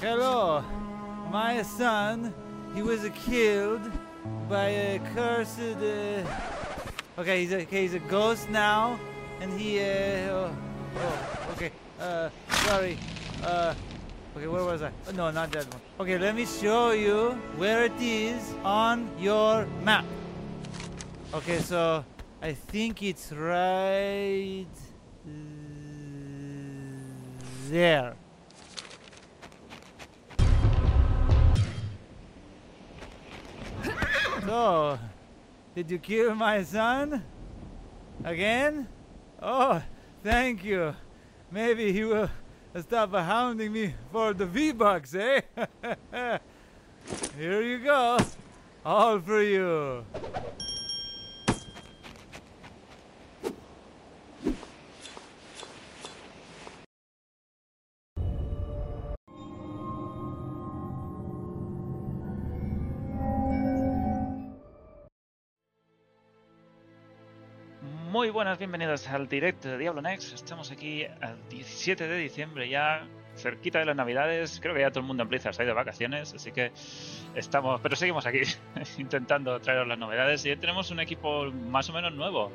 Hello, my son. He was killed by a cursed. Uh... Okay, he's a, okay, he's a ghost now, and he. Uh, oh, oh, okay. Uh, sorry. Uh, okay, where was I? Oh, no, not that one. Okay, let me show you where it is on your map. Okay, so I think it's right there. So, did you kill my son? Again? Oh, thank you. Maybe he will stop hounding me for the V-Bucks, eh? Here you go. All for you. Muy buenas, bienvenidos al directo de Diablo Next. Estamos aquí al 17 de diciembre ya, cerquita de las navidades. Creo que ya todo el mundo en Blizzard se ha ido de vacaciones, así que estamos, pero seguimos aquí intentando traeros las novedades. Y tenemos un equipo más o menos nuevo,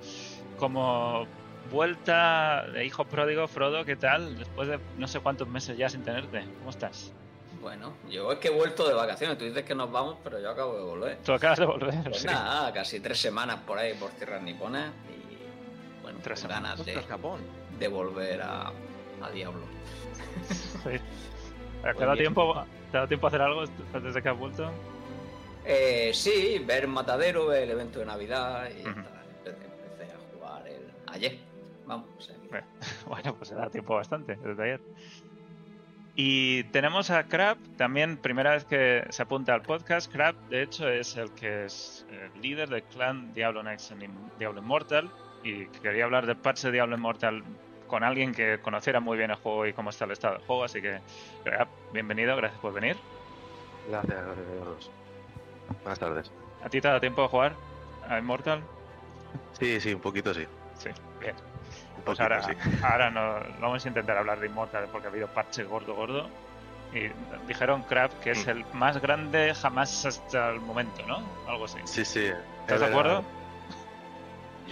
como vuelta de hijo pródigo, Frodo, ¿qué tal? Después de no sé cuántos meses ya sin tenerte, ¿cómo estás? Bueno, yo es que he vuelto de vacaciones. Tú dices que nos vamos, pero yo acabo de volver. Tú acabas de volver. Pues sí. nada, casi tres semanas por ahí por tierras niponas y Tres ganas de, Japón. de volver a, a Diablo. Sí. ¿Te ha Pues tiempo, ¿Te ha dado tiempo a hacer algo desde que has vuelto? Eh, sí, ver Matadero, ver el evento de Navidad y ya Ujú. está. Empecé, empecé a jugar el ayer. Vamos, Bueno, pues se da tiempo bastante desde ayer. Y tenemos a Crab, también primera vez que se apunta al podcast. Crab, de hecho, es el que es el líder del clan Diablo Next en Diablo Immortal. Y quería hablar del patch de Diablo Immortal con alguien que conociera muy bien el juego y cómo está el estado del juego. Así que, Crab, bienvenido, gracias por venir. Gracias, gracias a todos. Buenas tardes. ¿A ti te ha dado tiempo de jugar a Immortal? Sí, sí, un poquito sí. Sí, bien. Un Pues poquito, ahora, sí. ahora no, vamos a intentar hablar de Immortal porque ha habido parche gordo, gordo. Y dijeron Crab que es Mm. el más grande jamás hasta el momento, ¿no? Algo así. Sí, sí. ¿Estás es de acuerdo?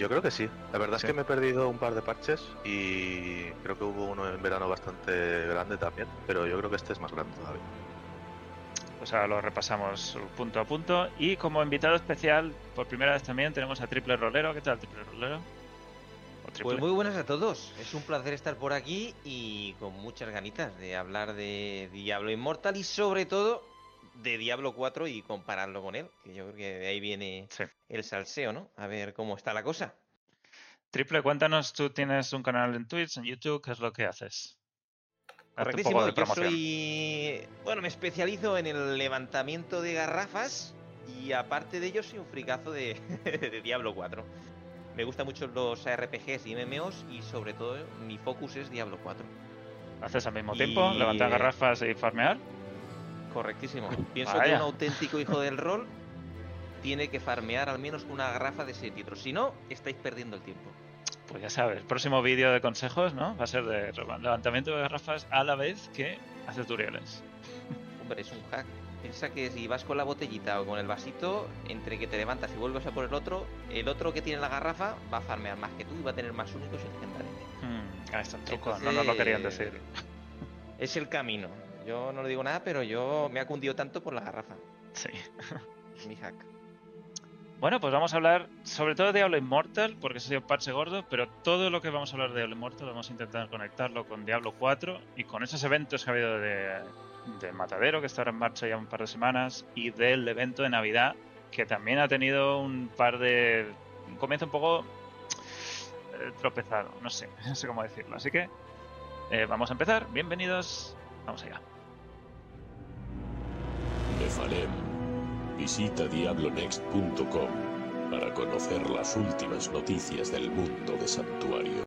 Yo creo que sí. La verdad Sí. es que me he perdido un par de parches y creo que hubo uno en verano bastante grande también, pero yo creo que este es más grande todavía. Pues ahora lo repasamos punto a punto. Y como invitado especial, por primera vez también, tenemos a Triple Rolero. ¿Qué tal, Triple Rolero? Pues muy buenas a todos. Es un placer estar por aquí y con muchas ganitas de hablar de Diablo Immortal y sobre todo de Diablo 4 y compararlo con él, que yo creo que de ahí viene Sí. el salseo, ¿no? A ver cómo está la cosa. Triple, cuéntanos, tú tienes un canal en Twitch, en YouTube, ¿qué es lo que haces? Correctísimo, yo soy... Bueno, me especializo en el levantamiento de garrafas y aparte de ello soy un fricazo de, de Diablo 4. Me gustan mucho los ARPGs y MMOs y sobre todo mi focus es Diablo 4. ¿Haces al mismo Y- tiempo? ¿Levantar garrafas y farmear? Correctísimo. Pienso Vaya. que un auténtico hijo del rol tiene que farmear al menos una garrafa de 6 litros. Si no, estáis perdiendo el tiempo. Pues ya sabes, el próximo vídeo de consejos, ¿no? Va a ser de levantamiento de garrafas a la vez que haces tutoriales. Hombre, es un hack. Piensa que si vas con la botellita o con el vasito, entre que te levantas y vuelves a por el otro, el otro que tiene la garrafa va a farmear más que tú y va a tener más únicos y legendarios. Hmm, ahí está el truco, no nos lo querían decir. Es el camino. Yo no le digo nada, pero yo me ha cundido tanto por la garrafa. Sí. Mi hack. Bueno, pues vamos a hablar sobre todo de Diablo Immortal, porque ese ha sido un parche gordo, pero todo lo que vamos a hablar de Diablo Immortal vamos a intentar conectarlo con Diablo 4 y con esos eventos que ha habido de, de Matadero, que está ahora en marcha ya un par de semanas, y del evento de Navidad, que también ha tenido un par de... un comienzo un poco eh, tropezado, no sé, no sé cómo decirlo. Así que eh, vamos a empezar, bienvenidos, vamos allá. Visita diablonext.com para conocer las últimas noticias del mundo de Santuario.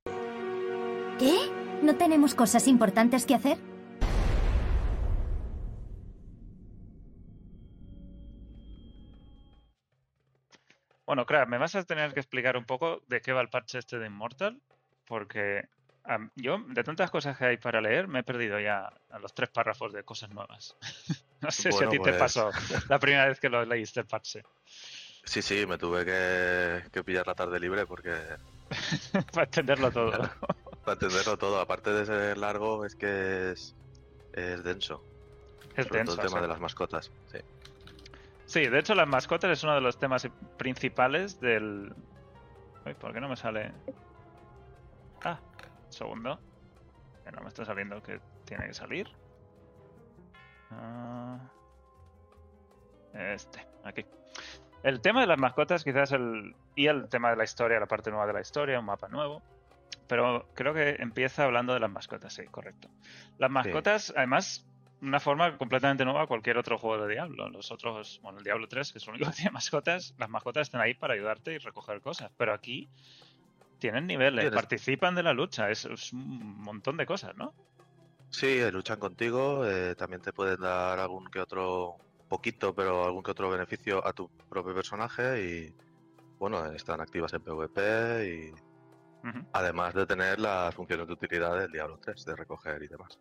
¿Qué? ¿No tenemos cosas importantes que hacer? Bueno, Crab, me vas a tener que explicar un poco de qué va el parche este de Immortal, porque yo, de tantas cosas que hay para leer, me he perdido ya a los tres párrafos de cosas nuevas. no sé si a ti te pues- pasó la primera vez que lo leíste el parche. Sí, sí, me tuve que, que pillar la tarde libre porque para entenderlo todo. Para entenderlo todo, aparte de ser largo, es que es, es denso. Es sobre denso. todo el tema de las mascotas. Sí. Sí, de hecho las mascotas es uno de los temas principales del... Uy, ¿por qué no me sale? Ah, un segundo. No me está saliendo que tiene que salir. Ah, Este, aquí. El tema de las mascotas quizás el... Y el tema de la historia, la parte nueva de la historia, un mapa nuevo. Pero creo que empieza hablando de las mascotas, sí, correcto. Las mascotas, además, una forma completamente nueva a cualquier otro juego de Diablo. Los otros, bueno, el Diablo 3, que es el único que tiene mascotas, las mascotas están ahí para ayudarte y recoger cosas. Pero aquí tienen niveles, participan de la lucha, es, es un montón de cosas, ¿no? Sí, eh, luchan contigo, eh, también te pueden dar algún que otro poquito, pero algún que otro beneficio a tu propio personaje y bueno, están activas en PvP y además de tener las funciones de utilidad del Diablo 3, de recoger y demás.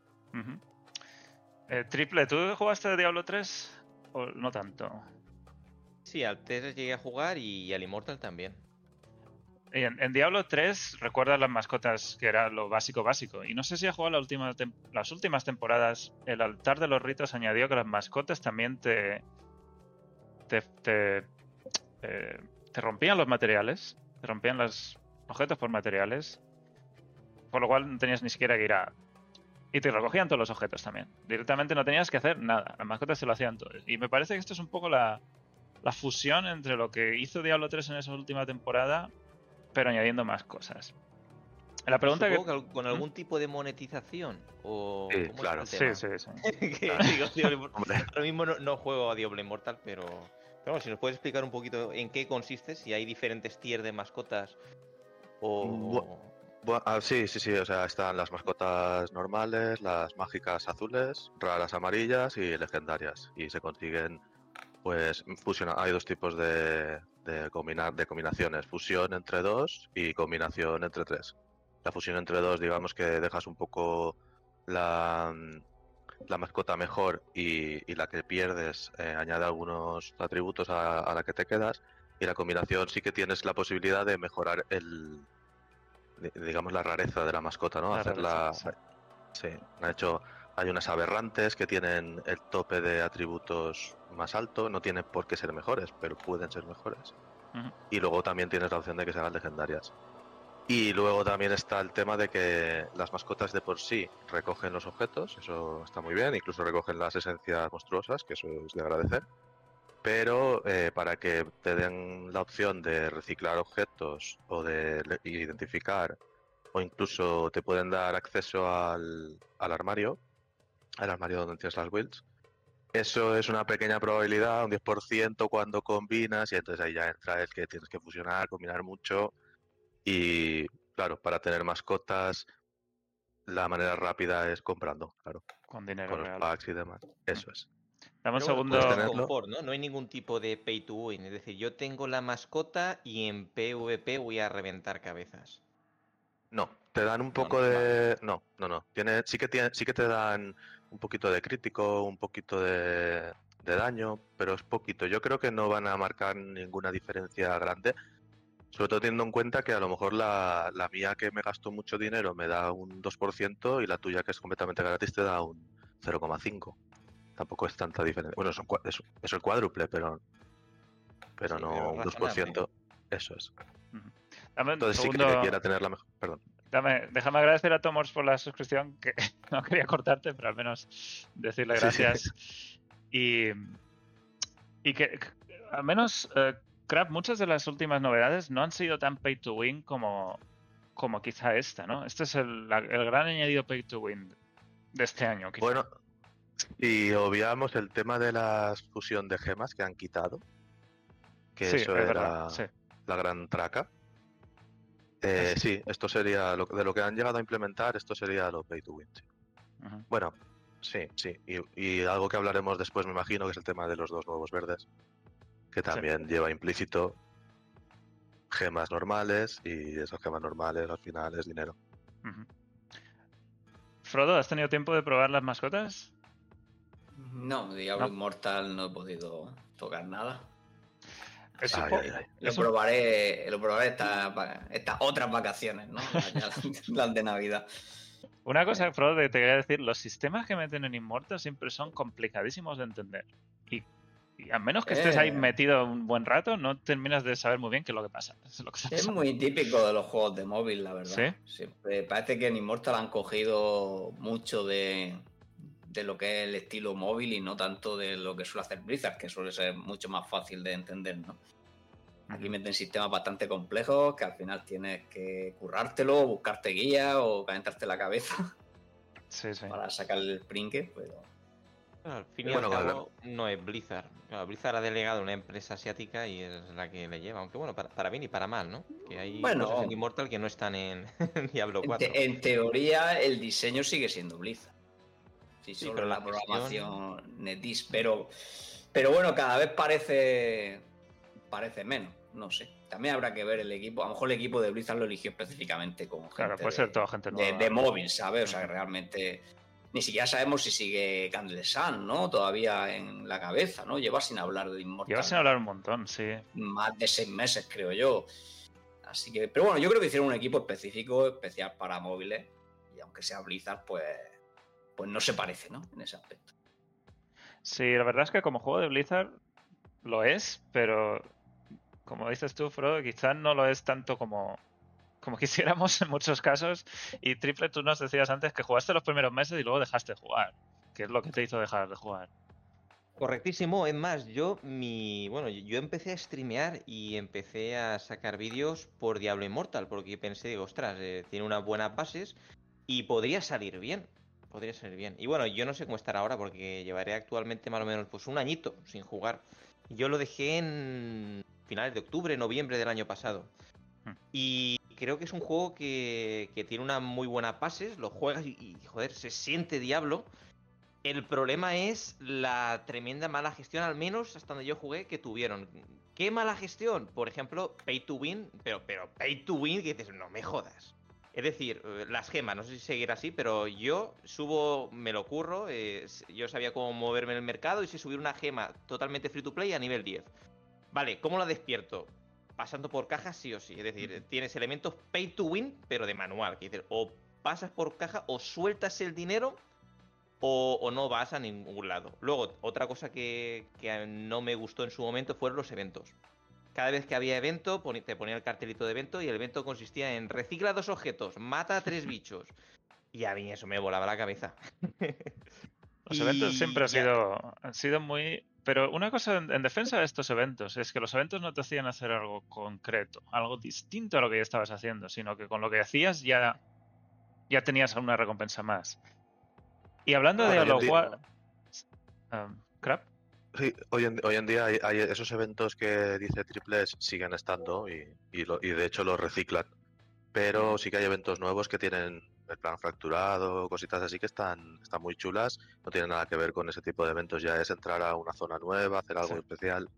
Eh, Triple, ¿tú jugaste Diablo 3 o no tanto? Sí, al 3 llegué a jugar y al Immortal también. En, Diablo 3 recuerdas las mascotas que era lo básico básico. Y no sé si has jugado las últimas temporadas. El altar de los ritos añadió que las mascotas también te. te. te, eh, te rompían los materiales. Te rompían los objetos por materiales. Por lo cual no tenías ni siquiera que ir a. Y te recogían todos los objetos también. Directamente no tenías que hacer nada. Las mascotas te lo hacían todo. Y me parece que esto es un poco la, la fusión entre lo que hizo Diablo 3 en esa última temporada pero añadiendo más cosas. La pregunta que... Con algún tipo de monetización o Sí, ¿cómo claro. el Sí, tema? sí, sí. Claro. digo, Diablo Ahora mismo no, no juego a Diablo Immortal, pero, pero bueno, si nos puedes explicar un poquito en qué consiste, si hay diferentes tiers de mascotas o... Bu- bu- ah, sí, sí, sí, o sea, están las mascotas normales, las mágicas azules, raras amarillas y legendarias. Y se consiguen, pues, fusionar. Hay dos tipos de, de, combinar, de combinaciones, fusión entre dos y combinación entre tres. La fusión entre dos, digamos que dejas un poco la, la mascota mejor y, y la que pierdes eh, añade algunos atributos a, a la que te quedas. Y la combinación sí que tienes la posibilidad de mejorar el, di- digamos, la rareza de la mascota, ¿no? La Hacerla. rareza, Sí, han hecho. Hay unas aberrantes que tienen el tope de atributos más alto, no tienen por qué ser mejores, pero pueden ser mejores. Ujú. Y luego también tienes la opción de que se hagan legendarias. Y luego también está el tema de que las mascotas de por sí recogen los objetos, eso está muy bien, incluso recogen las esencias monstruosas, que eso es de agradecer. Pero eh, para que te den la opción de reciclar objetos o de identificar, o incluso te pueden dar acceso al, al armario, al armario donde tienes las builds, eso es una pequeña probabilidad, un 10% cuando combinas, y entonces ahí ya entra el que tienes que fusionar, combinar mucho. Y claro, para tener mascotas, la manera rápida es comprando, claro, Con dinero con los real. packs y demás. Eso es. Dame un segundo. confort, ¿no? No hay ningún tipo de pay to win. Es decir, yo tengo la mascota y en PvP voy a reventar cabezas. No, te dan un No, poco no, de. No, no, no. Tiene, sí, que tiene, sí que te dan un poquito de crítico, un poquito de, de daño, pero es poquito. Yo creo que no van a marcar ninguna diferencia grande. Sobre todo teniendo en cuenta que a lo mejor la, la mía que me gastó mucho dinero me da un 2% y la tuya que es completamente gratis te da un 0,5. Tampoco es tanta diferencia. Bueno, es, el cuádruple, pero, pero Sí, no un razonable. 2%. Eso es. Entonces sí que segundo. quiera tener la mejor. Perdón. Dame- déjame agradecer a Tomors por la suscripción, que no quería cortarte, pero al menos decirle Sí, sí. gracias. Y, y que, que al menos, eh, Crap, muchas de las últimas novedades no han sido tan pay to win como, como quizá esta, ¿no? Este es el, el gran añadido pay to win de este año. quizá. Bueno, y obviamos el tema de la fusión de gemas que han quitado, que sí, eso es era verdad. Sí. la gran traca. Eh, sí, esto sería lo, de lo que han llegado a implementar, esto sería lo pay to win. sí. Bueno, sí, sí. Y, y algo que hablaremos después, me imagino, que es el tema de los dos nuevos verdes, que también lleva implícito gemas normales y esas gemas normales al final es dinero. Frodo, ¿has tenido tiempo de probar las mascotas? No, Diablo No. Immortal no he podido tocar nada. Ay, ay, ay. Lo probaré, lo probaré estas otras vacaciones, ¿no? Las- de Navidad. Una cosa, Frodo, que te quería decir, los sistemas que meten en Immortal siempre son complicadísimos de entender. Y, y a menos que estés ahí Eh. metido un buen rato, no terminas de saber muy bien qué es lo que pasa. Es lo que está Es pasando. muy típico de los juegos de móvil, la verdad. ¿Sí? Siempre- parece que en Immortal han cogido mucho de, de lo que es el estilo móvil y no tanto de lo que suele hacer Blizzard, que suele ser mucho más fácil de entender, ¿no? Aquí meten sistemas bastante complejos que al final tienes que currártelo, buscarte guías o calentarte la cabeza Sí, sí. para sacar el prinque, pero... Bueno, al fin y Bueno, al claro. cabo, no es Blizzard. Claro, Blizzard ha delegado a una empresa asiática y es la que le lleva. Aunque bueno, para, para bien y para mal, ¿no? Que hay Bueno. cosas en Immortal que no están en Diablo En, 4. te- en teoría, el diseño sigue siendo Blizzard. Sí, Sí, solo pero la, la gestión- programación NetEase, pero, pero bueno, cada vez parece parece menos, no sé. También habrá que ver el equipo. A lo mejor el equipo de Blizzard lo eligió específicamente con gente Claro, puede de, ser toda gente de, nueva. de móvil, ¿sabes? O sea, que realmente ni siquiera sabemos si sigue Candle Sun, ¿no? Todavía en la cabeza, ¿no? Lleva sin hablar de Immortal Llevas sin hablar un montón, sí. más de seis meses, creo yo. Así que, pero bueno, yo creo que hicieron un equipo específico, especial para móviles. Y aunque sea Blizzard, pues, pues no se parece, ¿no? En ese aspecto. Sí, la verdad es que como juego de Blizzard lo es, pero como dices tú, Frodo, quizás no lo es tanto como, como quisiéramos en muchos casos. Y Triple, tú nos decías antes que jugaste los primeros meses y luego dejaste de jugar. ¿Qué es lo que te hizo dejar de jugar? Correctísimo, es más, yo mi. Bueno, yo empecé a streamear y empecé a sacar vídeos por Diablo Immortal, porque pensé, digo, ostras, eh, tiene unas buenas bases y podría salir bien. Podría salir bien. Y bueno, yo no sé cómo estará ahora, porque llevaré actualmente más o menos pues un añito sin jugar. Yo lo dejé en finales de octubre, noviembre del año pasado. Hmm. Y creo que es un juego que, que tiene unas muy buenas bases, lo juegas y, y, joder, se siente Diablo. El problema es la tremenda mala gestión, al menos hasta donde yo jugué, que tuvieron. ¿Qué mala gestión? Por ejemplo, pay to win, pero, pero pay to win, que dices, no me jodas. Es decir, eh, las gemas, no sé si seguirá así, pero yo subo, me lo curro, eh, yo sabía cómo moverme en el mercado y sé subir una gema totalmente free to play a nivel 10. Vale, ¿cómo la despierto? Pasando por cajas sí o sí, es decir, tienes elementos pay to win, pero de manual, que dices, o pasas por caja o sueltas el dinero o, o no vas a ningún lado. Luego, otra cosa que, que no me gustó en su momento fueron los eventos. Cada vez que había evento, te ponía el cartelito de evento y el evento consistía en recicla dos objetos, mata a tres bichos. Y a mí eso me volaba la cabeza. Los eventos siempre han sido, han sido muy... Pero una cosa en, en defensa de estos eventos es que los eventos no te hacían hacer algo concreto, algo distinto a lo que ya estabas haciendo, sino que con lo que hacías ya, ya tenías una recompensa más. Y hablando de Bueno, entiendo. 4... Um, ¿Crap? Sí, hoy en, hoy en día hay, hay esos eventos que dice Triples siguen estando y, y, lo- y de hecho los reciclan. Pero sí que hay eventos nuevos que tienen el plan fracturado, cositas así que están, están muy chulas. No tienen nada que ver con ese tipo de eventos, ya es entrar a una zona nueva, hacer algo Sí. especial.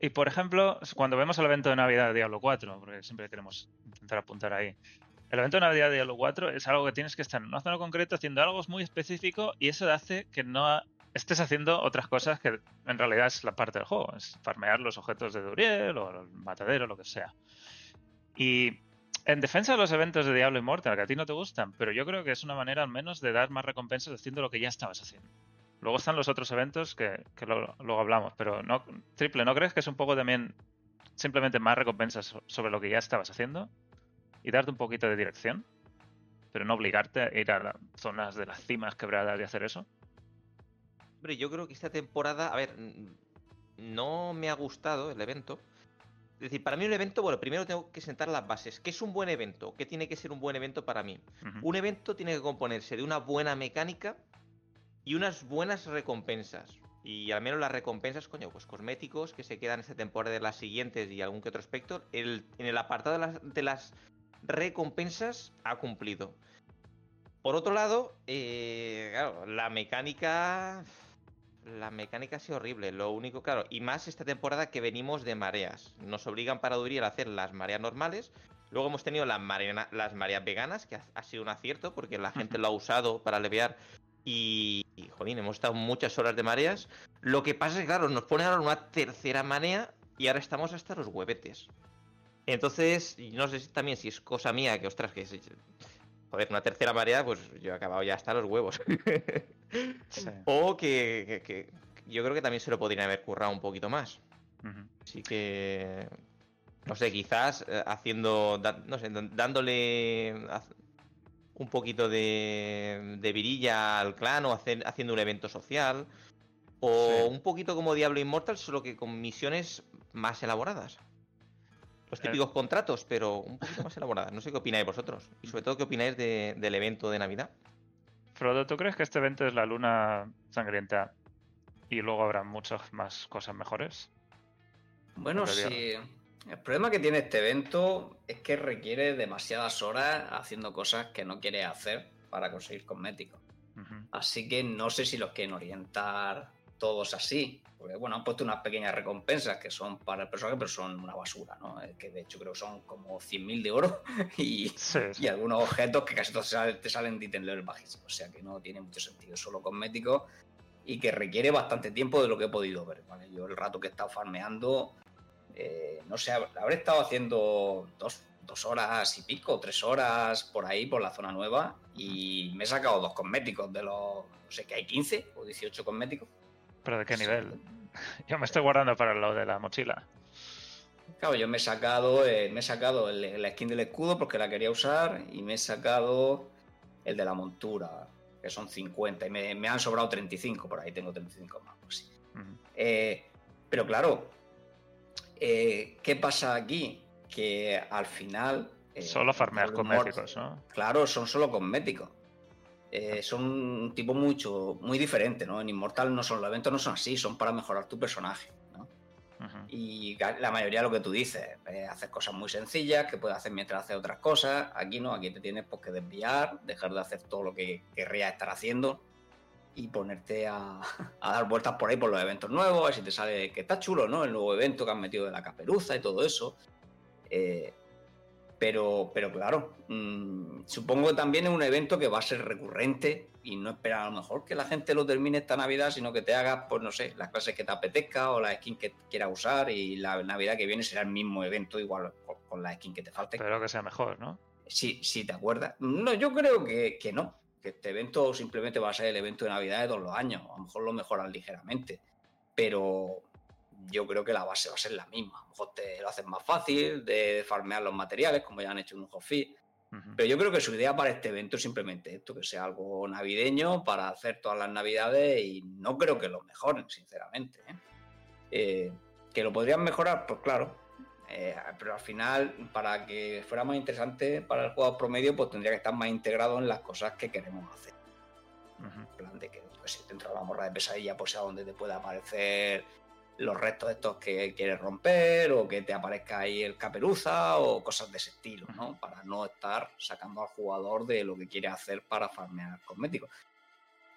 Y por ejemplo, cuando vemos el evento de Navidad de Diablo 4, porque siempre queremos intentar apuntar ahí, el evento de Navidad de Diablo 4 es algo que tienes que estar en una zona concreta haciendo algo muy específico y eso hace que no estés haciendo otras cosas que en realidad es la parte del juego, es farmear los objetos de Duriel o el matadero, lo que sea. Y en defensa de los eventos de Diablo Immortal, que a ti no te gustan, pero yo creo que es una manera al menos de dar más recompensas haciendo lo que ya estabas haciendo. Luego están los otros eventos que, que lo- luego hablamos, pero no triple, ¿no crees que es un poco también simplemente más recompensas so- sobre lo que ya estabas haciendo y darte un poquito de dirección? Pero no obligarte a ir a zonas de las cimas quebradas y hacer eso. Hombre, yo creo que esta temporada, a ver, no me ha gustado el evento. Es decir, para mí un evento, bueno, primero tengo que sentar las bases. ¿Qué es un buen evento? ¿Qué tiene que ser un buen evento para mí? Un evento tiene que componerse de una buena mecánica y unas buenas recompensas. Y al menos las recompensas, coño, pues cosméticos que se quedan esta temporada de las siguientes y algún que otro aspecto. El, en el apartado de las, de las recompensas ha cumplido. Por otro lado, eh, claro, la mecánica. La mecánica ha sido horrible. Lo único, claro, y más esta temporada que venimos de mareas. Nos obligan para Duriel a hacer las mareas normales. Luego hemos tenido las, las mareas veganas, que ha, ha sido un acierto porque la gente lo ha usado para aliviar y, y, jolín, hemos estado muchas horas de mareas. Lo que pasa es que, claro, nos ponen ahora una tercera marea y ahora estamos hasta los huevetes. Entonces, no sé si también si es cosa mía, que ostras, que joder, una tercera marea, pues yo he acabado ya hasta los huevos. Sí. o que, que- que yo creo que también se lo podrían haber currado un poquito más. Así que. No sé, quizás eh, haciendo. da- no sé, dándole. Un poquito de, de virilla al clan o hacer, haciendo un evento social. O Sí. un poquito como Diablo Immortal, solo que con misiones más elaboradas. Los Eh. típicos contratos, pero un poquito más elaboradas. No sé qué opináis vosotros. Y sobre todo qué opináis de- del evento de Navidad. Frodo, ¿tú crees que este evento es la luna sangrienta y luego habrá muchas más cosas mejores? Bueno, sí. El problema que tiene este evento es que requiere demasiadas horas haciendo cosas que no quieres hacer para conseguir cosméticos. Así que no sé si los quieren orientar todos así. Porque bueno, han puesto unas pequeñas recompensas que son para el personaje, pero son una basura, ¿no? Que de hecho creo que son como 100.000 de oro y, Sí, sí. y algunos objetos que casi todos te salen, te salen de ítem level bajísimo. O sea que no tiene mucho sentido. Solo cosméticos y que requiere bastante tiempo de lo que he podido ver. ¿vale? Yo el rato que he estado farmeando, eh, no sé, habré estado haciendo dos, dos horas y pico, tres horas por ahí, por la zona nueva, y me he sacado dos cosméticos de los, no sé, que hay 15 o 18 cosméticos. ¿Pero de qué nivel? Yo me estoy guardando para lo de la mochila. Claro, yo me he sacado, eh, me he sacado el- la skin del escudo porque la quería usar y me he sacado el de la montura, que son 50, y me, me han sobrado 35, por ahí tengo 35 más. pues sí. Eh, pero claro, eh, ¿qué pasa aquí? Que al final... Solo farmear cosméticos, ¿no? Claro, son solo cosméticos. Eh, son un tipo mucho, muy diferente, ¿no? En Immortal no son, los eventos no son así, son para mejorar tu personaje. Y la mayoría de lo que tú dices, eh, hacer cosas muy sencillas que puedes hacer mientras haces otras cosas. Aquí no, aquí te tienes pues, que desviar, dejar de hacer todo lo que querrías estar haciendo y ponerte a, a dar vueltas por ahí por los eventos nuevos, a ver si te sale que está chulo, ¿no? El nuevo evento que han metido de la caperuza y todo eso. Eh, pero, pero claro, mm, supongo que también es un evento que va a ser recurrente y no esperar a lo mejor que la gente lo termine esta Navidad, sino que te hagas, pues no sé, las clases que te apetezca o la skin que quieras usar y la Navidad que viene será el mismo evento, igual con, con la skin que te falte. Espero que sea mejor, ¿no? Si, si te acuerdas. No, yo creo que, que no. Que este evento simplemente va a ser el evento de Navidad de todos los años. A lo mejor lo mejoran ligeramente. Pero yo creo que la base va a ser la misma. A lo mejor te lo hacen más fácil de farmear los materiales, como ya han hecho en un Hoffi. Pero yo creo que su idea para este evento es simplemente esto, que sea algo navideño para hacer todas las navidades y no creo que lo mejoren, sinceramente. ¿eh? Eh, que lo podrían mejorar, pues claro. Eh, pero al final, para que fuera más interesante para el jugador promedio, pues tendría que estar más integrado en las cosas que queremos hacer. En plan de que pues, si dentro de la morra de pesadilla, pues sea donde te pueda aparecer los restos estos que quieres romper, o que te aparezca ahí el caperuza, o cosas de ese estilo, ¿no? Para no estar sacando al jugador de lo que quiere hacer para farmear cosméticos.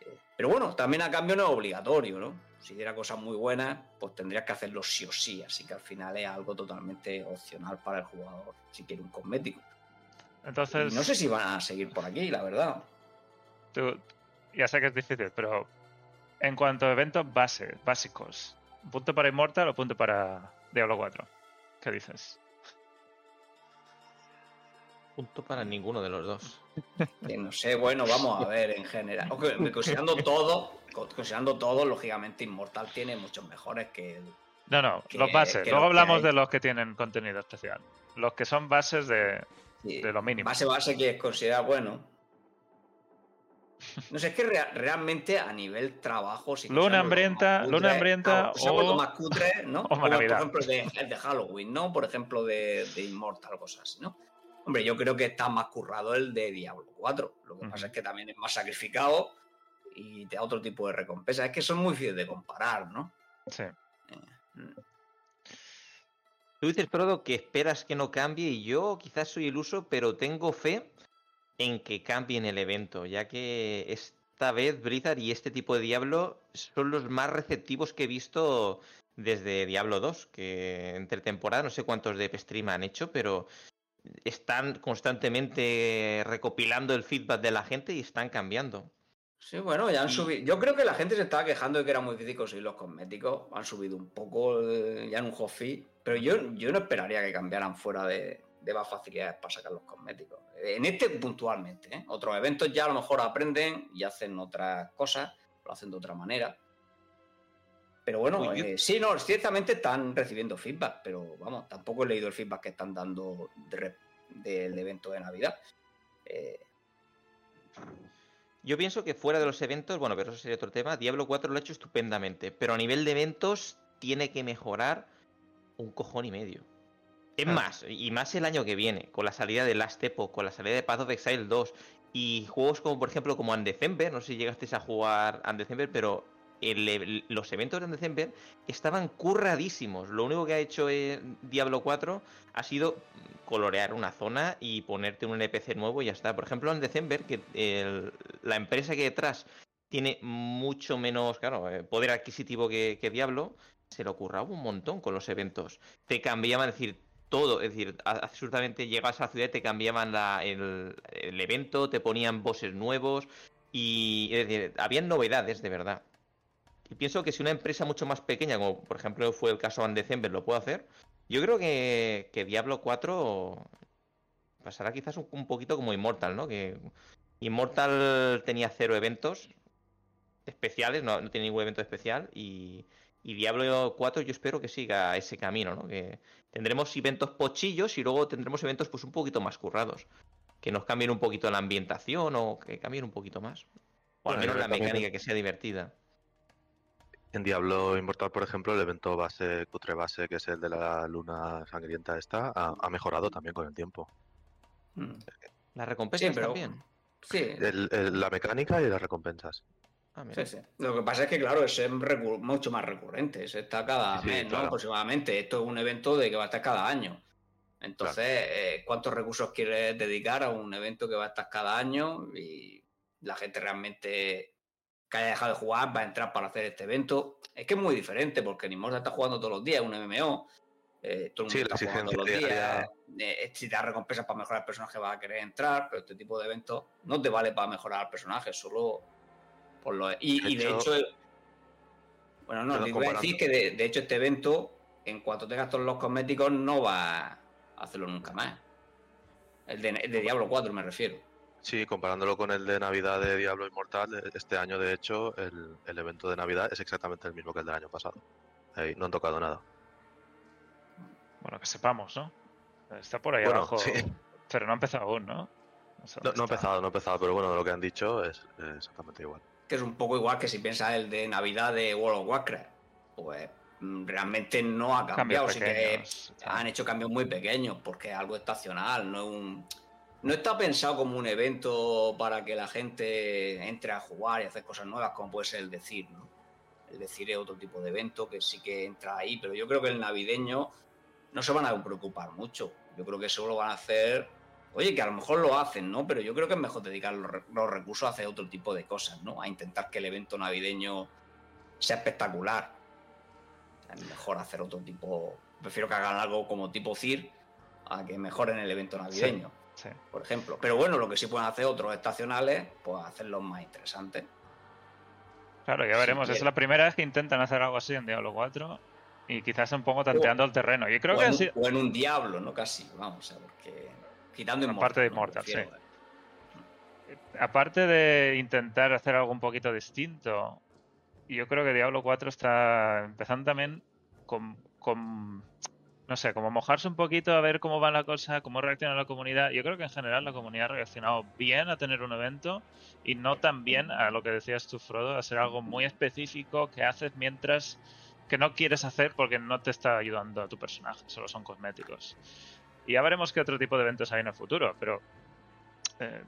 Eh, Pero bueno, también a cambio no es obligatorio, ¿no? Si diera cosas muy buenas, pues tendrías que hacerlo sí o sí, así que al final es algo totalmente opcional para el jugador si quiere un cosmético. Entonces, no sé si van a seguir por aquí, la verdad. tú- ya sé que es difícil, pero en cuanto a eventos base, básicos, ¿punto para Immortal o punto para Diablo 4? ¿Qué dices? Punto para ninguno de los dos. Que no sé, bueno, vamos a ver en general. Ok, Considerando todo, co- considerando todo, lógicamente Inmortal tiene muchos mejores que el. No, no, Que- los bases. Luego hablamos de los que tienen contenido especial. Los que son bases de, sí, de lo mínimo. base base que es considerar bueno. No sé, es que rea- realmente a nivel trabajo. si Luna hambrienta- más Luna hambrienta o- los más cutres, ¿no? o Como, por ejemplo, el de, de Halloween, ¿no? Por ejemplo, de, de Immortal, cosas así, ¿no? Hombre, yo creo que está más currado el de Diablo 4. Lo que pasa es que también es más sacrificado y te da otro tipo de recompensa. Es que son muy fáciles de comparar, ¿no? Sí. Mm. Tú dices, Prodo, que esperas que no cambie y yo quizás soy iluso, pero tengo fe en que cambie en el evento, ya que esta vez Blizzard y este tipo de Diablo son los más receptivos que he visto desde Diablo 2, que entre temporada no sé cuántos de stream han hecho, pero están constantemente recopilando el feedback de la gente y están cambiando. Sí, bueno, ya han Y- subido. Yo creo que la gente se estaba quejando de que era muy difícil conseguir los cosméticos. Han subido un poco eh, ya en un hot. Pero yo, yo no esperaría que cambiaran fuera de, de más facilidades para sacar los cosméticos. En este puntualmente, ¿eh? Otros eventos ya a lo mejor aprenden y hacen otras cosas, lo hacen de otra manera. Pero bueno, eh, sí, no, ciertamente están recibiendo feedback, pero vamos, tampoco he leído el feedback que están dando de del evento de Navidad. Eh, Yo pienso que fuera de los eventos, bueno, pero eso sería otro tema, Diablo 4 lo ha hecho estupendamente, pero a nivel de eventos tiene que mejorar un cojón y medio. Es Claro. más, y más el año que viene, con la salida de Last Epoch, con la salida de Path of Exile 2 y juegos como, por ejemplo, como Undecember, no sé si llegasteis a jugar Undecember, pero el- el- los eventos de Undecember estaban curradísimos. Lo único que ha hecho eh, Diablo 4 ha sido colorear una zona y ponerte un NPC nuevo y ya está. Por ejemplo, en December, que el- la empresa que detrás tiene mucho menos, claro, eh, poder adquisitivo que, que Diablo, se lo curraba un montón con los eventos. Te cambiaban, es decir, todo, es decir, absolutamente llegabas a la ciudad, te cambiaban la- el, evento, te ponían bosses nuevos y, es decir, habían novedades de verdad. Y pienso que si una empresa mucho más pequeña, como por ejemplo fue el caso de December, lo puede hacer, yo creo que, que Diablo 4 pasará quizás un, un poquito como Immortal, ¿no? Que Immortal tenía cero eventos especiales, no, no ningún evento especial y, y Diablo 4 yo espero que siga ese camino, ¿no? Que tendremos eventos pochillos y luego tendremos eventos pues un poquito más currados. Que nos cambien un poquito la ambientación o que cambien un poquito más. O al menos la mecánica que sea divertida. En Diablo Inmortal, por ejemplo, el evento base, cutre base, que es el de la luna sangrienta esta, ha, ha mejorado también con el tiempo. mm. Las recompensas pero- también. Sí, El- el- la mecánica y las recompensas. Ah, mira. Sí, sí. Lo que pasa es que, claro, ese es mucho más recurrente. está cada Sí, sí, mes, ¿no? Aproximadamente. Esto es un evento de que va a estar cada año. Entonces, eh, ¿cuántos recursos quieres dedicar a un evento que va a estar cada año? Y la gente realmente que haya dejado de jugar va a entrar para hacer este evento. Es que es muy diferente porque ni está jugando todos los días, es un MMO. eh, todo el mundo Sí, la está jugando todos los días. eh, si te da recompensas para mejorar el personaje, va a querer entrar, pero este tipo de eventos no te vale para mejorar al personaje, solo por lo. Y, De y de hecho- bueno, no, te iba a decir que de, de hecho este evento, en cuanto tengas todos los cosméticos, no va a hacerlo nunca más. El de, el de Diablo 4 me refiero. Sí, comparándolo con el de Navidad de Diablo Inmortal, eh, este año, de hecho, el, el evento de Navidad es exactamente el mismo que el del año pasado. Ahí no han tocado nada. Bueno, que sepamos, ¿no? Está por ahí Bueno, abajo. sí. Pero no ha empezado aún, ¿no? No, no ha empezado, no ha empezado, pero bueno, lo que han dicho es exactamente igual. Que es un poco igual que si piensas el de Navidad de World of Warcraft. Pues mm, realmente no ha cambiado. Sí que han hecho cambios muy pequeños porque es algo estacional, no es un. No está pensado como un evento para que la gente entre a jugar y hacer cosas nuevas, como puede ser el decir, ¿no? El decir es otro tipo de evento que sí que entra ahí, pero yo creo que el navideño no se van a preocupar mucho. Yo creo que eso lo van a hacer. Oye, que a lo mejor lo hacen, ¿no? Pero yo creo que es mejor dedicar los, re- los recursos a hacer otro tipo de cosas, ¿no? A intentar que el evento navideño sea espectacular. Es mejor hacer otro tipo. Prefiero que hagan algo como tipo CIR a que mejoren el evento navideño, Sí. por ejemplo. Pero bueno, lo que sí pueden hacer otros estacionales, pues hacerlos más interesantes. Claro, ya veremos. es quieren. la primera vez que intentan hacer algo así en Diablo 4 y quizás un poco tanteando el terreno. Yo creo o, que en, sí. o en un diablo, ¿no? Casi, vamos, a porque quitando Aparte de. Immortal, sí. eh. aparte de intentar hacer algo un poquito distinto, yo creo que Diablo 4 está empezando también con, con, no sé, como mojarse un poquito a ver cómo va la cosa, cómo reacciona la comunidad. Yo creo que en general la comunidad ha reaccionado bien a tener un evento y no tan bien a lo que decías tú, Frodo, a ser algo muy específico que haces mientras que no quieres hacer porque no te está ayudando a tu personaje, solo son cosméticos. Y ya veremos qué otro tipo de eventos hay en el futuro, pero eh,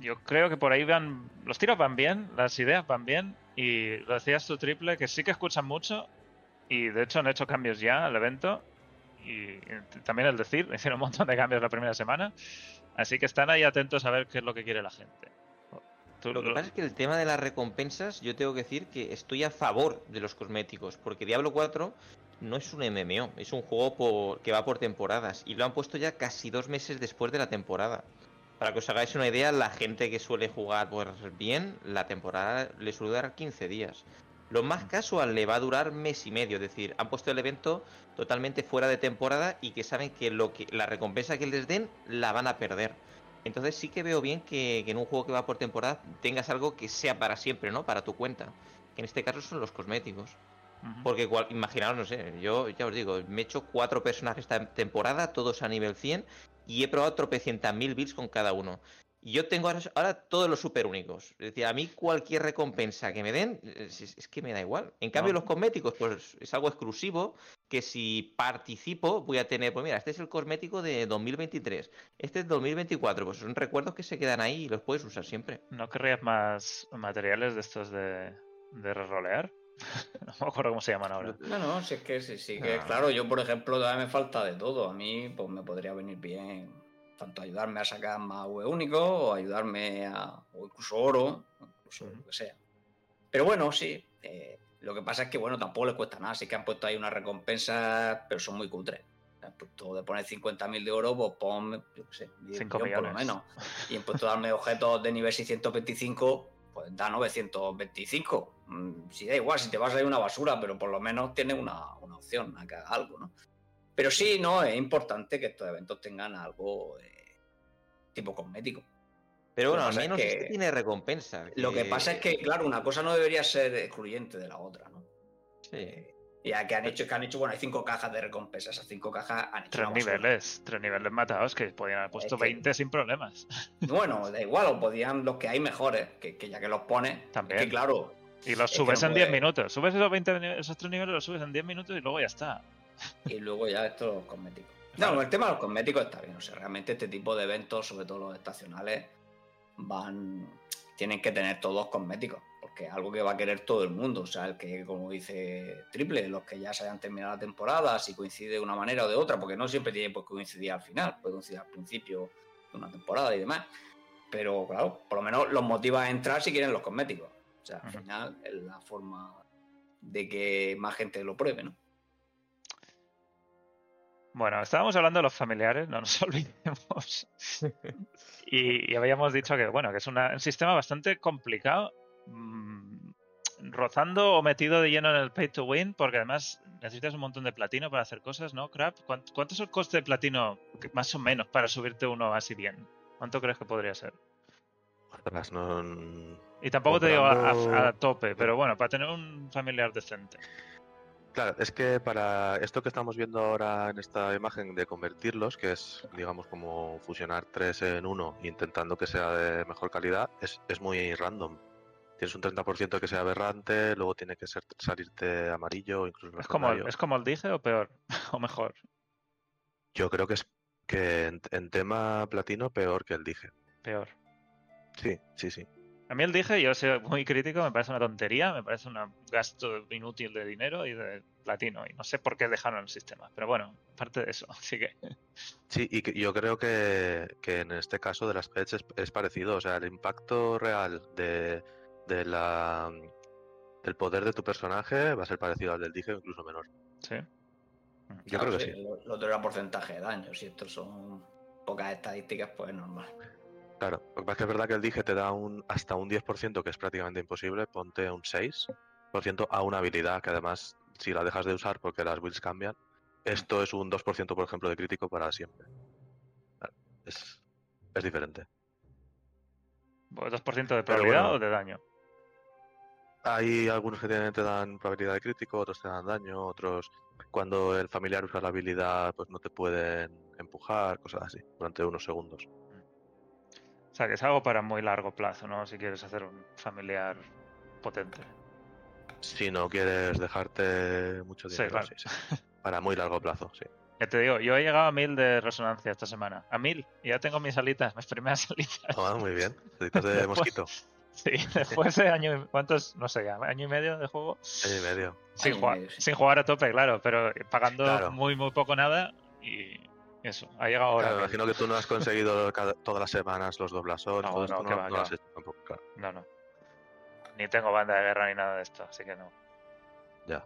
yo creo que por ahí van. Los tiros van bien, las ideas van bien. Y lo decías tú, Triple, que sí que escuchan mucho. Y de hecho han hecho cambios ya al evento. Y también el decir, hicieron un montón de cambios la primera semana. Así que están ahí atentos a ver qué es lo que quiere la gente. Tú Lo que lo- pasa es que el tema de las recompensas, yo tengo que decir que estoy a favor de los cosméticos, porque Diablo 4 no es un MMO, es un juego por- que va por temporadas y lo han puesto ya casi dos meses después de la temporada. Para que os hagáis una idea, la gente que suele jugar pues bien, la temporada le suele durar 15 días. Lo más casual le va a durar mes y medio, es decir, han puesto el evento totalmente fuera de temporada y que saben que lo que la recompensa que les den la van a perder. Entonces sí que veo bien que, que en un juego que va por temporada tengas algo que sea para siempre, ¿no? Para tu cuenta. Que en este caso son los cosméticos. Porque cual- imaginaos, no sé, yo ya os digo, me he hecho cuatro personajes esta temporada, todos a nivel 100, y he probado tropecientas mil builds con cada uno. Y yo tengo ahora, ahora todos los super únicos. Es decir, a mí cualquier recompensa que me den, es, es- es que me da igual. En cambio, No. los cosméticos, pues es algo exclusivo que si participo voy a tener, pues mira, este es el cosmético de 2023, este es 2024, pues son recuerdos que se quedan ahí y los puedes usar siempre. ¿No querrías más materiales de estos de, de rerolear? no me acuerdo cómo se llaman ahora. No, no, si es que sí, sí, que Ah. claro, yo por ejemplo todavía me falta de todo. A mí pues me podría venir bien tanto ayudarme a sacar más UE único o ayudarme a, o incluso oro, incluso lo que sea. Pero bueno, sí, eh, lo que pasa es que bueno, tampoco les cuesta nada, sí que han puesto ahí unas recompensas, pero son muy cutres. Han puesto de poner 50.000 de oro, pues pon, yo qué sé, 10 Cinco millón por lo millones. menos. Y han puesto darme objetos de nivel 625, pues da 925. Mm, Si da igual, si te vas a ir una basura, pero por lo menos tienes una, una opción a que haga algo, ¿no? Pero sí, no, es importante que estos eventos tengan algo eh, tipo cosmético. Pero bueno, al pasa es menos que- este tiene recompensa. Lo que pasa es que, claro, una cosa no debería ser excluyente de la otra, ¿no? Sí. Ya que han hecho, que han hecho, bueno, hay cinco cajas de recompensa, esas cinco cajas han hecho Tres niveles, tres niveles matados que podían haber puesto Es que- 20 sin problemas. Bueno, da igual, o podían los que hay mejores, que, que ya que los pones, También. es que claro, Y los Es que subes no en 10 puede- minutos. Subes esos, 20, ni- esos tres niveles, los subes en 10 minutos y luego ya está. y luego ya estos cosméticos. Claro. No, el tema de los cosméticos está bien, o sea, realmente este tipo de eventos, sobre todo los estacionales, van, tienen que tener todos cosméticos, porque es algo que va a querer todo el mundo, o sea, el que, como dice Triple, los que ya se hayan terminado la temporada, si coincide de una manera o de otra, porque no siempre tiene por qué coincidir al final, puede coincidir al principio de una temporada y demás, pero claro, por lo menos los motiva a entrar si quieren los cosméticos, o sea, al final es la forma de que más gente lo pruebe, ¿no? Bueno, estábamos hablando de los familiares, no nos olvidemos. y, y habíamos dicho que, bueno, que es una- un sistema bastante complicado, mm, rozando o metido de lleno en el pay to win, porque además necesitas un montón de platino para hacer cosas, ¿no, Crap? ¿Cuán- ¿Cuánto es el coste de platino, más o menos, para subirte uno así bien? ¿Cuánto crees que podría ser? No- Y tampoco te digo a- a, Comprando- a tope, pero bueno, para tener un familiar decente. Claro, es que para esto que estamos viendo ahora en esta imagen de convertirlos, que es, digamos, como fusionar tres en uno, intentando que sea de mejor calidad, es, es muy random. Tienes un 30% que sea aberrante, luego tiene que ser, salirte amarillo o incluso ¿Es como. ¿Es como el dije o peor? ¿O mejor? Yo creo que es que en, en tema platino peor que el dije. Peor. Sí, sí, sí. A mí el dije, yo soy muy crítico, me parece una tontería, me parece un gasto inútil de dinero y de platino. Y no sé por qué dejaron el sistema. Pero bueno, aparte de eso, así que. Sí, y que yo creo que, que en este caso de las pets es, es parecido. O sea, el impacto real de, de la, del poder de tu personaje va a ser parecido al del dije o incluso menor. Sí. Yo Claro, creo que sí. Lo, lo otro era porcentaje de daño. Si estos son pocas estadísticas, pues es normal. Claro, lo que pasa es que es verdad que el dije te da un hasta un 10%, que es prácticamente imposible, ponte un 6% a una habilidad que además, si la dejas de usar porque las builds cambian, esto es un 2%, por ejemplo, de crítico para siempre. Es, es diferente. ¿2% de probabilidad bueno. o de daño? Hay algunos que tienen, te dan probabilidad de crítico, otros te dan daño, otros cuando el familiar usa la habilidad pues no te pueden empujar, cosas así, durante unos segundos. O sea, que es algo para muy largo plazo, ¿no? Si quieres hacer un familiar potente. Si no quieres dejarte mucho Sí, dinero, claro. sí, sí. Para muy largo plazo, sí. Ya te digo, yo he llegado a 1000 de resonancia esta semana. A 1000. Y ya tengo mis alitas, mis primeras alitas. Ah, muy bien. Deditos de Después- mosquito. Sí, después de año. ¿Cuántos? No sé ya, año y medio de juego. Año y medio. Sin, Año y jugar, medio, sí. sin jugar a tope, claro, pero pagando Claro. muy, muy poco nada. Y eso, ha llegado ahora. Claro, me imagino que tú no has conseguido cada- todas las semanas los doblasores, No, no, no, va, no has hecho tampoco, claro. No, no. Ni tengo banda de guerra ni nada de esto, así que no. Ya.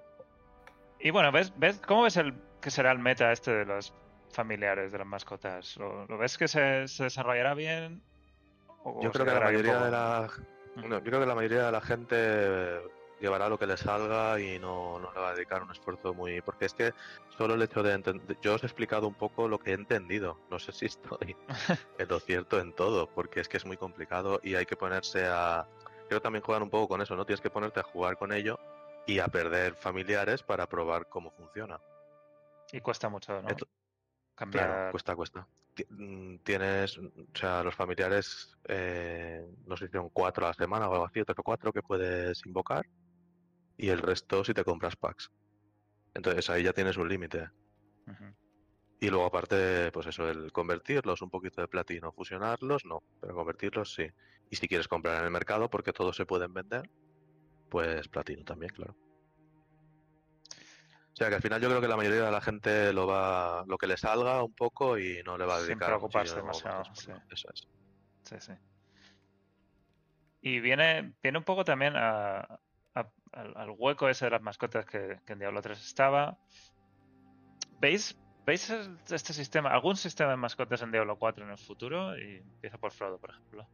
Y bueno, ¿ves, ves cómo ves el que será el meta este de los familiares de las mascotas? ¿Lo, lo ves que se, se desarrollará bien? ¿O Yo creo que la mayoría de la yo creo que la mayoría de la gente llevará lo que le salga y no, no le va a dedicar un esfuerzo muy porque es que solo el hecho de entender yo os he explicado un poco lo que he entendido no sé si estoy en lo cierto en todo porque es que es muy complicado y hay que ponerse a creo también jugar un poco con eso no tienes que ponerte a jugar con ello y a perder familiares para probar cómo funciona Y cuesta mucho, ¿no? Esto- Cambiar. Claro, cuesta, cuesta. Mm, Tienes, o sea, los familiares, eh, no sé si son cuatro a la semana o algo así, o cuatro que puedes invocar, y el resto si te compras packs. Entonces ahí ya tienes un límite. Y luego aparte, pues eso, el convertirlos un poquito de platino, fusionarlos, no, pero convertirlos sí. Y si quieres comprar en el mercado, porque todos se pueden vender, pues platino también, claro. O sea que al final yo creo que la mayoría de la gente lo va, lo que le salga un poco y no le va a Sin dedicar preocuparse muchísimo demasiado, sí. Eso es. Sí, sí. Y viene, viene un poco también a- al, al hueco ese de las mascotas que, que en Diablo 3 estaba. ¿Veis, ¿Veis este sistema, algún sistema de mascotas en Diablo 4 en el futuro? Y empieza por Frodo, por ejemplo.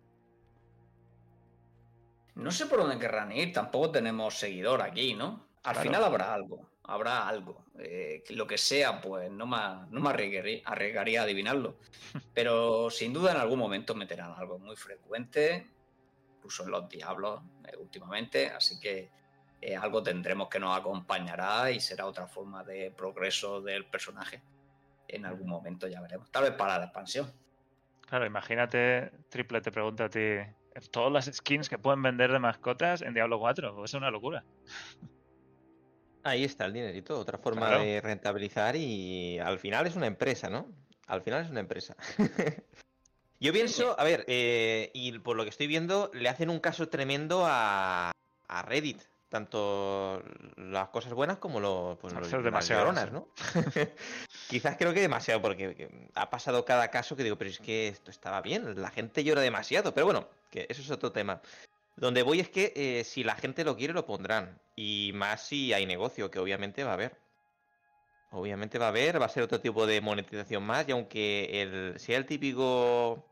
No sé por dónde querrán ir, tampoco tenemos seguidor aquí, ¿no? Al Claro. final habrá algo, habrá algo. Eh, lo que sea, pues no me, no me arriesgaría, arriesgaría a adivinarlo. Pero sin duda en algún momento meterán algo muy frecuente, incluso en los diablos eh, últimamente, así que eh, algo tendremos que nos acompañará y será otra forma de progreso del personaje. En algún momento ya veremos. Tal vez para la expansión. Claro, imagínate, Triple te pregunta a ti, todas las skins que pueden vender de mascotas en Diablo 4, pues es una locura. Ahí está el dinerito, otra forma Claro. de rentabilizar y al final es una empresa, ¿no? Al final es una empresa. Yo pienso, a ver, eh, y por lo que estoy viendo, le hacen un caso tremendo a, a Reddit. Tanto las cosas buenas como lo, pues, A lo- veces las demasiado, lloronas. ¿no? Quizás creo que demasiado, porque que ha pasado cada caso que digo, pero es que esto estaba bien, la gente llora demasiado. Pero bueno, que eso es otro tema. Donde voy es que eh, si la gente lo quiere, lo pondrán. Y más si hay negocio, que obviamente va a haber. Obviamente va a haber, va a ser otro tipo de monetización más. Y aunque el, sea el típico.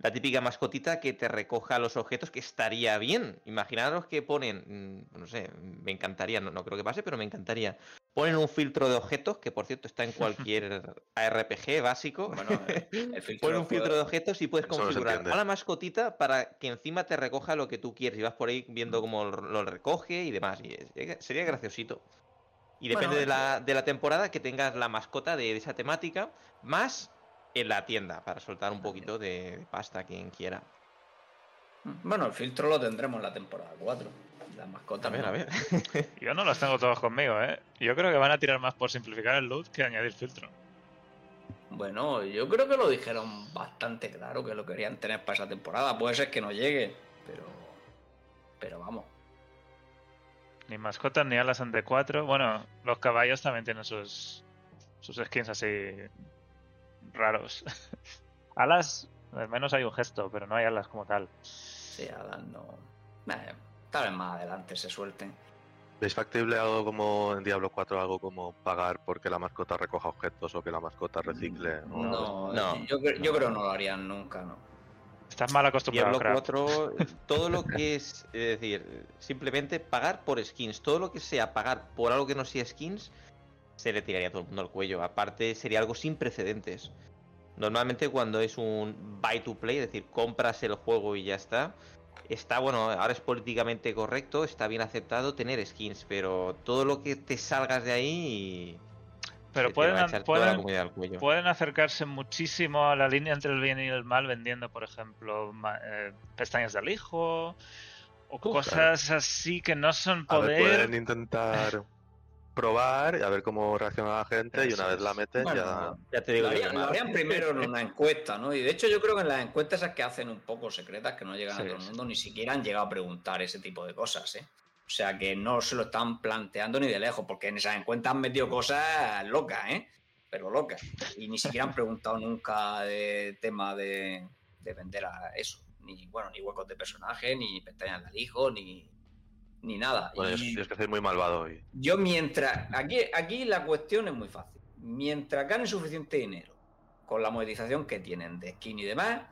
La típica mascotita que te recoja los objetos, que estaría bien. Imaginaros que ponen. mm, No sé, me encantaría, no, no creo que pase, pero me encantaría. Ponen un filtro de objetos, que por cierto está en cualquier ARPG básico. Bueno, el filtro Pones un filtro de objetos y puedes configurar a la mascotita para que encima te recoja lo que tú quieres y vas por ahí viendo cómo lo recoge y demás. Y es- sería graciosito. Y depende Bueno, de, la, de la temporada que tengas la mascota de esa temática, más en la tienda, para soltar un poquito de, de pasta a quien quiera. Bueno, el filtro lo tendremos en la temporada 4. La mascota. A ver, no. a ver. Yo no los tengo todos conmigo, ¿eh? Yo creo que van a tirar más por simplificar el loot que añadir filtro. Bueno, yo creo que lo dijeron bastante claro que lo querían tener para esa temporada. Puede ser que no llegue, pero. Pero vamos. Ni mascotas ni alas ante 4. Bueno, los caballos también tienen sus, sus skins así raros. alas, al menos hay un gesto, pero no hay alas como tal. Sí, Alan no. Eh, tal vez más adelante se suelten. ¿Veis factible algo como en Diablo 4, algo como pagar porque la mascota recoja objetos o que la mascota recicle? o- No, no, yo, yo no. creo que no lo harían nunca, ¿no? Estás mal acostumbrado, Diablo crap. 4, todo lo que es, es decir, simplemente pagar por skins, todo lo que sea pagar por algo que no sea skins, se le tiraría a todo el mundo al cuello. Aparte, sería algo sin precedentes. Normalmente cuando es un buy to play, es decir, compras el juego y ya está, está, bueno, ahora es políticamente correcto, está bien aceptado tener skins, pero todo lo que te salgas de ahí... Pero pueden, va a echar toda la pueden, comunidad al cuello. pueden acercarse muchísimo a la línea entre el bien y el mal vendiendo, por ejemplo, ma- eh, pestañas de alijo o cosas así que no son A ver, poder. pueden intentar probar y a ver cómo reacciona la gente y una vez la meten ya... Bueno, Ya te digo Lo harían, lo primero en una encuesta, ¿no? Y de hecho yo creo que en las encuestas esas que hacen un poco secretas, que no llegan Sí, a todo el sí. mundo, ni siquiera han llegado a preguntar ese tipo de cosas, ¿eh? O sea que no se lo están planteando ni de lejos, porque en esas encuestas han metido cosas locas, ¿eh? Pero locas. Y ni siquiera han preguntado nunca de tema de, de vender a eso. Ni, bueno, ni huecos de personaje, ni pestañas de alijo, ni, ni nada. Bueno, Y- tienes que ser muy malvado y Yo mientras... Aquí, aquí la cuestión es muy fácil. Mientras ganen suficiente dinero con la monetización que tienen de skin y demás,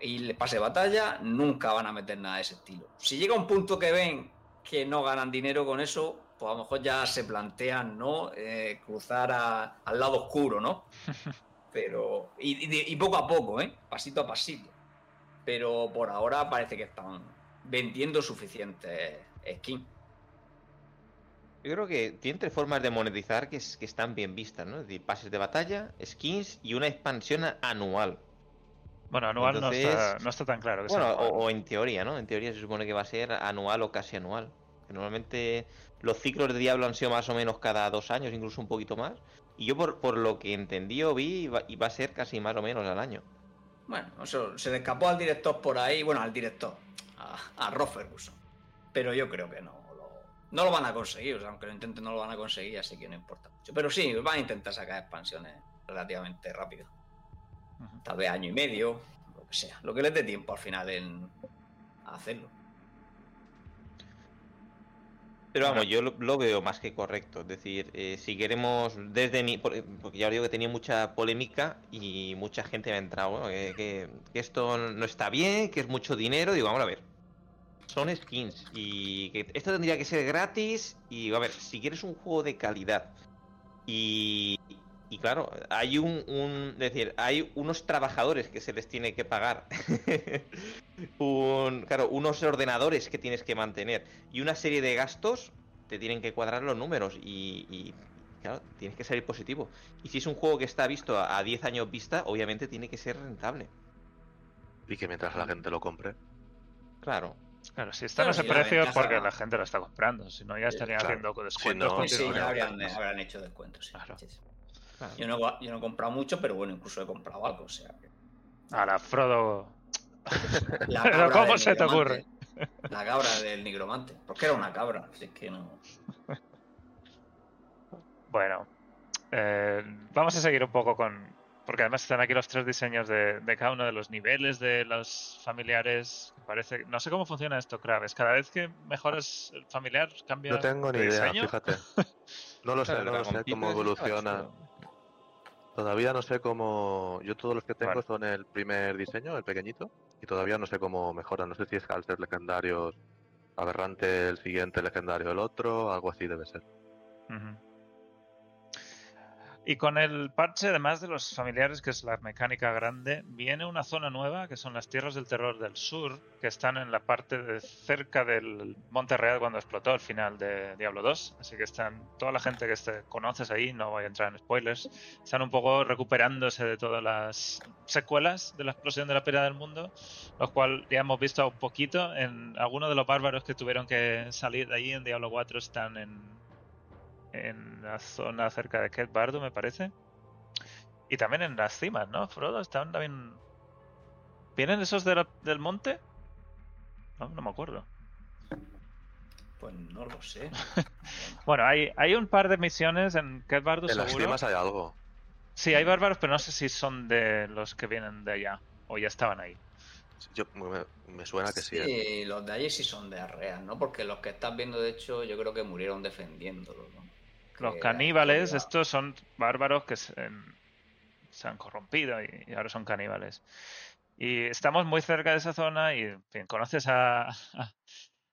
y le pase batalla, nunca van a meter nada de ese estilo. Si llega un punto que ven que no ganan dinero con eso, pues a lo mejor ya se plantean, ¿no? Eh, cruzar a- al lado oscuro, ¿no? Pero... Y, y- y poco a poco, ¿eh? Pasito a pasito. Pero por ahora parece que están vendiendo suficientes skins. Yo creo que tiene tres formas de monetizar que, es- que están bien vistas, ¿no? Es decir, pases de batalla, skins y una expansión anual. Bueno, anual no, está, Entonces- no está tan claro. Que Bueno, o, o en teoría, ¿no? En teoría se supone que va a ser anual o casi anual. Que normalmente los ciclos de Diablo han sido más o menos cada dos años, incluso un poquito más. Y yo por, por lo que entendí o vi, iba, iba a ser casi más o menos al año. Bueno, eso se le escapó al director por ahí, bueno, al director, a, a. Pero yo creo que no lo, no lo van a conseguir, o sea, aunque lo intenten no lo van a conseguir, así que no importa mucho. Pero sí, van a intentar sacar expansiones relativamente rápido. Tal vez año y medio, lo que sea. Lo que les dé tiempo al final en hacerlo. Pero vamos, yo lo, lo veo más que correcto. Es decir, eh, si queremos, desde mi. por- Porque ya os digo que tenía mucha polémica y mucha gente me ha entrado, ¿no? que, que- que esto no está bien, que es mucho dinero. Digo, vamos a ver. Son skins y que esto tendría que ser gratis. Y a ver, si quieres un juego de calidad y. Y claro, hay un, un- es decir, hay unos trabajadores que se les tiene que pagar. un, claro, unos ordenadores que tienes que mantener y una serie de gastos, te tienen que cuadrar los números y, y, claro, tienes que salir positivo. Y si es un juego que está visto a, a 10 años vista, obviamente tiene que ser rentable. y que mientras la gente lo compre. Claro. Claro, si está en Claro, ese si la precio es porque la gente lo está comprando. Si no, ya estarían claro. haciendo Si descuentos. no, con Sí, ya habrían, habrán hecho descuentos. sí. Claro. Sí, sí. claro. Yo, no, yo no he comprado mucho, pero bueno, incluso he comprado algo. O sea, que- A la Frodo. La Pero cabra ¿cómo del se te nigromante. La cabra del nigromante. Porque era una cabra, así que no. Bueno, eh, vamos a seguir un poco con. Porque además están aquí los tres diseños de, de cada uno de los niveles de los familiares. Parece, no sé cómo funciona esto, Kraves. Cada vez que mejoras el familiar, cambia. No tengo ni de idea, diseño? fíjate. No lo sé, Claro, no lo sé cómo evoluciona. Todavía no sé cómo. Yo todos los que tengo Vale. son el primer diseño, el pequeñito, y todavía no sé cómo mejora. No sé si es al ser legendarios aberrante el siguiente legendario el otro, algo así debe ser. Ujú. Y con el parche, además de los familiares, que es la mecánica grande, viene una zona nueva, que son las tierras del terror del sur, que están en la parte de cerca del Monte Real cuando explotó al final de Diablo 2. Así que están, toda la gente que este- conoces ahí, no voy a entrar en spoilers, están un poco recuperándose de todas las secuelas de la explosión de la pérdida del mundo, lo cual ya hemos visto un poquito en algunos de los bárbaros que tuvieron que salir de ahí en Diablo 4 están en, en la zona cerca de Ket Bardo, me parece. Y también en las cimas, ¿no? Frodo, están también... ¿Vienen esos de la- del monte? No, no me acuerdo. Pues no lo sé. Bueno, hay, hay un par de misiones en Ket Bardo, En las cimas hay algo. Sí, hay bárbaros, pero no sé si son de los que vienen de allá. O ya estaban ahí. Yo, me, me suena que sí. ¿eh? Sí, los de allí sí son de arreas, ¿no? Porque los que estás viendo, de hecho, yo creo que murieron defendiéndolo, ¿no? Los caníbales, estos son bárbaros que se, se han corrompido y, y ahora son caníbales. Y estamos muy cerca de esa zona y, en fin, conoces a... a-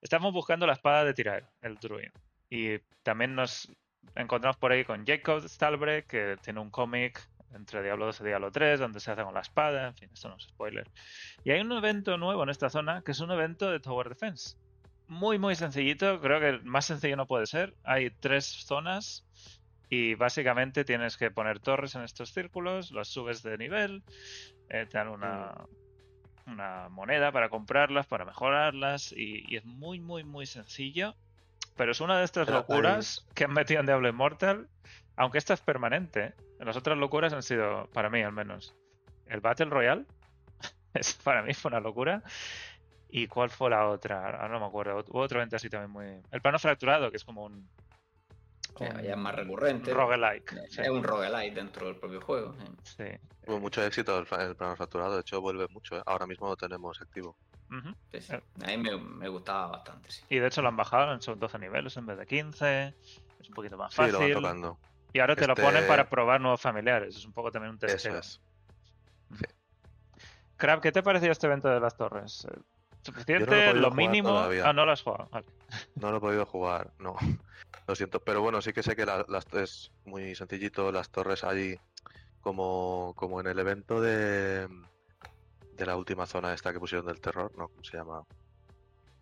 Estamos buscando la espada de Tirael, el druid. Y también nos encontramos por ahí con Jacob Stalbrecht, que tiene un cómic entre Diablo 2 y Diablo 3, donde se hace con la espada, en fin, esto no es spoiler. Y hay un evento nuevo en esta zona, que es un evento de Tower Defense muy muy sencillito, creo que más sencillo no puede ser. Hay tres zonas y básicamente tienes que poner torres en estos círculos, los subes de nivel, eh, te dan una, una moneda para comprarlas, para mejorarlas y, y es muy muy muy sencillo. Pero es una de estas Pero locuras que han metido en Diablo Immortal, aunque esta es permanente. Las otras locuras han sido, para mí al menos, el Battle Royale. Para mí fue una locura. ¿Y cuál fue la otra? Ahora no me acuerdo. Hubo otro evento así también muy. El plano fracturado, que es como un. un ya es más recurrente. roguelike. sí, Es un roguelite dentro del propio juego. sí. sí. Tuvo mucho éxito el, el plano fracturado, de hecho vuelve mucho. ¿eh? Ahora mismo lo tenemos activo. Sí, sí. Eh. A mí me, me gustaba bastante, sí. Y de hecho lo han bajado, son 12 niveles en vez de 15. Es un poquito más Sí, lo van fácil. tocando. y ahora te lo Este- ponen para probar nuevos familiares. Es un poco también un Eso testeo. es. Crab, ¿qué te pareció este evento de las torres? ¿Suficiente? ¿Lo mínimo? todavía. Ah, no lo has jugado. Vale. No lo he podido jugar, no. Lo siento. Pero bueno, sí que sé que la- las es muy sencillito. Las torres allí, como, como en el evento de, de la última zona esta que pusieron del terror, ¿no? ¿Cómo se llama?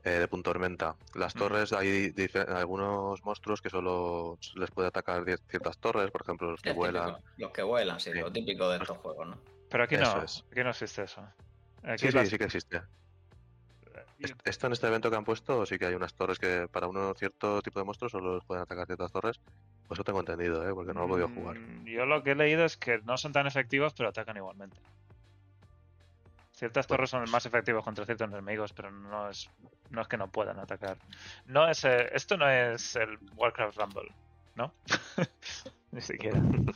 Eh, de Punto Tormenta. Las Ujú. torres, hay algunos monstruos que solo les puede atacar ciertas torres, por ejemplo, los que típico, vuelan. Los que vuelan, sí, Sí. lo típico de estos juegos, ¿no? Pero aquí Eso no. es. Aquí no existe eso. Aquí Sí, sí, las- sí que existe. Esto en este evento que han puesto, sí que hay unas torres que para uno cierto tipo de monstruos solo pueden atacar ciertas torres. Pues eso tengo entendido, ¿eh? porque no lo he podido jugar. Mm, Yo lo que he leído es que no son tan efectivos, pero atacan igualmente. Ciertas torres son más efectivos contra ciertos enemigos, pero no es, no es que no puedan atacar. No es, eh, esto no es el Warcraft Rumble, ¿no? Ni siquiera.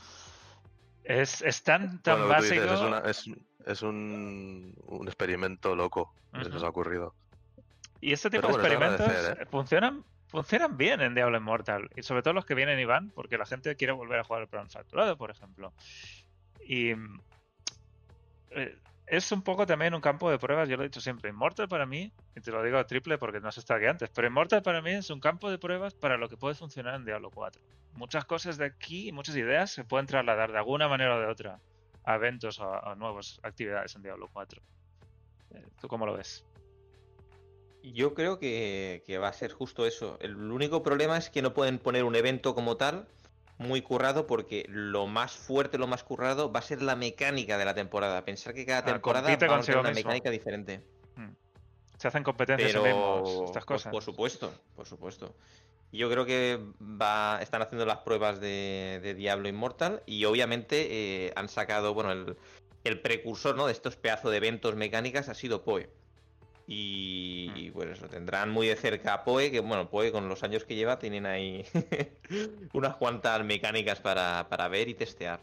Es, es tan, tan Bueno, básico. dices, es, una- es- es un, un experimento loco que se Ujú. ha ocurrido. Y este tipo Pero de bueno, experimentos ¿eh? funcionan, funcionan bien en Diablo Immortal. Y sobre todo los que vienen y van, porque la gente quiere volver a jugar el plan facturado, por ejemplo. Y eh, es un poco también un campo de pruebas, yo lo he dicho siempre. Immortal para mí, y te lo digo a triple porque no se está aquí antes, pero Immortal para mí es un campo de pruebas para lo que puede funcionar en Diablo 4. Muchas cosas de aquí, muchas ideas se pueden trasladar de alguna manera o de otra a eventos o a, a nuevas actividades en Diablo 4. Eh, ¿Tú cómo lo ves? Yo creo que, que va a ser justo eso. El único problema es que no pueden poner un evento como tal muy currado porque lo más fuerte, lo más currado va a ser la mecánica de la temporada. Pensar que cada Ah, temporada va a tener una mismo. mecánica diferente. Se hacen competencias Pero estas pues, cosas. por supuesto, por supuesto. Yo creo que va, están haciendo las pruebas de, de Diablo Immortal y obviamente eh, han sacado, bueno, el, el precursor ¿no? de estos pedazos de eventos mecánicas ha sido Poe. Y, Mm. y, pues eso, tendrán muy de cerca a Poe, que bueno, Poe con los años que lleva tienen ahí unas cuantas mecánicas para, para ver y testear.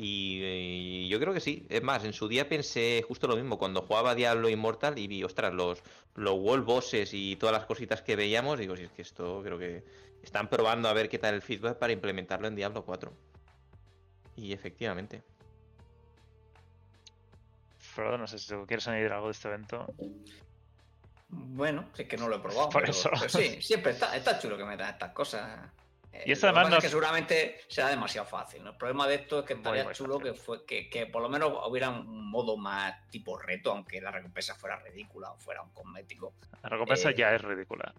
Y, y yo creo que sí. Es más, en su día pensé justo lo mismo. Cuando jugaba Diablo Immortal y vi, ostras, los, los wall bosses y todas las cositas que veíamos, digo, si es que esto creo que están probando a ver qué tal el feedback para implementarlo en Diablo 4. Y efectivamente. Frodo, no sé si tú quieres añadir algo de este evento. Bueno, es que no lo he probado. Por pero, eso. pero sí, siempre está, está chulo que metan estas cosas. Eh, Y lo que además es que seguramente será demasiado fácil. ¿no? El problema de esto es que estaría muy chulo fácil. que, fue, que, que por lo menos hubiera un modo más tipo reto, aunque la recompensa fuera ridícula o fuera un cosmético. La recompensa Eh, ya es ridícula.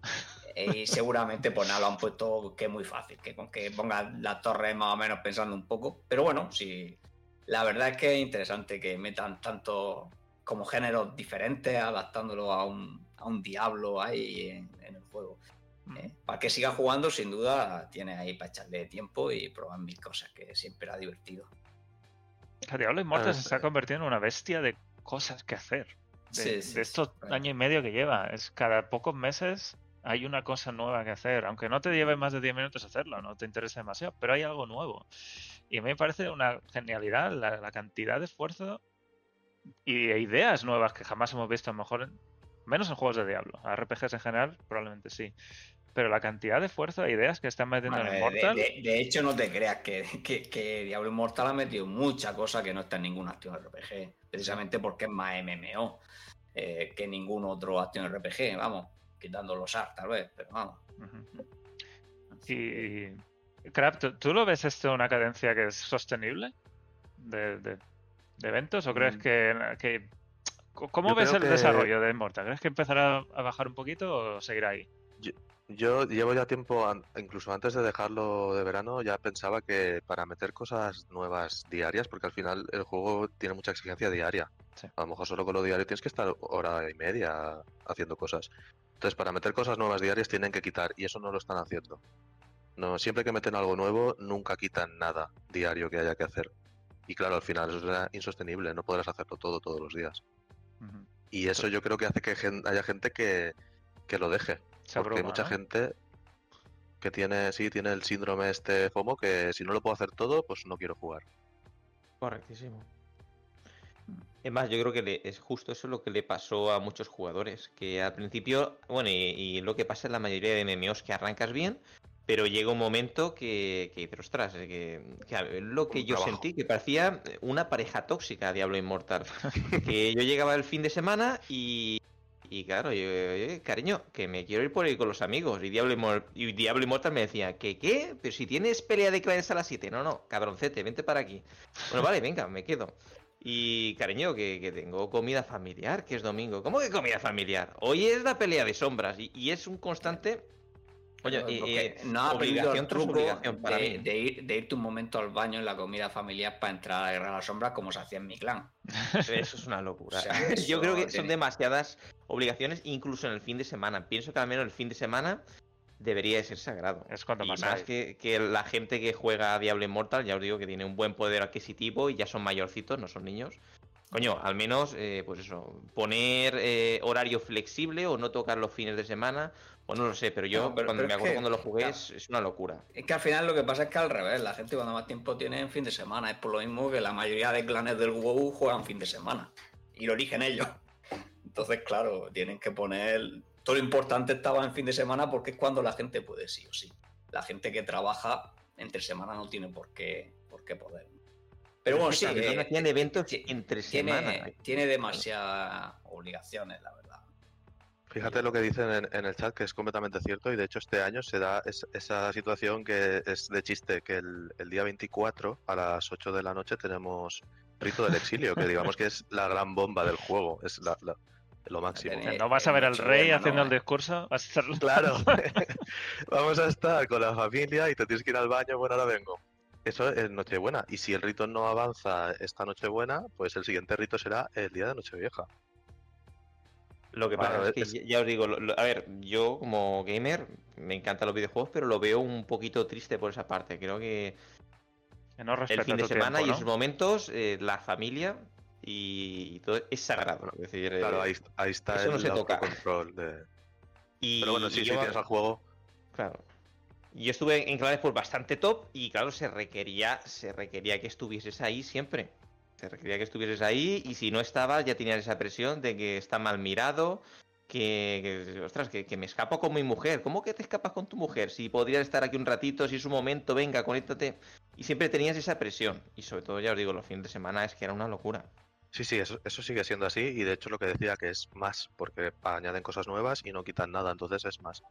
Eh, y seguramente pues nada, lo han puesto que es muy fácil, que con que pongan las torres más o menos pensando un poco. Pero bueno, sí, la verdad es que es interesante que metan tanto como géneros diferentes, adaptándolo a un, a un diablo ahí en, en el juego. Eh, para que siga jugando, sin duda, tiene ahí para echarle tiempo y probar mil cosas, que siempre era divertido. El Diablo Immortal Ah, se está convirtiendo en una bestia de cosas que hacer. De, Sí, sí, de estos sí, claro. año y medio que lleva. Es cada pocos meses hay una cosa nueva que hacer. Aunque no te lleve más de 10 minutos hacerlo, no te interesa demasiado, pero hay algo nuevo. Y a mí me parece una genialidad la, la cantidad de esfuerzo y e ideas nuevas que jamás hemos visto, a lo mejor, en- menos en juegos de Diablo. A RPGs en general, probablemente sí. Pero la cantidad de esfuerzo e ideas que están metiendo Bueno, en de, Immortal. de- de hecho, no te creas que, que, que Diablo Immortal ha metido mucha cosa que no está en ninguna acción RPG, precisamente porque es más MMO eh, que ningún otro acción RPG, vamos, quitando los ART tal vez, pero vamos. Y, Crap, ¿tú, tú lo ves esto una cadencia que es sostenible de, de- de eventos o crees Mm. que, que- ¿Cómo Yo ves el que- desarrollo de Immortal? ¿Crees que empezará a bajar un poquito o seguirá ahí? Yo llevo ya tiempo, incluso antes de dejarlo de verano, ya pensaba que para meter cosas nuevas diarias, porque al final el juego tiene mucha exigencia diaria. Sí. A lo mejor solo con lo diario tienes que estar hora y media haciendo cosas. Entonces, para meter cosas nuevas diarias tienen que quitar, y eso no lo están haciendo. No, siempre que meten algo nuevo, nunca quitan nada diario que haya que hacer. Y claro, al final eso es insostenible, no podrás hacerlo todo todos los días. Y eso yo creo que hace que gen- haya gente que, que lo deje. Se Porque hay mucha ¿no? gente que tiene, sí, tiene el síndrome este FOMO que si no lo puedo hacer todo, pues no quiero jugar. Correctísimo. Es más, yo creo que le- es justo eso lo que le pasó a muchos jugadores. Que al principio, bueno, y, y lo que pasa en la mayoría de MMOs, que arrancas bien, pero llega un momento que, que ostras, que, que lo que Un yo trabajo. sentí, que parecía una pareja tóxica, Diablo Inmortal. que yo llegaba el fin de semana y, y claro, yo, "Oye, cariño, que me quiero ir por ahí con los amigos. Y Diablo, Inmor- y Diablo Immortal me decía, ¿que qué? Pero si tienes pelea de clanes a las 7. No, no, cabroncete, vente para aquí. Bueno, vale, venga, me quedo. Y cariño, que, que tengo comida familiar, que es domingo. ¿Cómo que comida familiar? Hoy es la pelea de sombras y, y es un constante. Oye, eh, no ha aprendido el truco de, de ir, de irte un momento al baño en la comida familiar para entrar a la guerra de las sombras como se hacía en mi clan. Eso es una locura. O sea, Yo creo que son demasiadas obligaciones, incluso en el fin de semana. Pienso que al menos el fin de semana debería de ser sagrado. Es cuando y más que, que la gente que juega a Diablo Immortal, ya os digo que tiene un buen poder adquisitivo y ya son mayorcitos, no son niños. Coño, al menos, eh, pues eso, poner eh, horario flexible o no tocar los fines de semana, o no lo sé, pero yo No, pero- cuando pero me acuerdo que, cuando lo jugué claro. es, es una locura. Es que al final lo que pasa es que al revés, la gente cuando más tiempo tiene en fin de semana. Es por lo mismo que la mayoría de clanes del WoW juegan fin de semana. Y lo eligen ellos. Entonces, claro, tienen que poner. Todo lo importante estaba en fin de semana porque es cuando la gente puede, sí o sí. La gente que trabaja entre semana no tiene por qué, por qué poder. Pero bueno, sí, También eh, hacían eventos entre semana. tiene, tiene demasiadas obligaciones, la verdad. Fíjate lo que dicen en, en el chat, que es completamente cierto, y de hecho este año se da es- esa situación que es de chiste, que el, el día 24 a las 8 de la noche tenemos Rito del Exilio, que digamos que es la gran bomba del juego, es la- la- lo máximo. ¿No vas a ver al rey haciendo ¿no? el discurso? ¿Vas a estar... Claro, vamos a estar con la familia y te tienes que ir al baño, bueno, ahora vengo. Eso es Nochebuena, y si el rito no avanza esta Nochebuena, pues el siguiente rito será el día de Nochevieja. Lo que Bueno, pasa es que es- ya- os digo, lo- lo- a ver, yo como gamer me encantan los videojuegos, pero lo veo un poquito triste por esa parte. Creo que Que no el fin de semana tiempo, y ¿no? esos momentos, eh, la familia y, y todo es sagrado. Es decir, Claro, eh, ahí, ahí está eso no el se toca. autocontrol de... y, Pero bueno, sí, si yo- tienes al juego, Claro. Yo estuve en claves por bastante top y claro, se requería, se requería que estuvieses ahí siempre. Se requería que estuvieses ahí y si no estabas ya tenías esa presión de que está mal mirado, que, ostras, que, que me escapo con mi mujer. ¿Cómo que te escapas con tu mujer? Si podrías estar aquí un ratito, si es un momento, venga, conéctate. Y siempre tenías esa presión. Y sobre todo, ya os digo, los fines de semana es que era una locura. Sí, sí, eso, eso sigue siendo así y de hecho lo que decía que es más, porque añaden cosas nuevas y no quitan nada, entonces es más.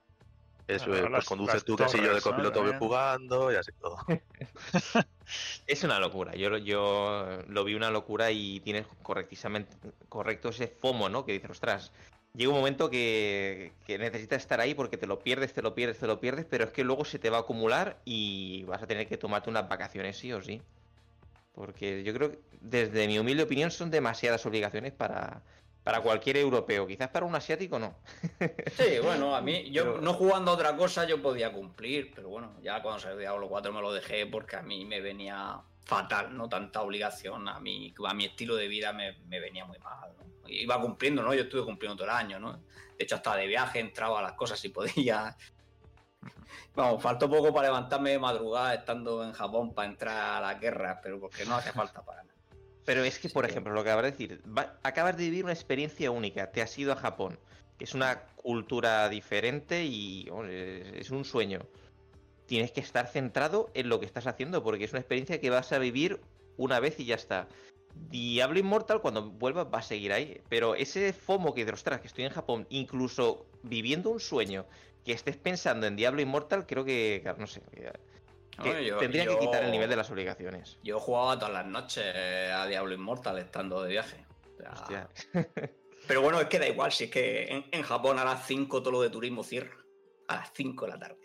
Eso, Claro, eh, pues las- conduces las tu casillo de torres, ¿no? copiloto También. jugando y así todo. Es una locura. Yo, yo lo vi una locura y tienes correctísimamente correcto ese FOMO, ¿no? Que dices, ostras, llega un momento que, que necesitas estar ahí porque te lo pierdes, te lo pierdes, te lo pierdes, pero es que luego se te va a acumular y vas a tener que tomarte unas vacaciones sí o sí. Porque yo creo que, desde mi humilde opinión, son demasiadas obligaciones para, para cualquier europeo. Quizás para un asiático no. Sí, bueno, a mí, yo Pero- no jugando a otra cosa yo podía cumplir, pero bueno, ya cuando salió Diablo 4 me lo dejé porque a mí me venía fatal, ¿no? Tanta obligación, a mí, a mi estilo de vida me, me venía muy mal, ¿no? Iba cumpliendo, ¿no? Yo estuve cumpliendo todo el año, ¿no? De hecho, hasta de viaje entraba a las cosas si podía. Vamos, faltó poco para levantarme de madrugada estando en Japón para entrar a la guerra, pero porque no hace falta para. Pero es que, por Sí. ejemplo, lo que acabas de decir, va- acabas de vivir una experiencia única, te has ido a Japón, que es una cultura diferente y hombre, es, un sueño. Tienes que estar centrado en lo que estás haciendo, porque es una experiencia que vas a vivir una vez y ya está. Diablo Immortal, cuando vuelvas, va a seguir ahí. Pero ese FOMO que dices, ostras, que estoy en Japón, incluso viviendo un sueño, que estés pensando en Diablo Inmortal, creo que, claro, no sé, que- que No, yo- tendría yo- que quitar el nivel de las obligaciones. Yo jugaba todas las noches a Diablo Immortal estando de viaje. O sea, Hostia. Pero bueno, es que da igual, si es que en, en Japón a las 5 todo lo de turismo cierra. A las 5 de la tarde.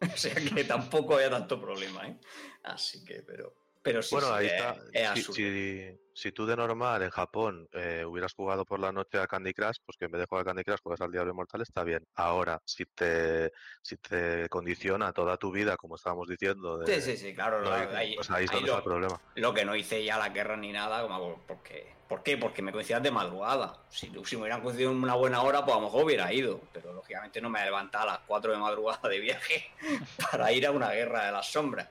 O sea que tampoco había tanto problema, ¿eh? Así que, pero. Pero sí, bueno, sí, ahí es- está. es Si, si- si tú de normal en Japón eh, hubieras jugado por la noche a Candy Crush, pues que en vez de jugar a Candy Crush juegas al Diablo Inmortal, está bien. Ahora, si te, si te condiciona toda tu vida, como estábamos diciendo, de, Sí, sí, sí, claro. no ahí, pues ahí está el problema. lo que no hice ya la guerra ni nada, como porque, ¿por qué? Porque me coincidían de madrugada. Si, si me hubieran coincidido en una buena hora, pues a lo mejor hubiera ido. Pero lógicamente no me levantaba a las 4 de madrugada de viaje para ir a una guerra de las sombras.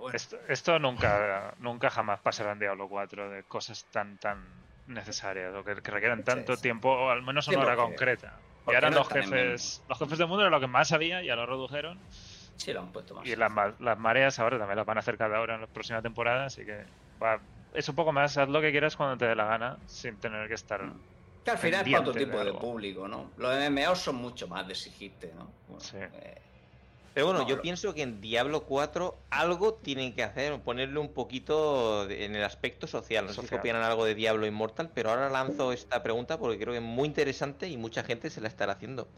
Bueno. Esto, esto nunca, nunca jamás pasará en Diablo 4 de cosas tan tan necesarias o que, que requieran tanto sí. tiempo o al menos una hora concreta. Y ahora no los jefes, los jefes del mundo era lo que más había, ya lo redujeron. Sí, lo han puesto más. Y las, ma- las mareas ahora también las van a hacer cada hora en la próxima temporada, así que va- es un poco más, haz lo que quieras cuando te dé la gana, sin tener que estar... Que al final es para otro pendiente de tipo de público, ¿no? Los MMOs son mucho más de exigirte, ¿no? Bueno, Sí. eh, Pero bueno, No, yo pienso que en Diablo 4 algo tienen que hacer, ponerle un poquito de- en el aspecto social. No sé si Social. opinan algo de Diablo Immortal, pero ahora lanzo esta pregunta porque creo que es muy interesante y mucha gente se la estará haciendo.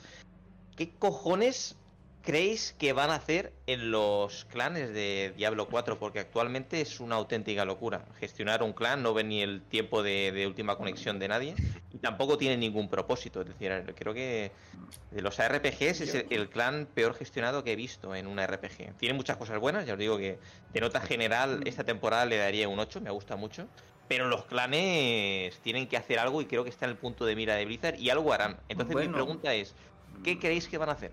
¿Qué cojones creéis que van a hacer en los clanes de Diablo 4? Porque actualmente es una auténtica locura. Gestionar un clan no ve ni el tiempo de, de última conexión de nadie y tampoco tiene ningún propósito. Es decir, creo que de los RPGs es el, el clan peor gestionado que he visto en una RPG. Tiene muchas cosas buenas, ya os digo que de nota general esta temporada le daría un 8, me gusta mucho. Pero los clanes tienen que hacer algo y creo que está en el punto de mira de Blizzard y algo harán. Entonces mi pregunta es, ¿qué creéis que van a hacer?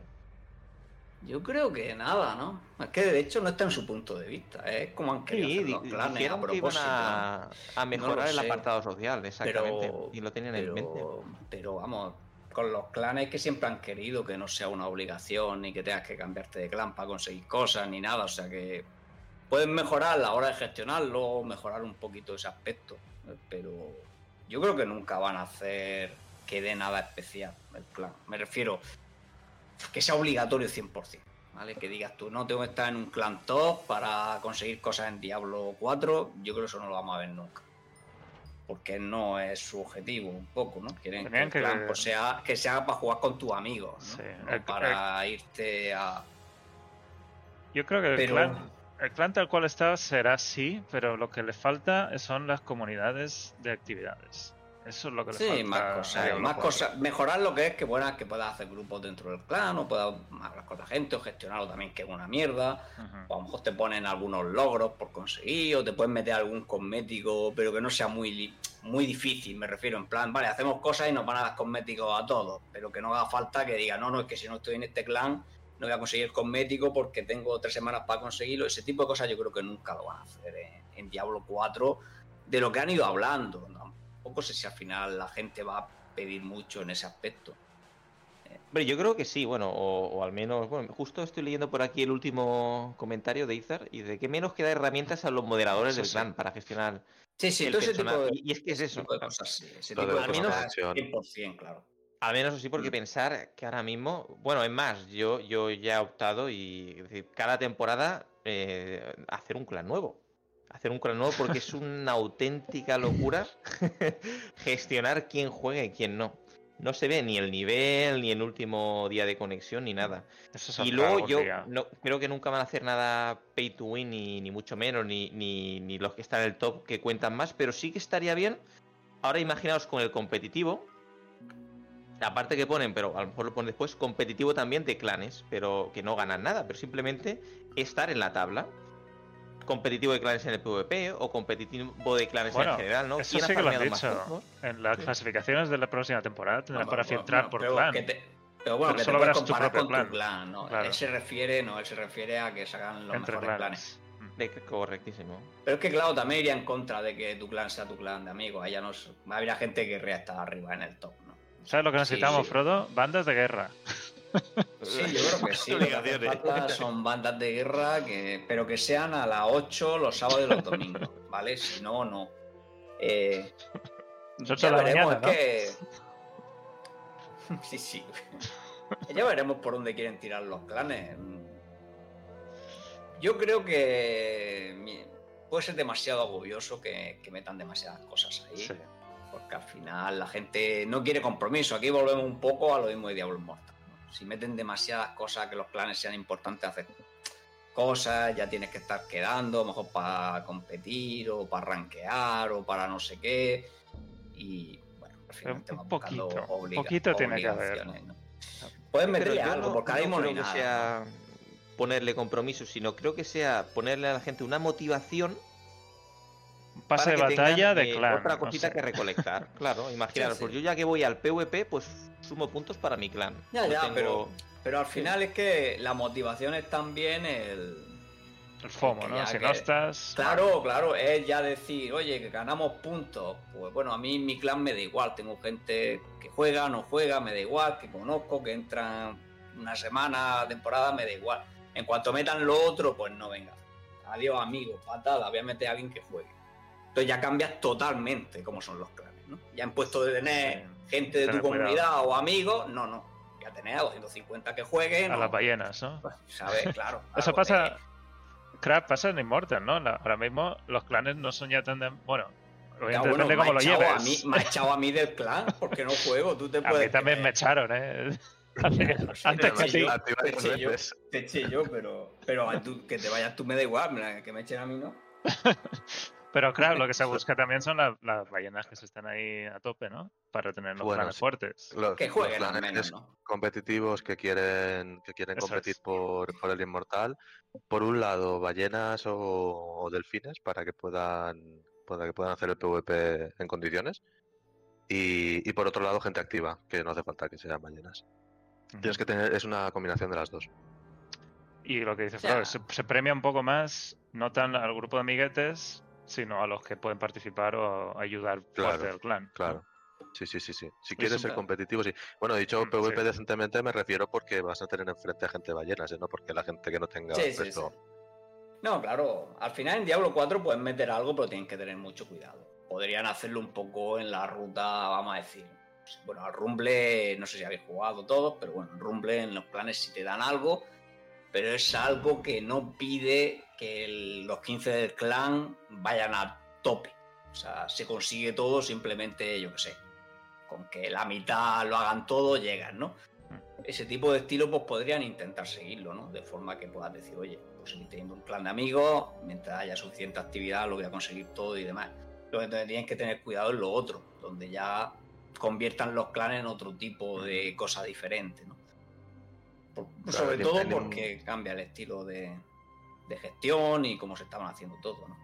Yo creo que nada, ¿no? Es que de hecho no está en su punto de vista. Es como han querido hacer di- los clanes a propósito. a, a mejorar el sé. apartado social, exactamente. Pero, y lo tienen en mente. pero, pero vamos, con los clanes que siempre han querido que no sea una obligación ni que tengas que cambiarte de clan para conseguir cosas ni nada. O sea que pueden mejorar a la hora de gestionarlo, mejorar un poquito ese aspecto. eh, Pero yo creo que nunca van a hacer que dé nada especial el clan. Me refiero que sea obligatorio 100%. ¿Vale? Que digas tú, no tengo que estar en un clan top para conseguir cosas en Diablo 4. Yo creo que eso no lo vamos a ver nunca porque no es su objetivo un poco, ¿no? Quieren que el que- pues, sea, que sea para jugar con tus amigos, ¿no? Sí, No el- para irte a... Yo creo que el clan, el clan tal cual está será sí, pero lo que le falta son las comunidades de actividades. Eso es lo que le Sí, falta. más cosas, más 4. cosas. Mejorar lo que es que, buenas que puedas hacer grupos dentro del clan, o puedas hablar con la gente, o gestionarlo también, que es una mierda. O a lo mejor te ponen algunos logros por conseguir, o te pueden meter algún cosmético, pero que no sea muy, muy difícil, me refiero, en plan, vale, hacemos cosas y nos van a dar cosméticos a todos, pero que no haga falta que diga, no, no, es que si no estoy en este clan, no voy a conseguir el cosmético porque tengo tres semanas para conseguirlo. Ese tipo de cosas yo creo que nunca lo van a hacer en, en Diablo 4, de lo que han ido hablando. Tampoco sé si al final la gente va a pedir mucho en ese aspecto. Hombre, yo creo que sí, bueno, o, o al menos, bueno, justo estoy leyendo por aquí el último comentario de Izar y de que menos que dar herramientas a los moderadores Sí, del sí. clan para gestionar Sí, sí, el todo ese tipo de, Y, y es que es eso. cosas, ese tipo de. 100%, claro. Al menos así Mm. porque pensar que ahora mismo, bueno, es más, yo, yo ya he optado y es decir, cada temporada eh, hacer un clan nuevo. Hacer un clan nuevo porque es una auténtica locura gestionar quién juega y quién no. No se ve ni el nivel, ni el último día de conexión, ni nada. Eso Y luego yo no, creo que nunca van a hacer nada pay to win, ni, ni mucho menos, ni, ni, ni los que están en el top que cuentan más, pero sí que estaría bien. Ahora imaginaos con el competitivo, aparte que ponen, pero a lo mejor lo ponen después, competitivo también de clanes, pero que no ganan nada, pero simplemente estar en la tabla. Competitivo de clanes en el PvP o competitivo de clanes Bueno, en general, ¿no? eso ¿Quién ha sí que lo han dicho. En las Sí. clasificaciones de la próxima temporada tendrán No, para bueno, filtrar bueno, por pero clan. que te- pero bueno, Pero que te solo puedes verás tu comparar propio con clan. tu clan, ¿no? Claro. Él se refiere, no, él se refiere a que sacan los entre mejores clanes. clanes. Mm. De- correctísimo. Pero es que, claro, también iría en contra de que tu clan sea tu clan de amigos. Allá no es- habría gente que querría estar arriba en el top, ¿no? ¿Sabes lo que Sí, necesitamos, sí. Frodo? Bandas de guerra. Sí, yo creo que sí. Lo que hace Obligaciones. falta son bandas de guerra, que, pero que sean a las 8 los sábados y los domingos, ¿vale? Si no, no. Eh, ya veremos, mañana, que... sí, sí. Ya veremos por dónde quieren tirar los clanes. Yo creo que puede ser demasiado agobioso que, que metan demasiadas cosas ahí. Sí. Porque al final la gente no quiere compromiso. Aquí volvemos un poco a lo mismo de Diablo Immortal. Si meten demasiadas cosas que los planes sean importantes hacer cosas, ya tienes que estar quedando, a lo mejor para competir o para rankear o para no sé qué. Y bueno, al final Un te vas buscando poquito, obliga- poquito tiene que haber. Pero meterle algo, no- porque ahora no mismo no hay que nada. sea ponerle compromiso, sino creo que sea ponerle a la gente una motivación pase de batalla tengan, de eh, clan. otra no cosita sé. que recolectar. Claro, imaginaros, Sí, sí. pues yo ya que voy al PvP, pues sumo puntos para mi clan. Ya, No ya, tengo- pero, pero al final es que la motivación es también el, El FOMO, ¿no? Si que- no estás. Claro, claro, es ya decir, oye, que ganamos puntos. Pues bueno, a mí mi clan me da igual. Tengo gente que juega, no juega, me da igual, que conozco, que entran una semana, temporada, me da igual. En cuanto metan lo otro, pues no venga. Adiós, amigos, patada, voy a meter a alguien que juegue. Entonces ya cambias totalmente cómo son los clanes, ¿no? Ya en puesto de tener gente de tu cuidado. comunidad o amigos, no, no. Ya tener a 250 que jueguen. A o- las ballenas, ¿no? pues, ¿Sabes? Claro. Eso pasa. de- Crap, pasa en Immortal, ¿no? La- ahora mismo los clanes no son ya tan. de- Bueno, Ya, obviamente bueno, me ha cómo lo echado lleves. A mí, me ha echado a mí del clan porque no juego. Tú te A puedes. mí también me echaron, ¿eh? Antes, que a ti. A te eché yo. veces. Te eché yo, pero, pero a tú- que te vayas tú me da igual. Que me echen a mí no. Pero claro, lo que se busca también son las, las ballenas que se están ahí a tope, ¿no? Para tener los Bueno, clanes sí. fuertes. Los, Que los jueguen menos, ¿no? competitivos que quieren que quieren Eso competir es. por, por el inmortal. Por un lado, ballenas o, o delfines para que puedan para que puedan hacer el PvP en condiciones. Y, y por otro lado, gente activa, que no hace falta que sean ballenas. Tienes que tener, es una combinación de las dos. Y lo que dice. Flor, se, se premia un poco más, no tan al grupo de amiguetes, sino a los que pueden participar o ayudar Claro, parte del clan. ¿no? Claro. Sí, sí, sí, sí. Si Es quieres ser competitivo, sí. Bueno, dicho Mm, PvP sí. decentemente me refiero porque vas a tener enfrente a gente ballenas, ¿eh? no porque la gente que no tenga Sí, sí, sí. No, claro. Al final en Diablo 4 pueden meter algo, pero tienen que tener mucho cuidado. Podrían hacerlo un poco en la ruta, vamos a decir. Bueno, al Rumble, no sé si habéis jugado todos, pero bueno, en Rumble en los planes sí te dan algo, pero es algo que no pide que el- los 15 del clan vayan a tope. O sea, se consigue todo simplemente, yo qué sé, con que la mitad lo hagan todo, llegan, ¿no? Ese tipo de estilo, pues podrían intentar seguirlo, ¿no? De forma que puedas decir, oye, pues estoy teniendo un clan de amigos, mientras haya suficiente actividad lo voy a conseguir todo y demás. Lo que tienen que tener cuidado es lo otro, donde ya conviertan los clanes en otro tipo de cosa diferente, ¿no? Por- Claro, sobre en- todo porque cambia el estilo de, de gestión y cómo se estaban haciendo todo, ¿no?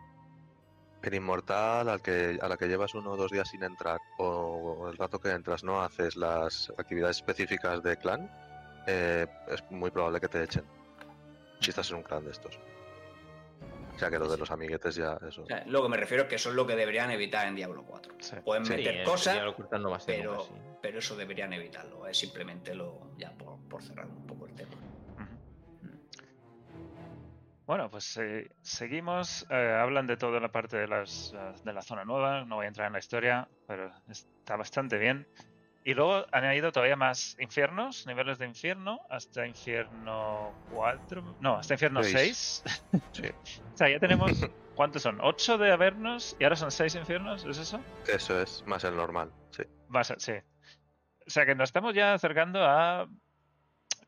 En Inmortal, al que, a la que llevas uno o dos días sin entrar, o, o el rato que entras no haces las actividades específicas de clan, eh, es muy probable que te echen. Si estás en un clan de estos. O sea que lo de los amiguetes ya, eso. O sea, lo que me refiero es que eso es lo que deberían evitar en Diablo 4. Sí. Pueden Sí. meter Sí, cosas, ya lo ocultan no va a ser pero, nunca así. pero eso deberían evitarlo. Es simplemente lo ya por, por cerrar un poco el tema. Bueno, pues eh, seguimos. eh, hablan de toda la parte de, las, de la zona nueva. No voy a entrar en la historia, pero está bastante bien. Y luego han añadido todavía más infiernos, niveles de infierno, hasta infierno 4. No, hasta infierno Seis. 6. Sí. o sea, ya tenemos. ¿Cuántos son? ¿8 de Avernos y ahora son 6 infiernos? ¿Es eso? Eso es más el normal, sí. Ser- sí. O sea que nos estamos ya acercando a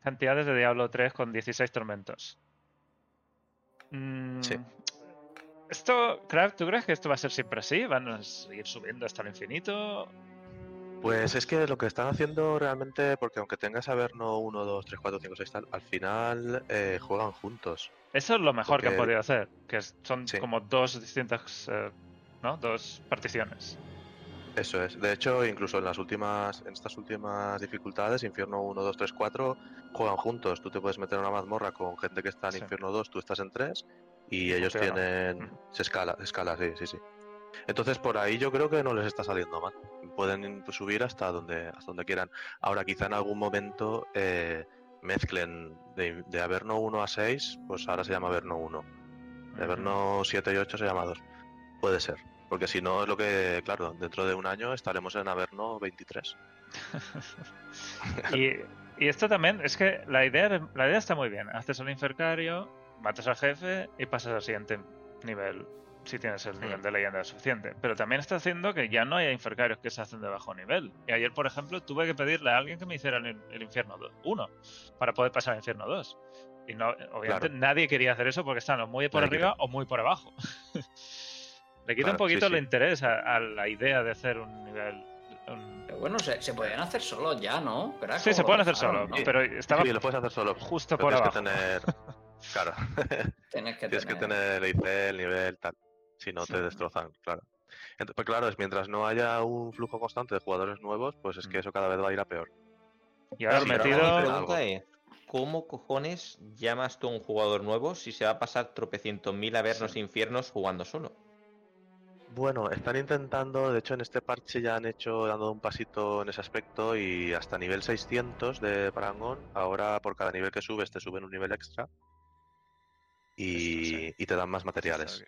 cantidades de Diablo 3 con 16 tormentos. Mm, Sí. Esto, Kraft, ¿tú crees que esto va a ser siempre así? ¿Van a seguir subiendo hasta el infinito? Pues es que lo que están haciendo realmente, porque aunque tengas Averno 1, 2, 3, 4, 5, 6, tal, al final eh, juegan juntos. Eso es lo mejor que han Porque- podido hacer, que son Sí. como dos distintas, eh, ¿no? Dos particiones. Eso es. De hecho, incluso en las últimas, en estas últimas dificultades, Infierno 1, 2, 3, 4, juegan juntos. Tú te puedes meter en una mazmorra con gente que está en Sí. Infierno 2, tú estás en 3, y ellos funciona. tienen. Se escala, se escala, sí, sí, sí. Entonces por ahí yo creo que no les está saliendo mal. Pueden subir hasta donde, hasta donde quieran. Ahora quizá en algún momento eh, mezclen de, de Averno 1 a 6, pues ahora se llama Averno 1. De Averno 7 y 8 se llama 2. Puede ser. Porque si no es lo que, claro, dentro de un año estaremos en Averno 23. Y, y esto también, es que la idea, la idea está muy bien. Haces el infercario, matas al jefe y pasas al siguiente nivel, si tienes el nivel Hmm. de leyenda suficiente. Pero también está haciendo que ya no haya infercarios que se hacen de bajo nivel. Y ayer, por ejemplo, tuve que pedirle a alguien que me hiciera el, el infierno 1 para poder pasar al infierno 2. Y no, obviamente Claro. nadie quería hacer eso porque están o muy por Nadie arriba o muy por abajo. Le quita un sí, poquito el sí. interés a, a la idea de hacer un nivel. un- Pero bueno, se, se podían hacer solos ya, ¿no? Crack, Sí, se pueden hacer dejaron, solo, ¿no? pero estaba Sí, lo puedes hacer solo. justo pero por tienes abajo. que tener. Claro, Tienes que tienes que tener... tener el IC, el nivel, tal. Si no, te Sí. destrozan, claro. Ent- pues claro, es mientras no haya un flujo constante de jugadores nuevos, pues es que Mm. eso cada vez va a ir a peor. Y ahora Sí, metido. algo. pregunta es, ¿cómo cojones llamas tú a un jugador nuevo si se va a pasar tropecientos mil a ver los infiernos jugando solo? Bueno, están intentando, de hecho en este parche ya han hecho, dando un pasito en ese aspecto y hasta nivel 600 de Parangón, ahora por cada nivel que subes te suben un nivel extra y, y te dan más materiales.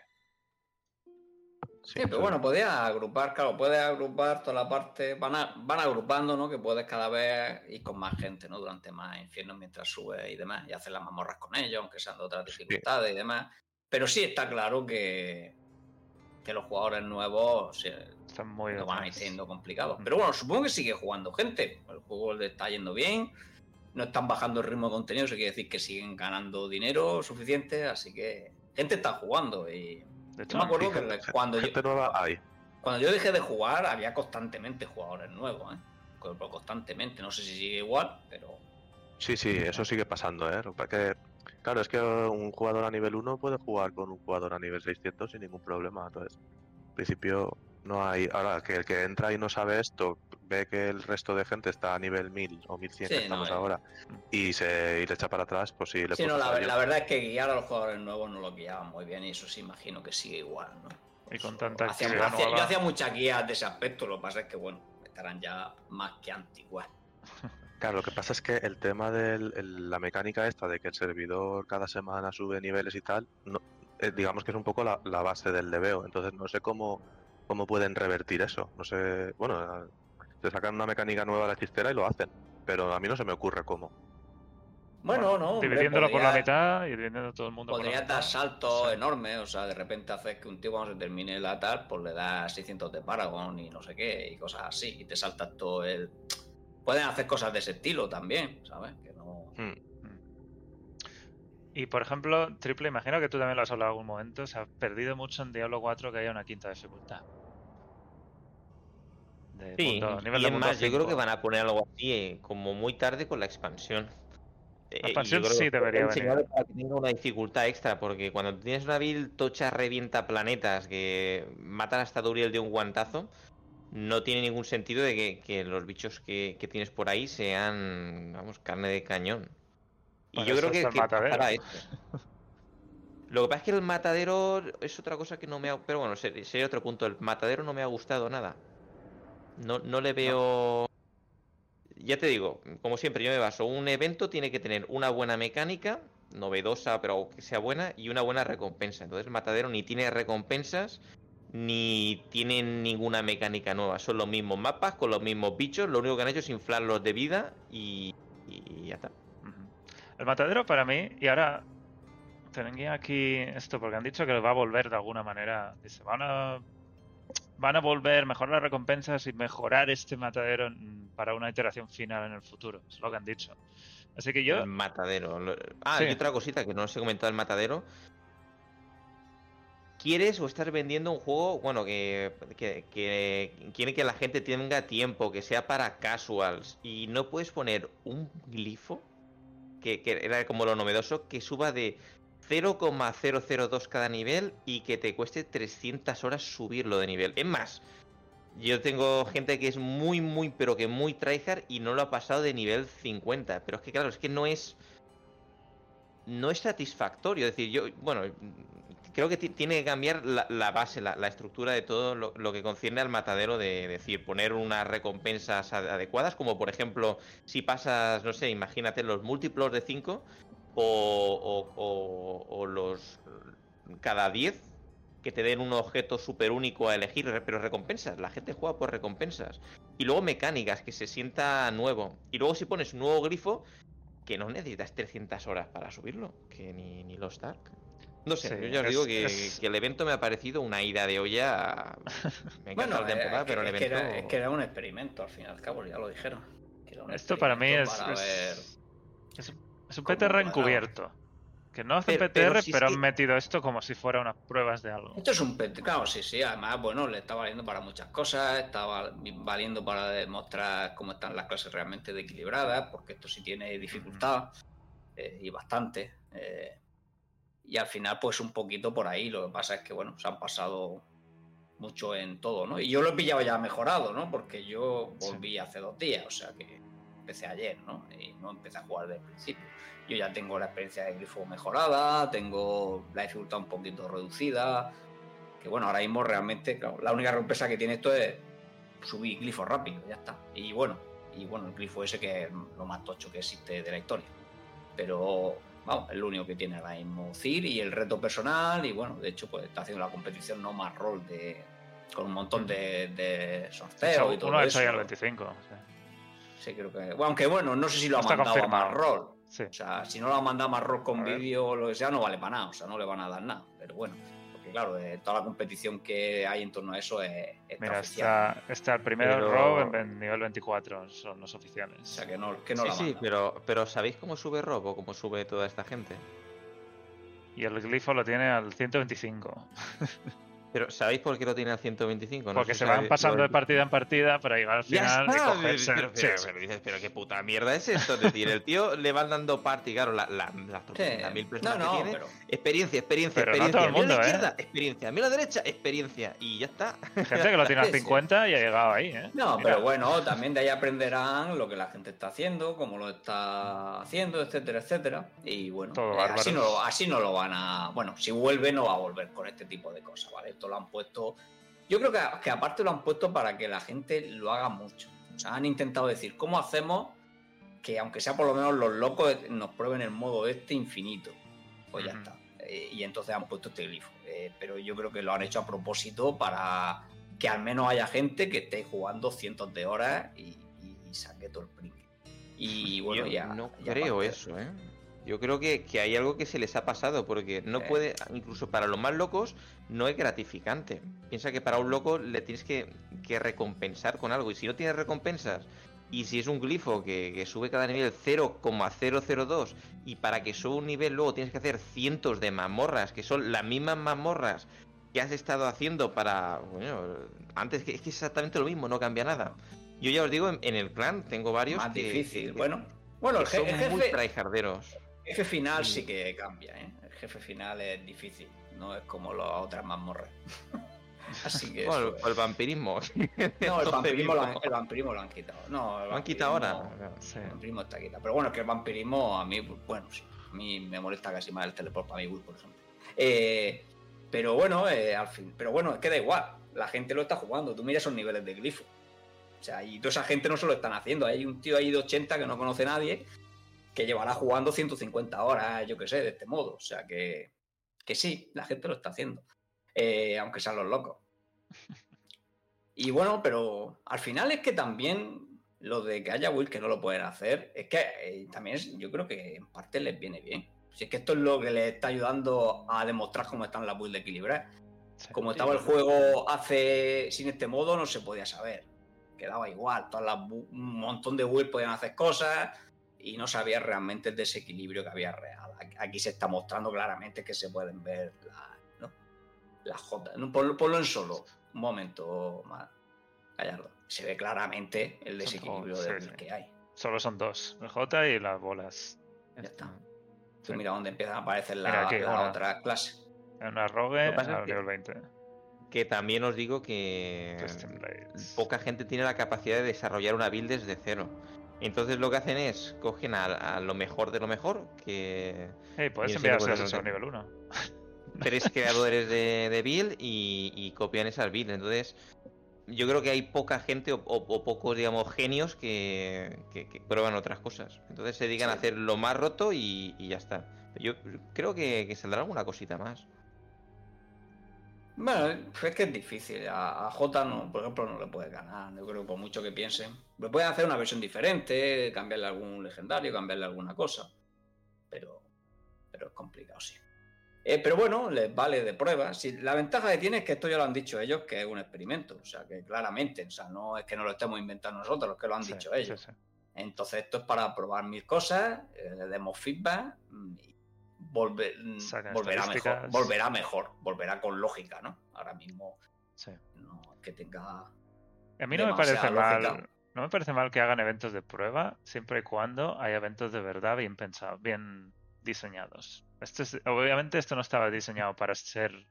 Sí, pero bueno, podías agrupar, claro, puedes agrupar toda la parte, van, a- van agrupando, ¿no? Que puedes cada vez ir con más gente, ¿no? Durante más infiernos mientras subes y demás, y hacer las mazmorras con ellos, aunque sean de otras dificultades y demás. Pero sí está claro que, que los jugadores nuevos se, Están muy lo van a ir siendo complicados. Pero bueno, supongo que sigue jugando gente. El juego le está yendo bien. No están bajando el ritmo de contenido, eso quiere decir que siguen ganando dinero suficiente, así que gente está jugando y De hecho, me acuerdo que gente- cuando yo, nueva hay. cuando yo dejé de jugar había constantemente jugadores nuevos, ¿eh? Co- Constantemente, no sé si sigue igual, pero Sí, sí, eso sigue pasando, ¿eh? Lo que pasa es que, claro, es que un jugador a nivel 1 puede jugar con un jugador a nivel 600 sin ningún problema. Entonces, en principio no hay... Ahora, que el que entra y no sabe esto, ve que el resto de gente está a nivel 1000 o 1100 Sí, que estamos eh. ahora y se y le echa para atrás, pues sí, le sí, no, la, verdad es que guiar a los jugadores nuevos no lo guiaban muy bien y eso sí imagino que sigue igual, ¿no? Y con tanta hacía- hacía-. Yo hacía muchas guías de ese aspecto, lo que pasa es que, bueno, estarán ya más que antiguas. Claro, lo que pasa es que el tema de la mecánica esta de que el servidor cada semana sube niveles y tal, no, eh, digamos que es un poco la, la base del leveo. Entonces no sé cómo, cómo pueden revertir eso. No sé, bueno, se sacan una mecánica nueva a la chistera y lo hacen, pero a mí no se me ocurre cómo. Bueno, no, Dividiéndolo por la podría- mitad y dividiendo a todo el mundo por la Podrías dar saltos Sí. enormes, o sea, de repente haces que un tío cuando se termine la tal, pues le das 600 de Paragon y no sé qué, y cosas así, y te saltas todo el... Pueden hacer cosas de ese estilo también, ¿sabes? Que no... Hmm. Y por ejemplo, Triple, imagino que tú también lo has hablado en algún momento, se ha perdido mucho en Diablo 4 que haya una quinta dificultad. De Sí, nivel y de más, yo creo 5. que van a poner algo así eh, como muy tarde con la expansión. Eh, y yo expansión sí debería venir. para que tenga una dificultad extra, porque cuando tienes una build tocha revienta planetas que matan hasta Duriel de un guantazo, no tiene ningún sentido de que, que los bichos que, que tienes por ahí sean, vamos, carne de cañón. Y Para yo creo que, que pasará esto. Lo que pasa es que el matadero es otra cosa que no me ha... Pero bueno, ser- sería otro punto. El matadero no me ha gustado nada. No, no le veo... Ya te digo, como siempre, yo me baso. Un evento tiene que tener una buena mecánica, novedosa, pero que sea buena, y una buena recompensa. Entonces el matadero ni tiene recompensas, ni tiene ninguna mecánica nueva. Son los mismos mapas, con los mismos bichos. Lo único que han hecho es inflarlos de vida y, y ya está. El matadero para mí, y ahora tenía aquí esto, porque han dicho que va a volver de alguna manera. Dice, van a, van a volver, mejorar las recompensas y mejorar este matadero para una iteración final en el futuro. Es lo que han dicho. Así que yo, El matadero. Ah, Sí. y otra cosita que no os he comentado del matadero. ¿Quieres o estás vendiendo un juego, bueno, que, que, que quiere que la gente tenga tiempo, que sea para casuals, y no puedes poner un glifo, que, que era como lo novedoso, que suba de 0,002 cada nivel y que te cueste 300 horas subirlo de nivel? Es más, yo tengo gente que es muy, muy, pero que muy tryhard y no lo ha pasado de nivel 50. Pero es que, claro, es que no es. No es satisfactorio. Es decir, yo, bueno, creo que ti- tiene que cambiar la, base, la, estructura de todo lo, que concierne al matadero de, decir, poner unas recompensas ad- adecuadas, como por ejemplo, si pasas, no sé, imagínate los múltiplos de 5 o, o- o- o los cada 10 que te den un objeto súper único a elegir, re- pero recompensas. La gente juega por recompensas. Y luego mecánicas, que se sienta nuevo. Y luego si pones un nuevo grifo, que no necesitas 300 horas para subirlo, que ni, ni los Dark. No sé, Sí, yo ya os es- digo que, es- que el evento me ha parecido una ida de olla. Me encanta Bueno, la temporada, eh, pero el es, que evento. era, es que era un experimento, al fin y al cabo, ya lo dijeron. que esto para mí es, experimento para ver- es, es un- PTR encubierto. Que no hacen Pero- PTR, pero si han que- metido esto como si fuera unas pruebas de algo. Esto es un pet, claro, sí, sí. Además, bueno, le está valiendo para muchas cosas, está val- valiendo para demostrar cómo están las clases realmente de equilibradas, porque esto sí tiene dificultad eh, y bastante. eh, y al final, pues un poquito por ahí. Lo que pasa es que, bueno, se han pasado mucho en todo, ¿no? Y yo lo he pillado ya mejorado, ¿no? Porque yo volví hace dos días, o sea que. Empecé ayer, ¿no? Y no empecé a jugar desde el principio. Yo ya tengo la experiencia de grifo mejorada, tengo la dificultad un poquito reducida. Que bueno, ahora mismo realmente, claro, la única sorpresa que tiene esto es subir glifo rápido, ya está. Y bueno, y bueno, el glifo ese que es lo más tocho que existe de la historia. Pero vamos, es lo único que tiene ahora mismo CIR y el reto personal. Y bueno, de hecho, pues está haciendo la competición no más rol de con un montón de, de sorteos y todo eso. hecho ya el 25. o sea. Sí, creo que. Bueno, aunque bueno, no sé si lo ha Está mandado a confirmado. más rol. Sí. O sea, si no lo ha mandado a más rol A con vídeo o lo que sea, no vale para nada. O sea, no le van a dar nada. Pero bueno, porque claro, de toda la competición que hay en torno a eso es, está Mira, está, está el primer Pero- Rob en, nivel 24, son los oficiales. O sea, que no, que no sí, la sí, pero, pero ¿sabéis cómo sube Rob o cómo sube toda esta gente? Y el glifo lo tiene al 125. Pero ¿sabéis por qué lo tiene al 125? No porque se si van pasando lo- de partida en partida para llegar al final y cogerse. pero, pero- sí. pero dices, pero qué puta mierda es esto. Es decir, el tío le van dando parte y claro, la, la, las Sí. 300.000 No, personas no, que tiene. pero. Experiencia, experiencia, Pero no experiencia. todo el Mira a la mundo, ¿eh? izquierda, experiencia. Mira a la derecha, experiencia. Y ya está. Gente que lo tiene sí. 50 y ha llegado ahí, ¿eh? No, Mira, pero bueno, también de ahí aprenderán lo que la gente está haciendo, cómo lo está haciendo, etcétera, etcétera. Y bueno, Todo eh, así, no, así no lo van a. Bueno, si vuelve, no va a volver con este tipo de cosas, ¿vale? Esto lo han puesto. Yo creo que, que aparte lo han puesto para que la gente lo haga mucho. O sea, han intentado decir, ¿cómo hacemos que, aunque sea por lo menos los locos, nos prueben el modo este infinito? Pues ya está. Eh, y entonces han puesto este glifo. Eh, pero yo creo que lo han hecho a propósito para que al menos haya gente que esté jugando cientos de horas y, y- y saque todo el print. Y bueno, Yo ya. no ya creo eso, ¿eh? Yo creo que, que hay algo que se les ha pasado, porque no puede, incluso para los más locos, no es gratificante. Piensa que para un loco le tienes que, que recompensar con algo, y si no tienes recompensas, y si es un glifo que, que sube cada nivel 0,002, y para que suba un nivel luego tienes que hacer cientos de mazmorras, que son las mismas mazmorras que has estado haciendo para. Bueno, antes que es que es exactamente lo mismo, no cambia nada. Yo ya os digo, en, en el clan tengo varios Más que, difícil. que- bueno, bueno, el, je- el son muy jefe. El jefe final Sí. que cambia, ¿eh? El jefe final es difícil, no es como las otras mazmorras. Así que. Bueno, el vampirismo. No, el vampirismo, lo han, mismo. el vampirismo lo han quitado. No, Lo han quitado ahora. Sí. El vampirismo está quitado. Pero bueno, es que el vampirismo a mí, bueno, sí. A mí me molesta casi más el teleport para mi Will, por ejemplo. Eh, pero bueno, eh, al fin. Pero bueno, es que da igual. La gente lo está jugando. Tú miras esos niveles de glifo. O sea, y toda esa gente no se lo están haciendo. Hay un tío ahí de 80 que no conoce a nadie que llevará jugando 150 horas, yo qué sé, de este modo. O sea que, que sí, la gente lo está haciendo. Eh, aunque sean los locos. Y bueno, pero al final es que también lo de que haya Will que no lo pueden hacer, es que eh, también es- yo creo que en parte les viene bien. Si es que esto es lo que les está ayudando a demostrar cómo están las builds equilibradas. Sí. Como estaba el juego hace sin este modo, no se podía saber. Quedaba igual, todas las un montón de builds podían hacer cosas y no sabía realmente el desequilibrio que había real. Aquí- se está mostrando claramente que se pueden ver la- ¿no? las J. Ponlo, ponlo en solo, un momento más. Gallardo. Se ve claramente el desequilibrio sí. que hay. Solo son dos, el J y las bolas. Ya está. Sí. Tú mira dónde empiezan a aparecer la, Mira aquí, la una. otra clase. Una rogue al nivel 20. Que también os digo que poca gente tiene la capacidad de desarrollar una build desde cero. Entonces lo que hacen es cogen a, a lo mejor de lo mejor, que Hey, puedes Viene enviar a nivel 1. tres creadores de, de build y, y copian esas builds. Entonces, yo creo que hay poca gente o, o- o pocos, digamos, genios que, que- que prueban otras cosas. Entonces se dedican a hacer lo más roto y, y ya está. Yo creo que, que saldrá alguna cosita más. Bueno, es que es difícil. A, a J, no, por ejemplo, no le puede ganar. Yo creo que por mucho que piensen. Le pueden hacer una versión diferente, cambiarle algún legendario, cambiarle alguna cosa. Pero, pero es complicado, sí. Eh, pero bueno, les vale de prueba. Si, la ventaja que tiene es que esto ya lo han dicho ellos, que es un experimento. O sea, que claramente, o sea, no es que no lo estemos inventando nosotros, que lo han Sí, dicho ellos. sí, sí. Entonces esto es para probar mil cosas, eh, le demos feedback mm, y volver, volverá mejor, volverá mejor, volverá con lógica, ¿no? Ahora mismo Sí. no que tenga... A mí no me parece lógica. mal. No me parece mal que hagan eventos de prueba siempre y cuando hay eventos de verdad bien pensados, bien diseñados. Esto es- obviamente esto no estaba diseñado para ser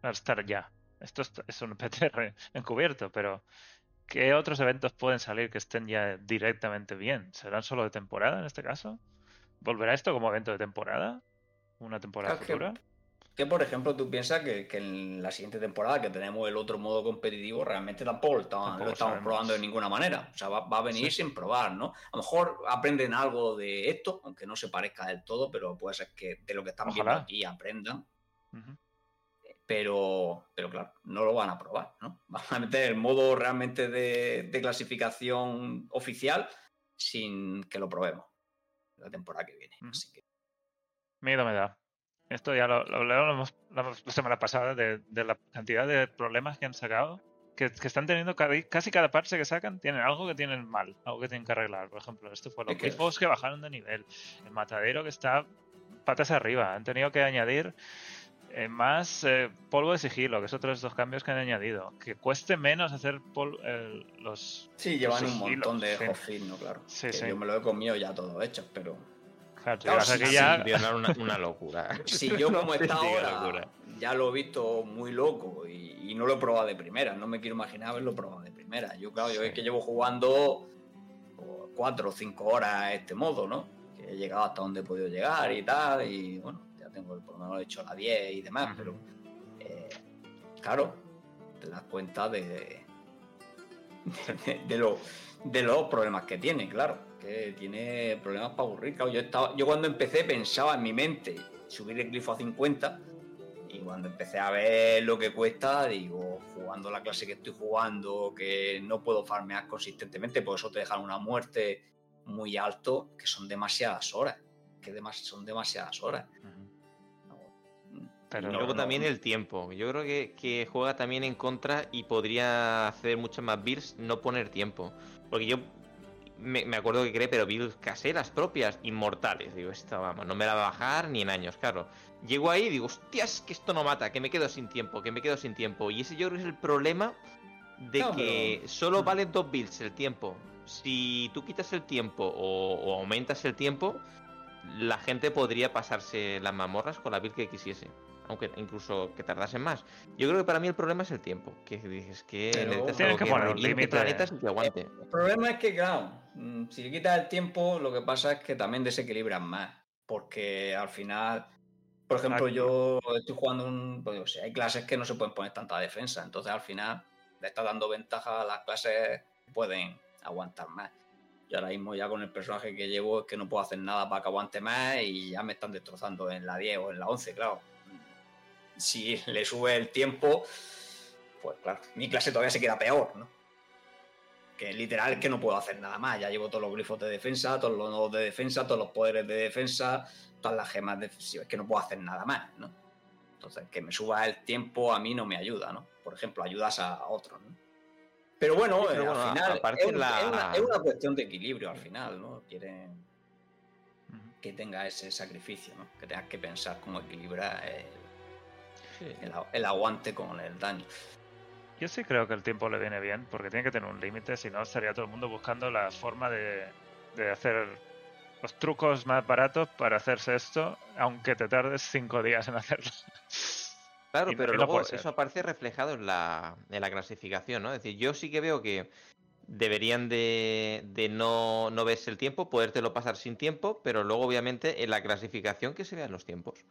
para estar ya. Esto es, es un PTR encubierto, pero ¿qué otros eventos pueden salir que estén ya directamente bien? ¿Serán solo de temporada en este caso? ¿Volverá esto como evento de temporada? ¿Una temporada Claro, que- futura? Que por ejemplo tú piensas que, que en la siguiente temporada que tenemos el otro modo competitivo realmente tampoco lo estamos, Tampoco lo estamos sabemos. probando de ninguna manera. O sea, va, va a venir Sí. sin probar, ¿no? A lo mejor aprenden algo de esto, aunque no se parezca del todo, pero puede ser que de lo que están viendo aquí aprendan. Pero, pero claro, no lo van a probar, ¿no? Van a meter el modo realmente de, de clasificación oficial sin que lo probemos la temporada que viene. Así que Miedo me da. Esto ya lo, lo hablamos la la semana pasada de, de la cantidad de problemas que han sacado. Que, que están teniendo cada- casi cada parche que sacan tienen algo que tienen mal, algo que tienen que arreglar. Por ejemplo, esto fue los Es que- bajaron de nivel, el matadero que está patas arriba. Han tenido que añadir eh, más eh, polvo de sigilo, que es otro de estos cambios que han añadido. Que cueste menos hacer pol- el- los. sí, llevan un sigilos, montón de sí. hotfix, ¿no? Claro. Sí, que sí. Yo me lo he comido ya todo hecho, pero Claro, llegas sí, aquí sí, ya- una, una locura. si yo como está ahora ya lo he visto muy loco y, y no lo he probado de primera, no me quiero imaginar haberlo probado de primera. Yo, claro, yo es que llevo jugando pues, cuatro o cinco horas a este modo, ¿no? Que he llegado hasta donde he podido llegar y tal, y bueno, ya tengo por lo menos he hecho la 10 y demás, pero eh, claro, te das cuenta de, de, de lo- de los problemas que tiene, claro, que tiene problemas para aburrir. Claro, yo, estaba, yo cuando empecé pensaba en mi mente subir el glifo a 50 y cuando empecé a ver lo que cuesta, digo, jugando la clase que estoy jugando, que no puedo farmear consistentemente, por eso te dejan una muerte muy alto, que son demasiadas horas, que demas- son demasiadas horas. Pero No, luego no. también el tiempo. Yo creo que, que juega también en contra y podría hacer muchas más builds no poner tiempo. Porque yo me, me acuerdo que creé, pero builds caseras propias, inmortales. Digo, esta vamos, no me la va a bajar ni en años, claro. Llego ahí y digo, hostias, que esto no mata, que me quedo sin tiempo, que me quedo sin tiempo. Y ese yo creo que es el problema de No, que pero- solo valen dos builds el tiempo. Si tú quitas el tiempo o, o aumentas el tiempo, la gente podría pasarse las mazmorras con la build que quisiese. Aunque incluso que tardasen más. Yo creo que para mí el problema es el tiempo. Que dices que necesitas Tienes algo que poner un límite. planetas y que aguante. El problema es que, claro, mm, si le quitas el tiempo, lo que pasa es que también desequilibran más. Porque al final, por ejemplo, Aquí. yo estoy jugando un. Pues, yo sé, hay clases que no se pueden poner tanta defensa. Entonces, al final, le está dando ventaja a las clases que pueden aguantar más. Yo ahora mismo, ya con el personaje que llevo, es que no puedo hacer nada para que aguante más y ya me están destrozando en la 10 o en la 11, claro. Si le sube el tiempo, pues claro, mi clase todavía se queda peor, ¿no? Que literal que no puedo hacer nada más. Ya llevo todos los grifos de defensa, todos los nodos de defensa, todos los poderes de defensa, todas las gemas defensivas. Es que no puedo hacer nada más, ¿no? Entonces, que me suba el tiempo a mí no me ayuda, ¿no? Por ejemplo, ayudas a otros, ¿no? Pero bueno, pero eh, bueno, al final es, la- es una, es una cuestión de equilibrio al final, ¿no? Quieren que tenga ese sacrificio, ¿no? Que tengas que pensar cómo equilibrar el, el el aguante con el daño. Yo sí creo que el tiempo le viene bien, porque tiene que tener un límite, si no estaría todo el mundo buscando la forma de, de hacer los trucos más baratos para hacerse esto, aunque te tardes cinco días en hacerlo. Claro, Y pero no luego eso aparece reflejado en la, en la clasificación, ¿no? Es decir, yo sí que veo que deberían de, de no, no verse el tiempo, podértelo pasar sin tiempo, pero luego obviamente en la clasificación que se vean los tiempos.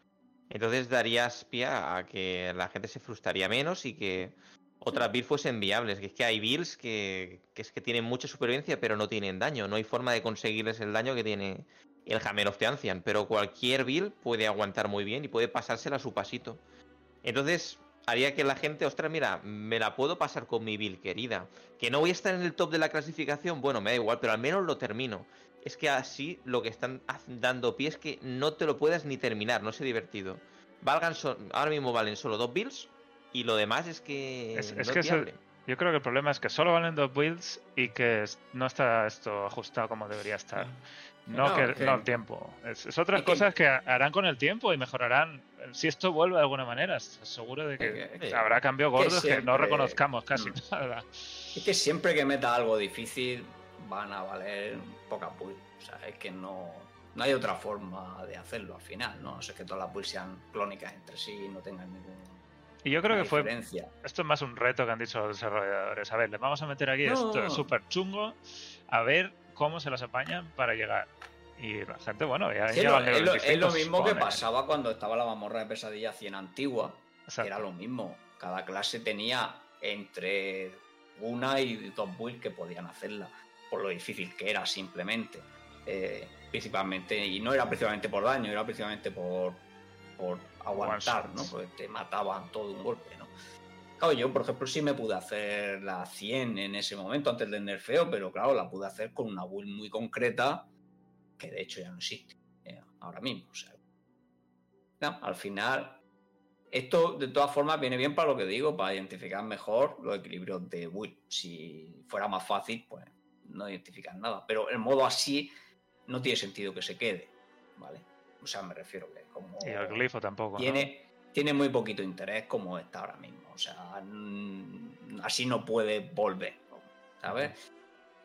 Entonces darías pie a que la gente se frustraría menos y que otras builds fuesen viables. Que es que hay builds que, que es que tienen mucha supervivencia pero no tienen daño. No hay forma de conseguirles el daño que tiene el Hammer of the Ancient. Pero cualquier build puede aguantar muy bien y puede pasársela a su pasito. Entonces, haría que la gente, ostras, mira, me la puedo pasar con mi build querida. Que no voy a estar en el top de la clasificación, bueno, me da igual, pero al menos lo termino. Es que así lo que están dando pie es que no te lo puedas ni terminar, no sé divertido. Valgan so- ahora mismo valen solo dos builds y lo demás es que Es- no es que eso- viable. Yo creo que el problema es que solo valen dos builds y que es- no está esto ajustado como debería estar. No, No, que, que- no el tiempo. Es, es otras es que- cosas que harán con el tiempo y mejorarán. Si esto vuelve de alguna manera, estoy seguro de que Es que- habrá cambios gordos que, no siempre- reconozcamos casi Mm. nada. Es que siempre que meta algo difícil van a valer pocas builds. O sea, es que no, no hay otra forma de hacerlo al final, ¿no? No sé que todas las builds sean clónicas entre sí y no tengan ningún. Y yo creo que fue. diferencia. Esto es más un reto que han dicho los desarrolladores. A ver, les vamos a meter aquí No. esto súper chungo. A ver cómo se las apañan para llegar. Y la gente, bueno, ya Sí, es, lo, 25, es lo mismo que pasaba cuando estaba la mazmorra de pesadilla 100 antigua. Era lo mismo. Cada clase tenía entre una y dos builds que podían hacerla. Por lo difícil que era simplemente. Eh, principalmente, y no era principalmente por daño, era principalmente por, por aguantar, ¿no? Porque te mataban todo de un golpe, ¿no? Claro, yo, por ejemplo, sí me pude hacer la 100 en ese momento, antes del nerfeo, pero claro, la pude hacer con una build muy concreta, que de hecho ya no existe eh, ahora mismo. O sea, no, al final, esto de todas formas viene bien para lo que digo, para identificar mejor los equilibrios de build. Si fuera más fácil, pues no identifican nada. Pero el modo así no tiene sentido que se quede, ¿vale? O sea, me refiero que como Y el glifo tampoco. ¿no? tiene, tiene muy poquito interés como está ahora mismo. O sea, así no puede volver, ¿sabes?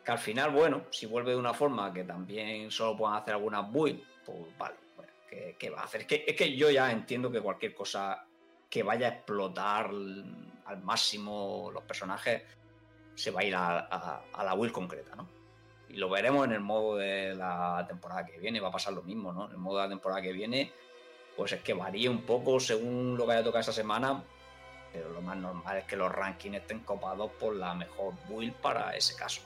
Que al final, bueno, si vuelve de una forma que también solo puedan hacer algunas builds, pues vale, bueno, ¿qué, qué va a hacer? Es que, es que yo ya entiendo que cualquier cosa que vaya a explotar al máximo los personajes se va a ir a, a- a la build concreta, ¿no? Y lo veremos en el modo de la temporada que viene, va a pasar lo mismo, ¿no? En el modo de la temporada que viene, pues es que varía un poco según lo que haya tocado esa semana, pero lo más normal es que los rankings estén copados por la mejor build para ese caso.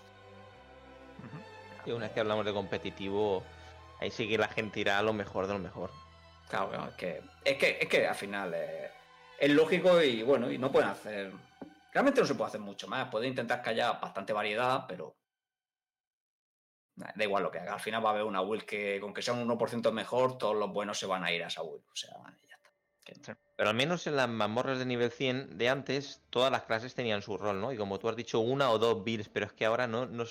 Y una vez que hablamos de competitivo, ahí sí que la gente irá a lo mejor de lo mejor. Claro, es que, es que, es que al final es lógico y bueno, y no pueden hacer. Realmente no se puede hacer mucho más. Puede intentar que haya bastante variedad, pero. nah, Da igual lo que haga. Al final va a haber una build que, con que sea un 1% mejor, todos los buenos se van a ir a esa build. O sea, ya está. Pero al menos en las mazmorras de nivel 100 de antes, todas las clases tenían su rol, ¿no? Y como tú has dicho, una o dos builds, pero es que ahora no, no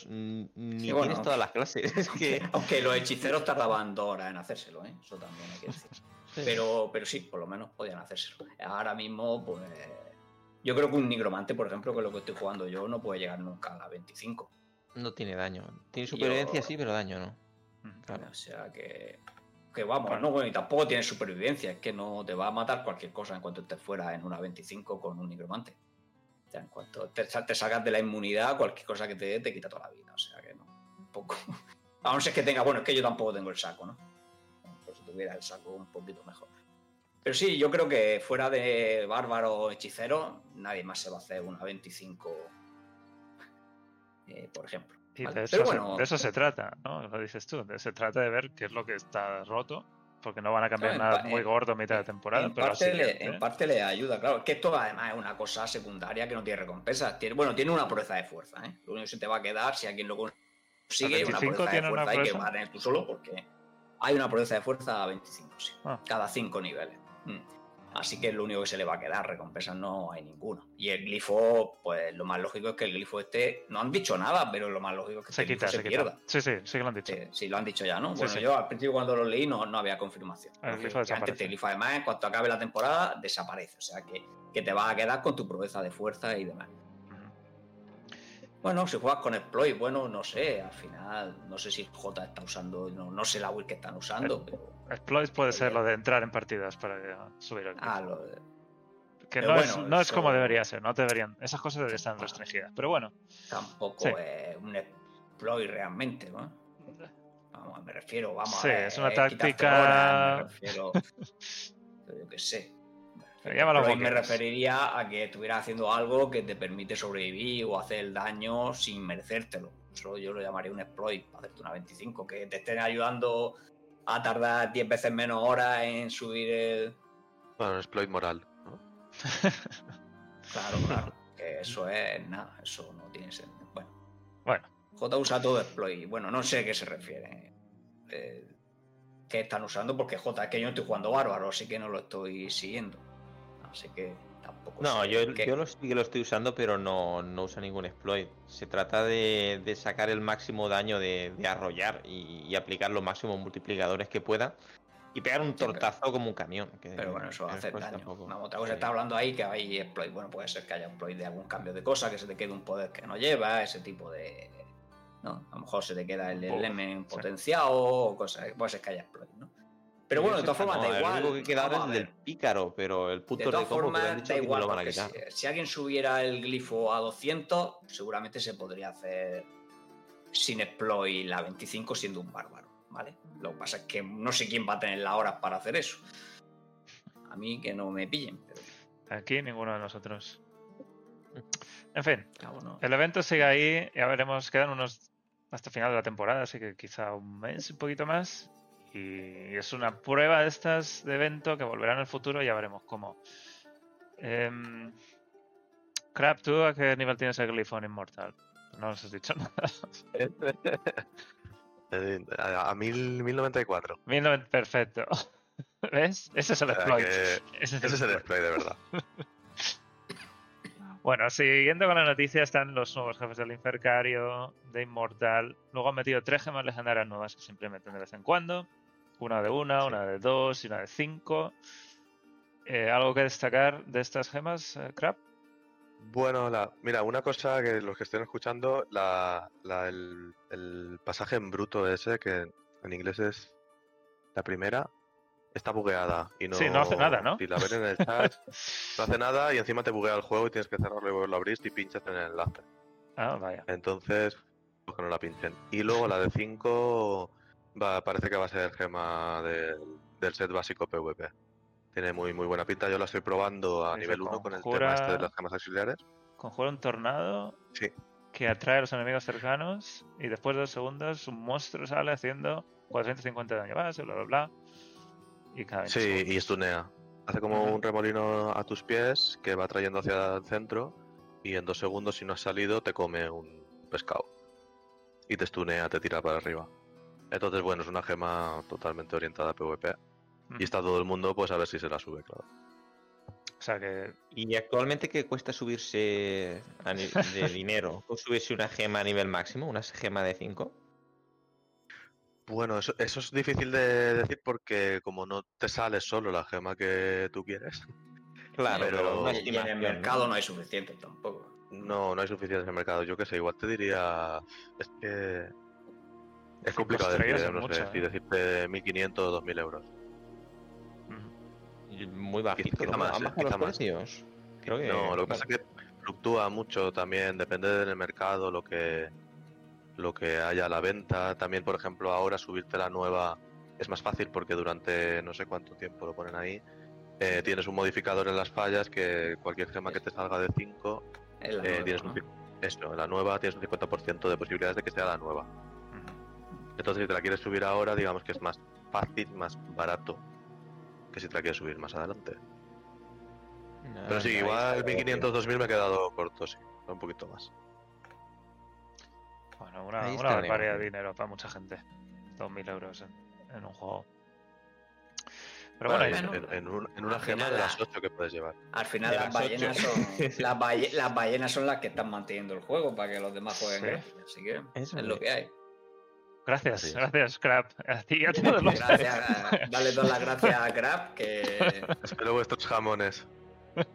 ni Sí, bueno. tienes todas las clases. Es que. Aunque los hechiceros tardaban dos horas en hacérselo, ¿eh? Eso también hay que decir. Pero, pero sí, por lo menos podían hacérselo. Ahora mismo, pues. Yo creo que un nigromante, por ejemplo, que es lo que estoy jugando yo, no puede llegar nunca a la 25. No tiene daño. Tiene supervivencia, Yo- sí, pero daño no. Claro. O sea que. Que vamos, no, bueno, y tampoco tiene supervivencia, es que no te va a matar cualquier cosa en cuanto estés fuera en una 25 con un nigromante. O sea, en cuanto te, te sacas de la inmunidad, cualquier cosa que te dé te quita toda la vida. O sea que no, un poco. A no ser que tenga, bueno, es que yo tampoco tengo el saco, ¿no? Pues si tuviera el saco un poquito mejor. Pero sí, yo creo que fuera de bárbaro hechicero, nadie más se va a hacer una 25, eh, por ejemplo. Vale, de eso, pero se- bueno, de eso se trata, ¿no? Lo dices tú. se trata de ver qué es lo que está roto, porque no van a cambiar nada muy gordo a mitad de temporada, en, pero la parte le, en ¿eh? parte le ayuda, claro. Que esto además es una cosa secundaria que no tiene recompensa. Tiene, bueno, tiene una proeza de fuerza. ¿eh? Lo único que se te va a quedar si alguien lo consigue ¿A una 25 proeza de fuerza y que va a tener tú solo porque hay una proeza de fuerza a 25, sí. Ah. Cada 5 niveles. Mm. Así que es lo único que se le va a quedar. Recompensas no hay ninguna. Y el glifo, pues lo más lógico es que el glifo este. No han dicho nada, pero lo más lógico es que se este quita, se, se, quita. pierda. Sí, sí, sí que lo han dicho. Sí, sí, lo han dicho ya, ¿no? Sí, bueno, sí. yo al principio cuando lo leí no, no había confirmación. El glifo desaparece. Este glifo además, en cuanto acabe la temporada, desaparece. O sea que, que te vas a quedar con tu proeza de fuerza y demás. Bueno, si juegas con exploit, bueno, no sé, al final, no sé si J está usando, no, no sé la build que están usando, pero. Exploits puede ser lo de entrar en partidas para eh, subir el Ah, glifo. lo de- Que no, es, no es como debería ser, no deberían. Esas cosas deberían estar restringidas. Pero bueno, tampoco Sí. es un exploit realmente, ¿no? Vamos, me refiero, vamos Sí, a ver. es una táctica- me refiero. yo qué sé. Me referiría a que estuvieras haciendo algo que te permite sobrevivir o hacer el daño sin merecértelo. Eso yo lo llamaría un exploit, para hacerte una 25, que te estén ayudando a tardar 10 veces menos horas en subir el. Bueno, un exploit moral. ¿no? Claro, claro. Que eso es nada, eso no tiene sentido. Bueno. bueno. J usa todo exploit. Bueno, no sé a qué se refiere. Eh, ¿Qué están usando? Porque J es que yo no estoy jugando bárbaro, así que no lo estoy siguiendo. Así que tampoco No, yo, yo lo, sí que lo estoy usando, pero no, no usa ningún exploit. Se trata de, de sacar el máximo daño de, de arrollar y, y aplicar los máximos multiplicadores que pueda y pegar un tortazo como un camión. que- Pero bueno, eso hace daño. tampoco- Vamos, otra cosa sí. está hablando ahí que hay exploit. Bueno, puede ser que haya exploit de algún cambio de cosa, que se te quede un poder que no lleva, ese tipo de. ¿no? A lo mejor se te queda el sí. potenciado o cosas. Puede ser que haya exploit, ¿no? Pero bueno, de todas Ah, formas, no, da El igual. único que queda ahora es el del pícaro, pero el De punto de, todas combo que formas, han dicho da igual, lo van a quitar. si, si alguien subiera el glifo a 200, seguramente se podría hacer sin exploit la 25 siendo un bárbaro, ¿vale? Lo que pasa es que no sé quién va a tener las horas para hacer eso. A mí que no me pillen, pero Aquí ninguno de nosotros. En fin, cabo, no. el evento sigue ahí. Ya veremos, quedan unos hasta el final de la temporada, así que quizá un mes, un poquito más. Y es una prueba de estas de evento que volverá en el futuro y ya veremos cómo. Em, Crap, ¿tú a qué nivel tienes el glifo en Immortal? No nos has dicho nada. A, a mil- 1094. 1090, perfecto. ¿Ves? Ese es el exploit. que Ese es ese es el exploit. de verdad. Bueno, siguiendo con la noticia, están los nuevos jefes del Infercario, de Immortal. Luego han metido tres gemas legendarias nuevas que se implementan de vez en cuando. Una de una, una de dos y una de cinco. Eh, ¿Algo que destacar de estas gemas, eh, Crap? Bueno, la, mira, una cosa que los que estén escuchando, la, la- el, el pasaje en bruto ese, que en inglés es la primera, está bugueada. Y no, Sí, no hace nada, ¿no? Si la ven en el chat, no hace nada y encima te buguea el juego y tienes que cerrarlo y volverlo a abrir y pinchas en el enlace. Ah, vaya. Entonces, pues que no la pinchen. Y luego la de 5 va, parece que va a ser gema del, del set básico PvP. Tiene muy muy buena pinta. Yo la estoy probando a nivel 1 con el tema este de las gemas auxiliares. Conjura un tornado Sí. que atrae a los enemigos cercanos y después de dos segundos un monstruo sale haciendo 450 de daño base, bla, bla, bla. Y cada 20 Sí, y stunea. Hace como un remolino a tus pies que va trayendo hacia el centro y en dos segundos si no has salido te come un pescado. Y te stunea, te tira para arriba. Entonces, bueno, es una gema totalmente orientada a PvP. Ujú. Y está todo el mundo, pues a ver si se la sube, claro. O sea que ¿Y actualmente qué cuesta subirse a de dinero? ¿O subirse una gema a nivel máximo? ¿Una gema de 5? Bueno, eso, eso es difícil de decir porque como no te sale solo la gema que tú quieres, Claro, Pero- pero, una Y en el mercado no hay suficiente tampoco. no, no hay suficientes en el mercado. Yo qué sé, igual te diría... Es que... Es complicado decir, no mucho, sé, ¿eh? si decirte 1500 o 2000 euros. Muy bajito. Quizá ¿no? más, ¿Han eh, bajado quizá los más. precios? Creo que... No, lo que pasa es que fluctúa mucho también, depende del mercado, lo que lo que haya a la venta. También, por ejemplo, ahora subirte la nueva es más fácil porque durante no sé cuánto tiempo lo ponen ahí. eh, tienes un modificador en las fallas que cualquier gema que te salga de 5, Es la eh, nueva, tienes ¿no? un, eso, la nueva tienes un 50% de posibilidades de que sea la nueva. Entonces, si te la quieres subir ahora, digamos que es más fácil, más barato que si te la quieres subir más adelante. Pero sí, ahí igual está. 1500, 2000 me he quedado corto, sí, un poquito más. Bueno, una, una barbaridad de dinero para mucha gente. 2.000 euros en, en un juego. Pero bueno, en, en- en un- en una al gema final de la- las 8 que puedes llevar. Al final De las las ballenas son las, balle- las ballenas son las que están manteniendo el juego para que los demás jueguen Sí. Así que Eso es lo que hay. Gracias, gracias, Crap. A ti y a todos los Gracias, dale todas las gracias a Grab que Espero vuestros jamones. Bueno,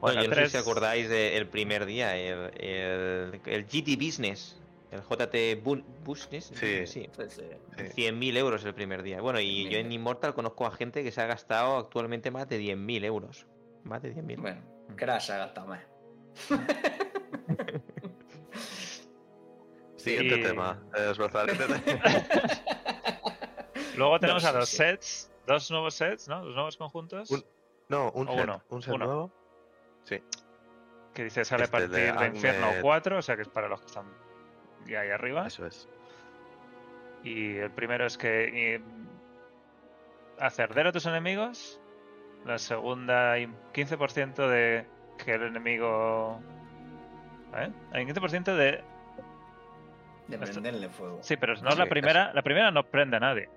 Bueno, yo no sé si acordáis del primer día, el, el, el GT Business, el JT Bu- Business, Sí. sí. pues, eh, Sí. 100.000 euros el primer día. Bueno, y yo en Immortal conozco a gente que se ha gastado actualmente más de 10.000 euros. Más de 10.000. bueno, Grab se ha gastado más. Siguiente Y- tema. Luego tenemos No, a los sí. sets, dos nuevos sets, ¿no? Dos nuevos conjuntos. Un- no, un O set, uno, un set uno. nuevo. Sí. Que dice sale a Este de partir de, Infierno Ahmed. 4, o sea que es para los que están ya ahí arriba. Eso es. Y el primero es que eh, hacer a tus enemigos. La segunda, y 15% de que el enemigo. ¿Eh? Hay 15% de. De prenderle fuego. Sí, pero no Sí, la primera. La primera no prende a nadie.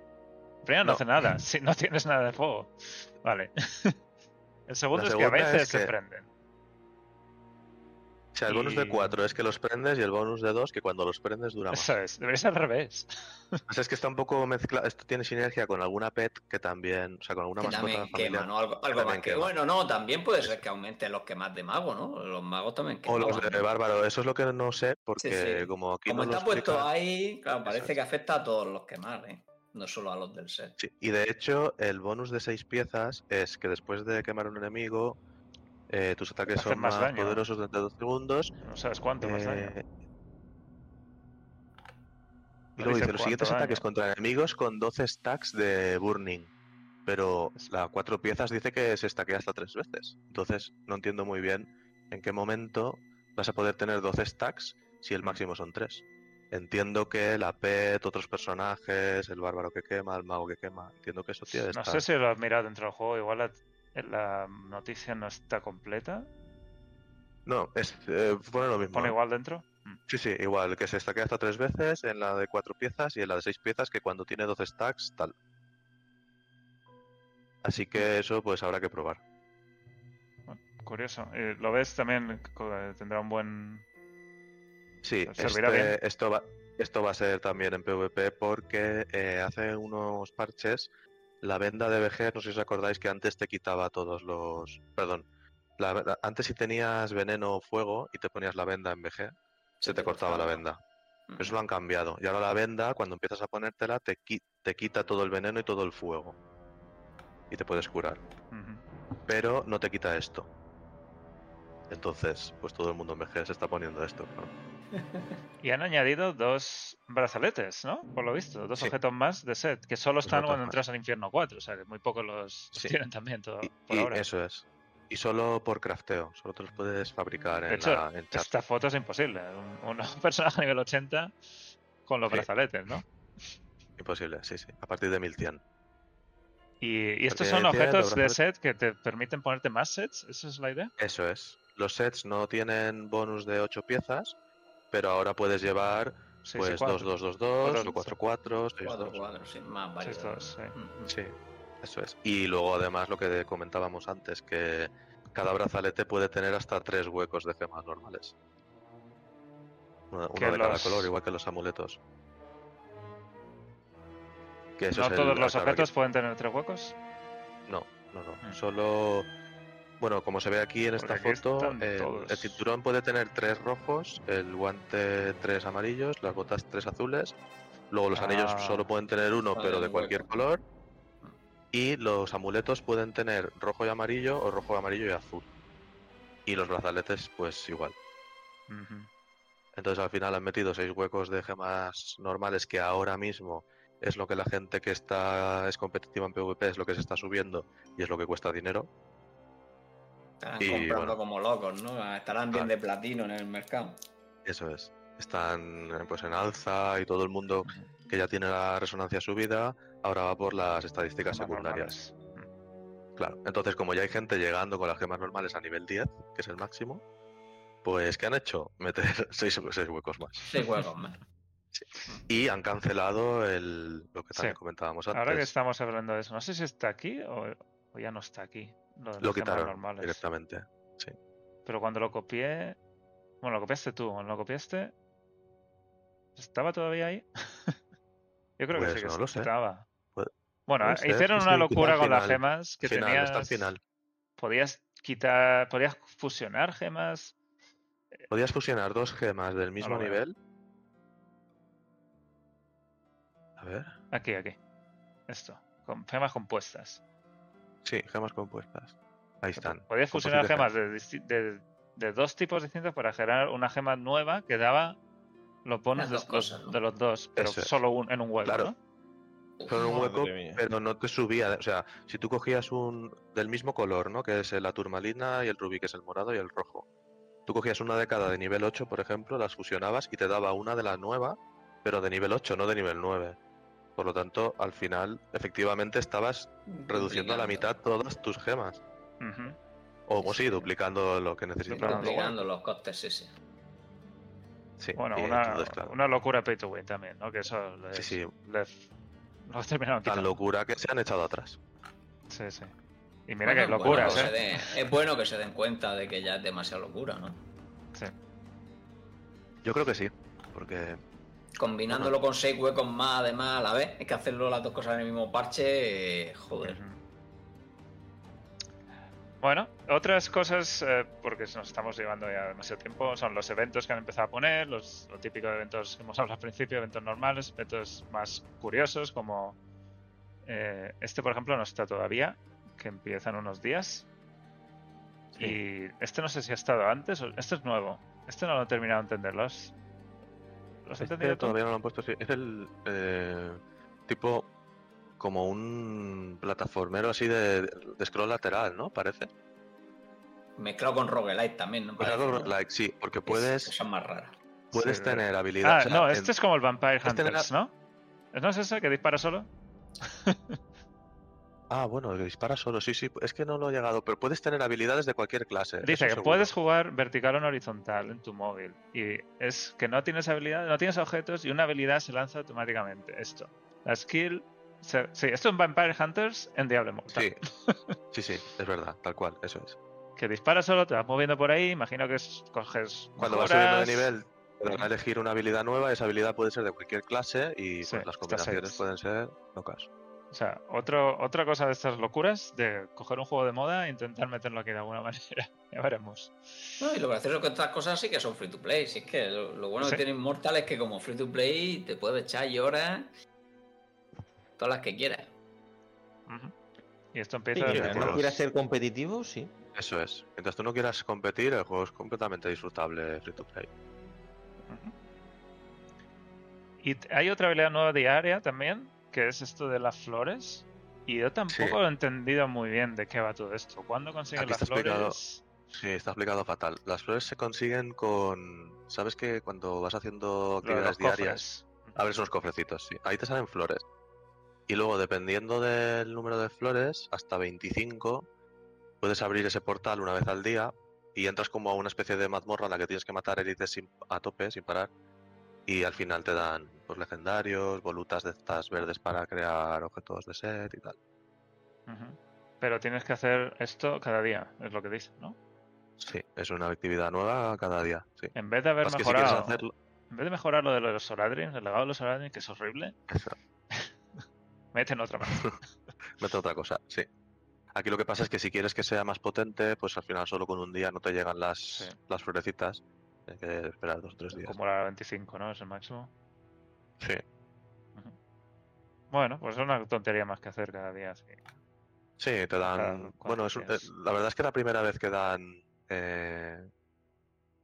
La primera no, No. hace nada. Si no tienes nada de fuego. Vale. el segundo es que a veces es se prenden. O sea, el bonus de Y- 4 es que los prendes y el bonus de 2 que cuando los prendes dura más. Eso es. Debería ser al revés. O sea, es que está un poco mezclado. Esto tiene sinergia con alguna pet que también. O sea, con alguna Que mascota también familiar. quema, ¿no? Algo, algo También más que. quema. Bueno, no, también puede ser que aumente los quemas de mago, ¿no? Los magos también O queman. los de bárbaro. Eso es lo que no sé porque Sí, sí. como aquí Como no está puesto ahí, claro, parece es. que afecta a todos los quemar, ¿eh? no solo a los del set. Sí, y de hecho, el bonus de seis piezas es que después de quemar un enemigo, eh, tus ataques son más más, poderosos durante dos segundos. No sabes cuánto más daño. eh, y luego dice los siguientes daño. ataques contra enemigos con 12 stacks de burning. Pero la cuatro piezas dice que se stackea hasta tres veces. Entonces no entiendo muy bien en qué momento vas a poder tener 12 stacks si el máximo son tres. Entiendo que la pet, otros personajes, el bárbaro que quema, el mago que quema. Entiendo que eso tiene No sé si lo has mirado dentro del juego, igual la, noticia no está completa. No, es, eh, pone lo mismo. ¿Pone ¿eh? igual dentro? Mm. Sí, sí, igual, que se stackea hasta tres veces en la de cuatro piezas y en la de seis piezas que cuando tiene 12 stacks, tal. Así que eso pues habrá que probar. Curioso. Eh, ¿Lo ves también? Tendrá un buen... Sí, Servirá este- bien. esto, va, esto va a ser también en PvP porque eh, hace unos parches la venda de VG, no sé si os acordáis que antes te quitaba todos los... Perdón, la- la- antes si tenías veneno o fuego y te ponías la venda en VG, se te cortaba la venda. Mm. Eso lo han cambiado. Y ahora la venda, cuando empiezas a ponértela, te, qui- te quita todo el veneno y todo el fuego. Y te puedes curar. Pero no te quita esto. Entonces, pues todo el mundo en VG se está poniendo esto. ¿no? Y han añadido dos brazaletes, ¿no? Por lo visto, dos Sí. objetos más de set, que solo están cuando entras al infierno 4, o sea que muy pocos los, Sí. tienen también todo, por y ahora. eso es. Y solo por crafteo. Solo te los puedes fabricar en, De hecho, la, en chat. esta foto es imposible. Un, un personaje a nivel 80 con los Sí. brazaletes, ¿no? Imposible, sí, sí. A partir de 1100. Y, y estos son objetos de set que te permiten ponerte más sets, ¿esa es la idea? Eso es. Los sets no tienen bonus de 8 piezas, pero ahora puedes llevar Sí, pues sí, 2, cuatro. 2, 2, Cuatro, 2, o 4, 4, 6, 4 2. 4, sí, más Seis, variedad. dos, sí. Mm, Sí, eso es. Y luego además lo que comentábamos antes, que cada brazalete puede tener hasta tres huecos de gemas normales. Uno, de cada los- color, igual que los amuletos. Que eso ¿No es el- todos los la clave objetos que- pueden tener tres huecos? No, no, no. Mm. Solo... Bueno, como se ve aquí en esta foto, están el, cinturón puede tener tres rojos, el guante tres amarillos, las botas tres azules, luego los anillos Ah. solo pueden tener uno, Vale, pero de cualquier color, y los amuletos pueden tener rojo y amarillo o rojo, amarillo y azul. Y los brazaletes, pues igual. Entonces al final han metido seis huecos de gemas normales que ahora mismo es lo que la gente que está es competitiva en PvP es lo que se está subiendo y es lo que cuesta dinero. Estarán Y, comprando bueno. como locos, ¿no? Estarán bien de platino en el mercado. Eso es. Están eh, pues en alza y todo el mundo que ya tiene la resonancia subida ahora va por las estadísticas secundarias. normales. Claro. Entonces como ya hay gente llegando con las gemas normales a nivel 10, que es el máximo, pues ¿qué han hecho? Meter seis, seis huecos más. Seis juegos más. Y han cancelado el lo que también Sí. comentábamos antes. Ahora que estamos hablando de eso, no sé si está aquí o, o ya no está aquí. Lo, de lo quitaron normales. directamente. Pero cuando lo copié. Bueno, lo copiaste tú. Cuando lo copiaste. ¿Estaba todavía ahí? Yo creo que Pues sí que no lo sé. estaba. Puede- Bueno, puede hicieron sí, una sí, locura con las gemas que final, tenías. hasta el final. Podías quitar. Podías fusionar gemas. Podías fusionar dos gemas del mismo nivel. A ver. Aquí, aquí. Esto. Con gemas compuestas. Sí, gemas compuestas. Ahí están. Podías fusionar gemas de, disti- de- de dos tipos distintos para generar una gema nueva que daba los bonus Las de, los- cosas, ¿no? de los dos, pero Eso solo un- en un hueco, Claro. ¿no? Solo un hueco, pero no te subía. O sea, si tú cogías un del mismo color, ¿no? Que es la turmalina y el rubí, que es el morado y el rojo. Tú cogías una de cada de nivel 8, por ejemplo, las fusionabas y te daba una de la nueva, pero de nivel 8, no de nivel 9. Por lo tanto, al final, efectivamente, estabas reduciendo a la mitad todas tus gemas. Ujú. O pues sí, duplicando lo que necesitas. Duplicando. Los costes, sí, sí. Sí, Bueno, una, entonces, claro, una locura pay to win también, ¿no? Que eso les, Sí, sí. les- lo terminaron tan quitando. locura que se han echado atrás. Sí, sí. Y mira Bueno, que es bueno locuras, que ¿eh? se den- es bueno que se den cuenta de que ya es demasiada locura, ¿no? Sí. Yo creo que sí, porque Combinándolo con seis huecos más, además, a la vez, es que hacerlo las dos cosas en el mismo parche, eh, joder. Bueno, otras cosas, eh, porque nos estamos llevando ya demasiado tiempo, son los eventos que han empezado a poner, los, lo típico de eventos que hemos hablado al principio, eventos normales, eventos más curiosos, como Eh, este, por ejemplo, no está todavía, que empieza en unos días. Y este no sé si ha estado antes, o este es nuevo. Este no lo he terminado de entender. ¿Lo has, lo has Este todavía no lo han puesto así. Es el eh, tipo como un plataformero así de, de scroll lateral, ¿no? Parece. Mezclado con roguelite también, ¿no? Parece, ¿no? like, sí, porque Es puedes, cosa más rara. puedes Sí, tener Ah, habilidades. no, este es como el Vampire este Hunters, ¿no? ¿No es ese que dispara solo? Ah, bueno, que dispara solo, sí, sí. Es que no lo he llegado, pero puedes tener habilidades de cualquier clase. Dice que seguro. puedes jugar vertical o en horizontal en tu móvil. Y es que no tienes habilidad, no tienes objetos y una habilidad se lanza automáticamente. Esto. La skill. se- sí, esto es Vampire Hunters en Diablo Immortal. Sí, sí, sí, es verdad, tal cual, eso es. Que dispara solo, te vas moviendo por ahí. Imagino que es- coges. Cuando vas subiendo de nivel, a elegir una habilidad nueva. Esa habilidad puede ser de cualquier clase y Sí, pues, las combinaciones pueden ser locas. O sea, otro, otra cosa de estas locuras de coger un juego de moda e intentar meterlo aquí de alguna manera. ya veremos. No, y lo gracioso es que estas cosas sí que son free to play. Si es que lo, lo bueno Sí. que tiene Immortal es que como free to play te puedes echar y horas todas las que quieras. Ujú. Y esto empieza. sí, claro. no quieras ser competitivo, sí. Eso es. Mientras tú no quieras competir, el juego es completamente disfrutable free to play. Y hay otra habilidad nueva diaria también, que es esto de las flores. Y yo tampoco Sí. lo he entendido muy bien de qué va todo esto. ¿Cuándo consigues Aquí las explicado. flores? Sí, está explicado fatal. Las flores se consiguen con. ¿Sabes que cuando vas haciendo actividades diarias, cofres. abres unos cofrecitos? Sí. Ahí te salen flores. Y luego, dependiendo del número de flores, hasta 25, puedes abrir ese portal una vez al día y entras como a una especie de mazmorra en la que tienes que matar élites sin- a tope, sin parar. Y al final te dan pues, legendarios, volutas de estas verdes para crear objetos de set y tal. Pero tienes que hacer esto cada día, es lo que dice, ¿no? Sí, es una actividad nueva cada día. Sí. En vez de haber Más si mejorado. hacerlo. En vez de mejorar lo de los Soladrins, el legado de los Soladrins, que es horrible, meten otra más. Mete otra cosa, sí. Aquí lo que pasa es que si quieres que sea más potente, pues al final solo con un día no te llegan las, Sí. las florecitas. Hay que esperar dos o tres días. Como la 25, ¿no? Es el máximo. Sí, Bueno, pues es una tontería más que hacer cada día. sí. sí, te dan. Bueno, es eh, la verdad es que la primera vez que dan eh,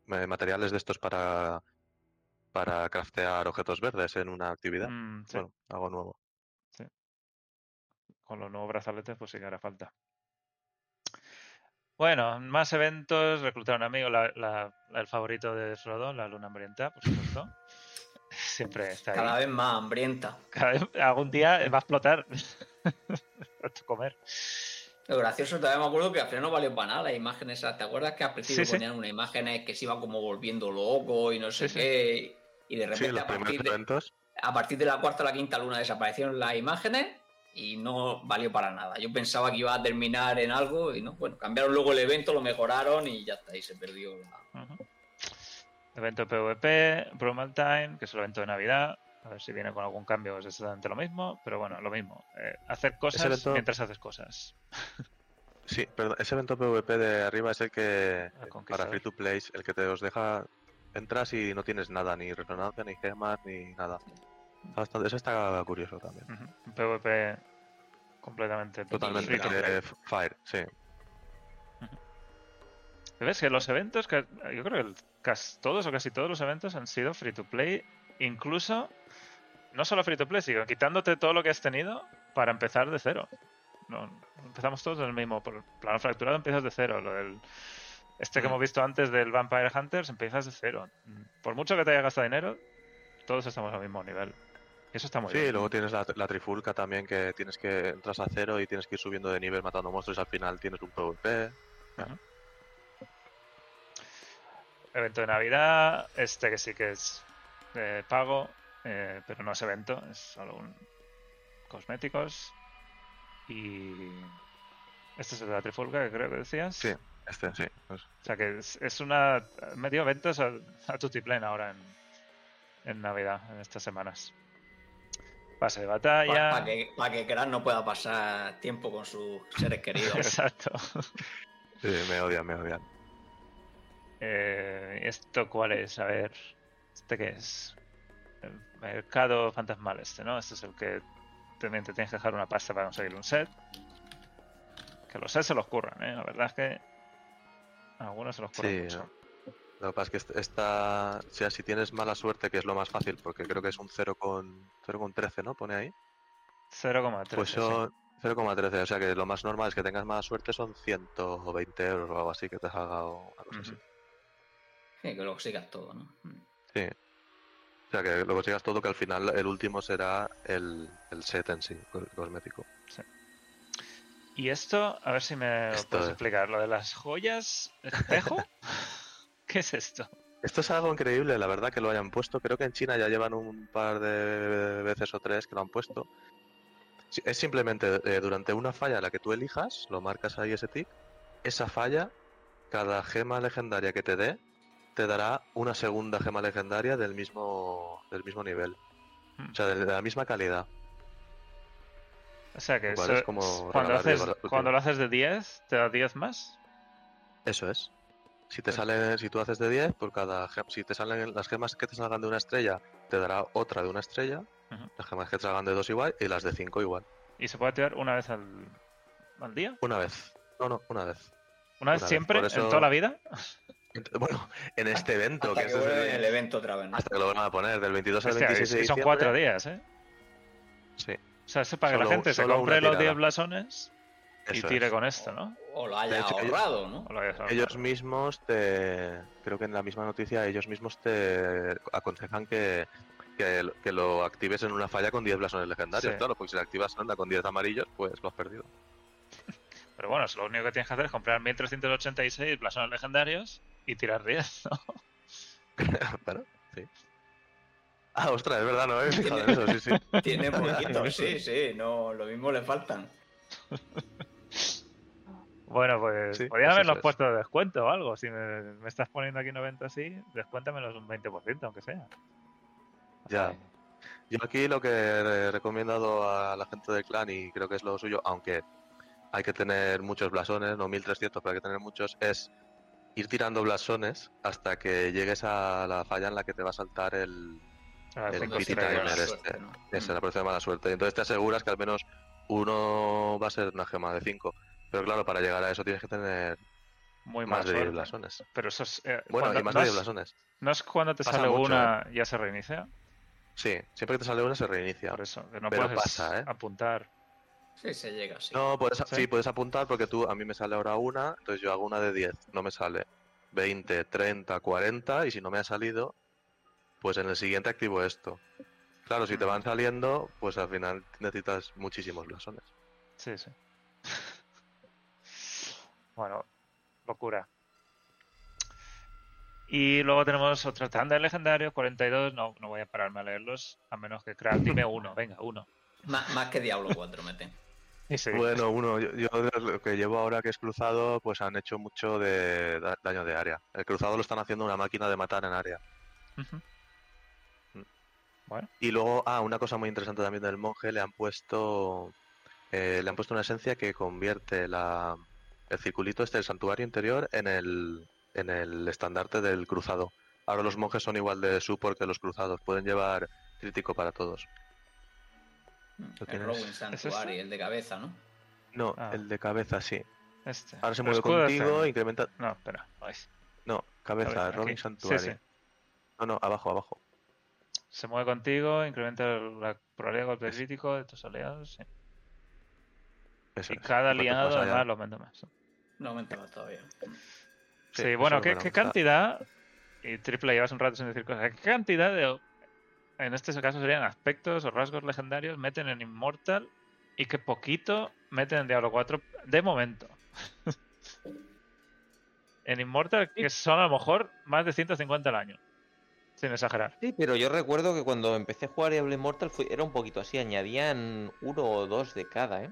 ma- materiales de estos para para craftear objetos verdes en una actividad. Mm, sí, Bueno, algo nuevo. Con los nuevos brazaletes, pues sí que hará falta. Bueno, más eventos. Reclutar a un amigo, la- la- el favorito de Frodo, la luna hambrienta, por supuesto. Siempre está ahí. Cada vez más hambrienta. Cada vez- algún día va a explotar. Comer. Lo gracioso todavía me acuerdo que al final no valió para nada las imágenes. esas. ¿Te acuerdas que al principio Sí, sí. ponían unas imágenes que se iba como volviendo loco y no sé Sí, sí. qué? Y de repente a, partir de, eventos. a partir de la cuarta o la quinta luna desaparecieron las imágenes y no valió para nada. Yo pensaba que iba a terminar en algo y no. Bueno, cambiaron luego el evento, lo mejoraron y ya está, ahí se perdió la... Evento PvP, Brumal Time, que es el evento de Navidad. A ver si viene con algún cambio, es exactamente lo mismo. Pero bueno, lo mismo. eh, hacer cosas evento- mientras haces cosas. Sí, perdón, ese evento PvP de arriba es el que El para free to play, el que te os deja entras y no tienes nada, ni resonancia, ni gemas, ni nada. Bastante- eso está curioso también. PvP completamente Totalmente de Fire, sí. ¿Ves que los eventos, que yo creo que el- casi todos o casi todos los eventos han sido free to play, incluso no solo free to play, sino quitándote todo lo que has tenido para empezar de cero. No, empezamos todos en el mismo. Por plano fracturado empiezas de cero. Lo del este que Mm. hemos visto antes del Vampire Hunters empiezas de cero. Por mucho que te haya gastado dinero, todos estamos al mismo nivel. Eso está muy Sí, bien. luego tienes la, la trifulca también que tienes que entras a cero y tienes que ir subiendo de nivel matando monstruos y al final tienes un PvP. Evento de Navidad, este que sí que es de pago, eh, pero no es evento, es solo un cosméticos. Y este es el de la trifulca que creo que decías. Sí. Este, sí. pues, O sea que es, es una medio eventos a, a tutiplén ahora en, en Navidad, en estas semanas. Pase de batalla. Para que, pa' que Kran no pueda pasar tiempo con sus seres queridos. Exacto. sí, me odian, me odian. Eh, ¿Esto cuál es? A ver. ¿Este qué es? El mercado fantasmal este, ¿no? Este es el que también te tienes que dejar una pasta para conseguir un set. Que los sets se los curran, ¿eh? La verdad es que algunos se los curran Sí, mucho. Lo que pasa es que est- esta, o sea, si tienes mala suerte, que es lo más fácil, porque creo que es un 0,13, ¿no? Pone ahí. 0,3. Pues sí. son 0,13, o sea que lo más normal es que tengas mala suerte, son 120 euros o algo así que te salga o una cosa así. Sí, que lo sigas todo, ¿no? Mm. Sí. O sea que lo consigas todo, que al final el último será el, el set en sí, el cosmético. Y esto, a ver si me Esto puedes es- explicar. Lo de las joyas espejo. ¿Qué es esto? Esto es algo increíble, la verdad, que lo hayan puesto. Creo que en China ya llevan un par de veces o tres que lo han puesto. Sí, Es simplemente eh, durante una falla la que tú elijas, lo marcas ahí ese tick, esa falla, cada gema legendaria que te dé, te dará una segunda gema legendaria del mismo, del mismo nivel. O sea, de, la misma calidad. O sea que eso- es como cuando, haces, cuando lo haces de 10, te da 10 más. Eso es. Si te Pues- sale, si tú haces de 10, por cada gem- si te salen las gemas que te salgan de una estrella, te dará otra de una estrella. Las gemas que te salgan de dos igual y las de cinco igual. Y se puede tirar una vez al, al día. Una vez. No, no, una vez. Una vez Una vez, siempre, en toda la vida. Bueno, en este evento, Hasta que que es el- el evento otra vez, ¿no? hasta que lo van a poner, del 22 al Hostia, 26 de y son cuatro días, ¿eh? Sí, O sea, eso para que la gente se compre los tirada. 10 blasones y eso tire es. con esto, ¿no? O lo haya hecho, ellos- ahorrado, ¿no? O lo hayas ahorrado. Ellos mismos te. Creo que en la misma noticia, ellos mismos te aconsejan que, que, lo- que lo actives en una falla con 10 blasones legendarios. Sí. Claro, porque si la activas anda con 10 amarillos, pues lo has perdido. Pero bueno, eso lo único que tienes que hacer es comprar 1386 blasones legendarios y tirar 10, ¿no? bueno, sí. Ah, ostras, es verdad, no he fijado en eso, sí, sí. Tiene poquitos, sí, sí, no, lo mismo le faltan. Bueno, pues Sí, podrían pues haberlos es. puesto de descuento o algo. Si me, me estás poniendo aquí 90 así, descuéntamelos un 20%, aunque sea. Ya. Yo aquí lo que he recomendado a la gente del clan, y creo que es lo suyo, aunque hay que tener muchos blasones, no 1300, pero hay que tener muchos, es ir tirando blasones hasta que llegues a la falla en la que te va a saltar el, a ver, el pity timer suerte, este. ¿no? Esa, la próxima mala suerte. Y entonces te aseguras que al menos uno va a ser una gema de 5. Pero claro, para llegar a eso tienes que tener Muy más de 10 suerte. blasones. Pero eso es. eh, Bueno, y más no, de 10 es, blasones. no es cuando te Pasa sale mucho, una ya se reinicia. Sí, siempre que te sale una se reinicia. Por eso, que no Pero puedes pasa, ¿eh? apuntar. Sí, se llega, sí. No, puedes, ¿Sí? sí, puedes apuntar porque tú, a mí me sale ahora una, entonces yo hago una de 10, no me sale 20, 30, 40 y si no me ha salido, pues en el siguiente activo esto. Claro, si te van saliendo, pues al final necesitas muchísimos blasones. Sí, sí. bueno, locura. Y luego tenemos otra tanda de legendarios, 42. No, no voy a pararme a leerlos, a menos que Craft dime uno. Venga, uno. Má- más que Diablo 4 meten. Sí. Bueno, uno, yo, lo que llevo ahora que es cruzado, pues han hecho mucho de da- daño de área. El cruzado lo están haciendo una máquina de matar en área. Bueno, Y luego, ah, una cosa muy interesante también del monje, le han puesto eh, le han puesto una esencia que convierte la, el circulito este del santuario interior en el, en el estandarte del cruzado. Ahora los monjes son igual de support que los cruzados, pueden llevar crítico para todos. Lo El tienes. Rowan ¿Es Sanctuary, el de cabeza, ¿no? No, Ah. el de cabeza sí. este. Ahora se mueve contigo, incrementa... No, espera. No, cabeza, A ver, el Robin. Sanctuary. Sí, sí. No, no, abajo, abajo. Se mueve contigo, incrementa la probabilidad de golpe crítico de tus aliados. sí. Eso Y es. cada aliado además lo aumenta más. No aumenta más todavía. Sí, Sí, bueno, ¿qué, qué cantidad? Y triple llevas un rato sin decir cosas. ¿Qué cantidad de. En este caso serían aspectos o rasgos legendarios meten en Immortal y que poquito meten en Diablo 4 de momento? en Immortal, que son a lo mejor más de 150 al año. Sin exagerar. Sí, pero yo recuerdo que cuando empecé a jugar Diablo Immortal fue, era un poquito así, añadían uno o dos de cada, ¿eh?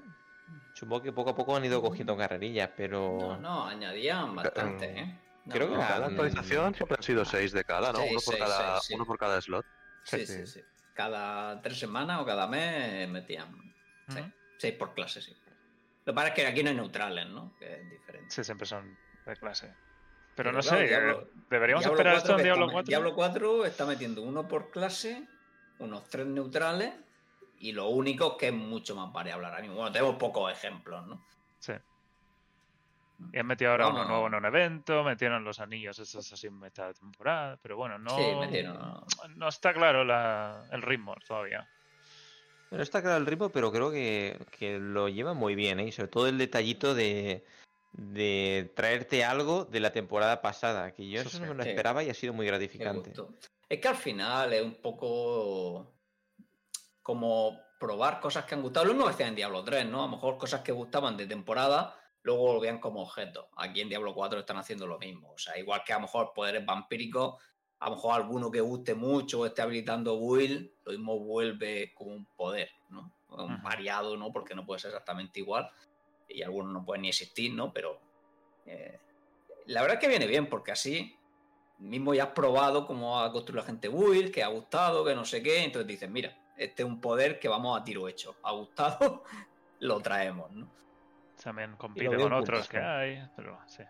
Supongo que poco a poco han ido cogiendo carrerillas, pero... No, no, añadían bastante, ¿eh? No, Creo que cada actualización siempre han sido seis de cada, ¿no? Seis, uno, por seis, cada, seis, sí. uno por cada slot. Sí, sí, sí. Cada tres semanas o cada mes metían seis por clase, sí. Lo que pasa es que aquí no hay neutrales, ¿no? Que es diferente. Sí, siempre son de clase. Pero Pero no claro, sé, Diablo- eh, ¿deberíamos Diablo esperar 4 esto en Diablo está- 4? Diablo 4 está metiendo uno por clase, unos tres neutrales Y lo único es que es mucho más variable ahora mismo. Bueno, tenemos pocos ejemplos, ¿no? Sí. Y han metido ahora uno nuevo en un evento, metieron los anillos esos así en mitad de temporada, pero bueno, no, Sí, metieron- no está claro la- el ritmo todavía. Bueno, está claro el ritmo, pero creo que, que lo lleva muy bien, ¿eh? Y sobre todo el detallito de, de traerte algo de la temporada pasada, que yo Eso eso sí. no me lo esperaba y ha sido muy gratificante. Es que al final es un poco como probar cosas que han gustado. Lo mismo que hacían en Diablo 3, ¿no? A lo mejor cosas que gustaban de temporada, luego lo veían como objetos. Aquí en Diablo 4 están haciendo lo mismo. O sea, igual que a lo mejor poderes vampíricos, a lo mejor alguno que guste mucho o esté habilitando Will, lo mismo vuelve como un poder, ¿no? Un variado, ¿no? Porque no puede ser exactamente igual. Y algunos no pueden ni existir, ¿no? Pero eh, la verdad es que viene bien, porque así mismo ya has probado cómo ha construido la gente Will, que ha gustado, que no sé qué. Entonces dices, mira, este es un poder que vamos a tiro hecho. Ha gustado, lo traemos, ¿no? También compite con otros que hay, pero sí.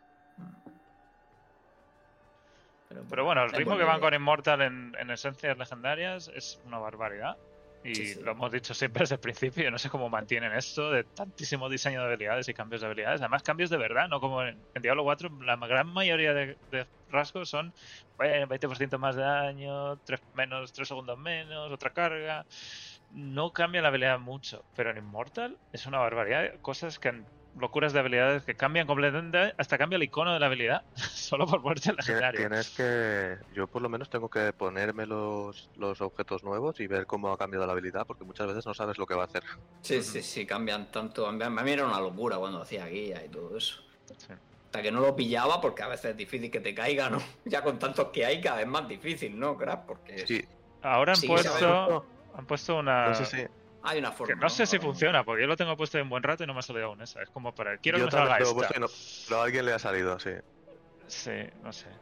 Pero, Pero bueno, el ritmo que van con idea. Immortal en, en esencias legendarias es una barbaridad. Y Sí, sí. lo hemos dicho siempre desde el principio, yo no sé cómo mantienen esto de tantísimo diseño de habilidades y cambios de habilidades. Además, cambios de verdad, no como en, en Diablo 4, la gran mayoría de, de rasgos son bueno, 20% más de daño, 3, menos, 3 segundos menos, otra carga. No cambia la habilidad mucho, pero en Immortal es una barbaridad. Cosas que han- locuras de habilidades que cambian completamente, hasta cambia el icono de la habilidad, solo por ponerte legendario. Tienes que. Yo, por lo menos, tengo que ponerme los, los objetos nuevos y ver cómo ha cambiado la habilidad, porque muchas veces no sabes lo que va a hacer. Sí, sí, sí, cambian tanto. A mí era una locura cuando hacía guía y todo eso. Sí. Hasta que no lo pillaba, porque a veces es difícil que te caiga, ¿no? Ya con tantos que hay, cada vez más difícil, ¿no, Crack? Porque Sí, Ahora han Sí, puesto, han puesto una. no sé si. Hay una forma. que no sé si funciona, porque yo lo tengo puesto en buen rato y no me ha salido aún esa. Es como para. Quiero yo que me salga lo he esta. puesto y no- pero a alguien le ha salido, sí. Sí, no sé.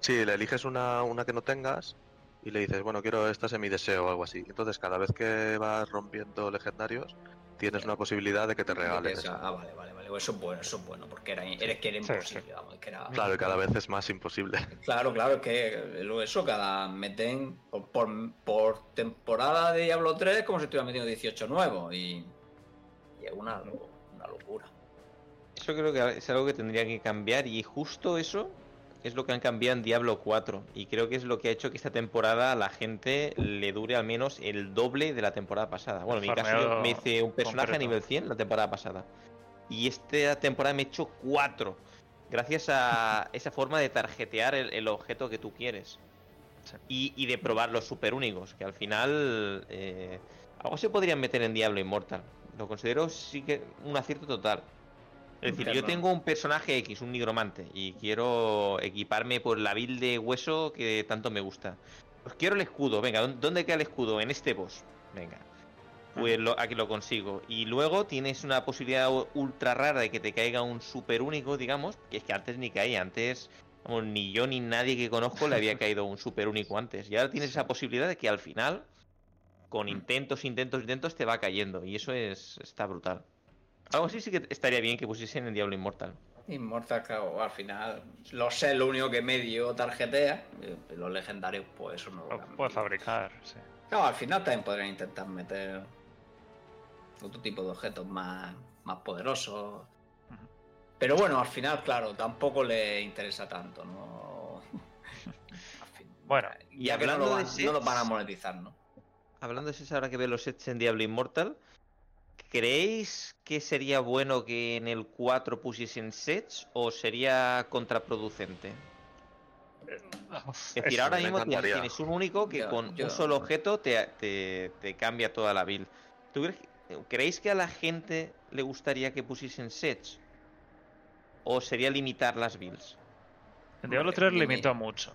Sí, le eliges una, una que no tengas y le dices, bueno, quiero esta es mi deseo o algo así. Entonces, cada vez que vas rompiendo legendarios, tienes una posibilidad de que te regalen. Eso. Ah, vale, vale, vale. Eso es bueno, eso es bueno, porque era, que era Sí, imposible, vamos, que era... Claro, cada vez es más imposible. Claro, claro, es que eso cada meten por, por, por temporada de Diablo 3 como si estuvieran metiendo 18 nuevos y, y es una, lo- una locura. Eso creo que es algo que tendría que cambiar y justo eso es lo que han cambiado en Diablo 4 y creo que es lo que ha hecho que esta temporada a la gente le dure al menos el doble de la temporada pasada. Bueno, en mi caso yo me hice un personaje a nivel 100 la temporada pasada y esta temporada me he hecho 4 gracias a esa forma de tarjetear el, el objeto que tú quieres y, y de probar los super únicos que al final eh, algo se podrían meter en Diablo Immortal. Lo considero sí que un acierto total. Es decir, yo tengo un personaje X, un nigromante, y quiero equiparme por la build de hueso que tanto me gusta. Pues quiero el escudo, venga, ¿dó- ¿dónde queda el escudo? En este boss. Venga. Pues lo, aquí lo consigo. Y luego tienes una posibilidad ultra rara de que te caiga un super único, digamos, que es que antes ni caía, antes vamos, ni yo ni nadie que conozco le había caído un super único antes. Y ahora tienes esa posibilidad de que al final, con intentos, intentos, intentos, te va cayendo. Y eso es está brutal. Algo así sí que estaría bien que pusiesen en Diablo Inmortal. Immortal, claro, al final, los sé lo único que medio tarjetea, eh, los legendarios, pues eso no lo Lo puedes fabricar, sí. Claro, al final también podrían intentar meter otro tipo de objetos más, más poderosos. Pero bueno, al final, claro, tampoco le interesa tanto, ¿no? Al fin, Bueno, ya y que no lo, hablando van, no lo sets- van a monetizar, ¿no? Hablando de eso, ahora que veo los sets en Diablo Immortal, ¿creéis que sería bueno que en el 4 pusiesen sets o sería contraproducente? Es decir, Eso, ahora me mismo tienes, un único que Yo- con yo- un solo objeto te, te- te cambia toda la build. ¿Tú crees, ¿Creéis que a la gente le gustaría que pusiesen sets? ¿O sería limitar las builds? En Diablo Hombre, 3 dime. limitó mucho.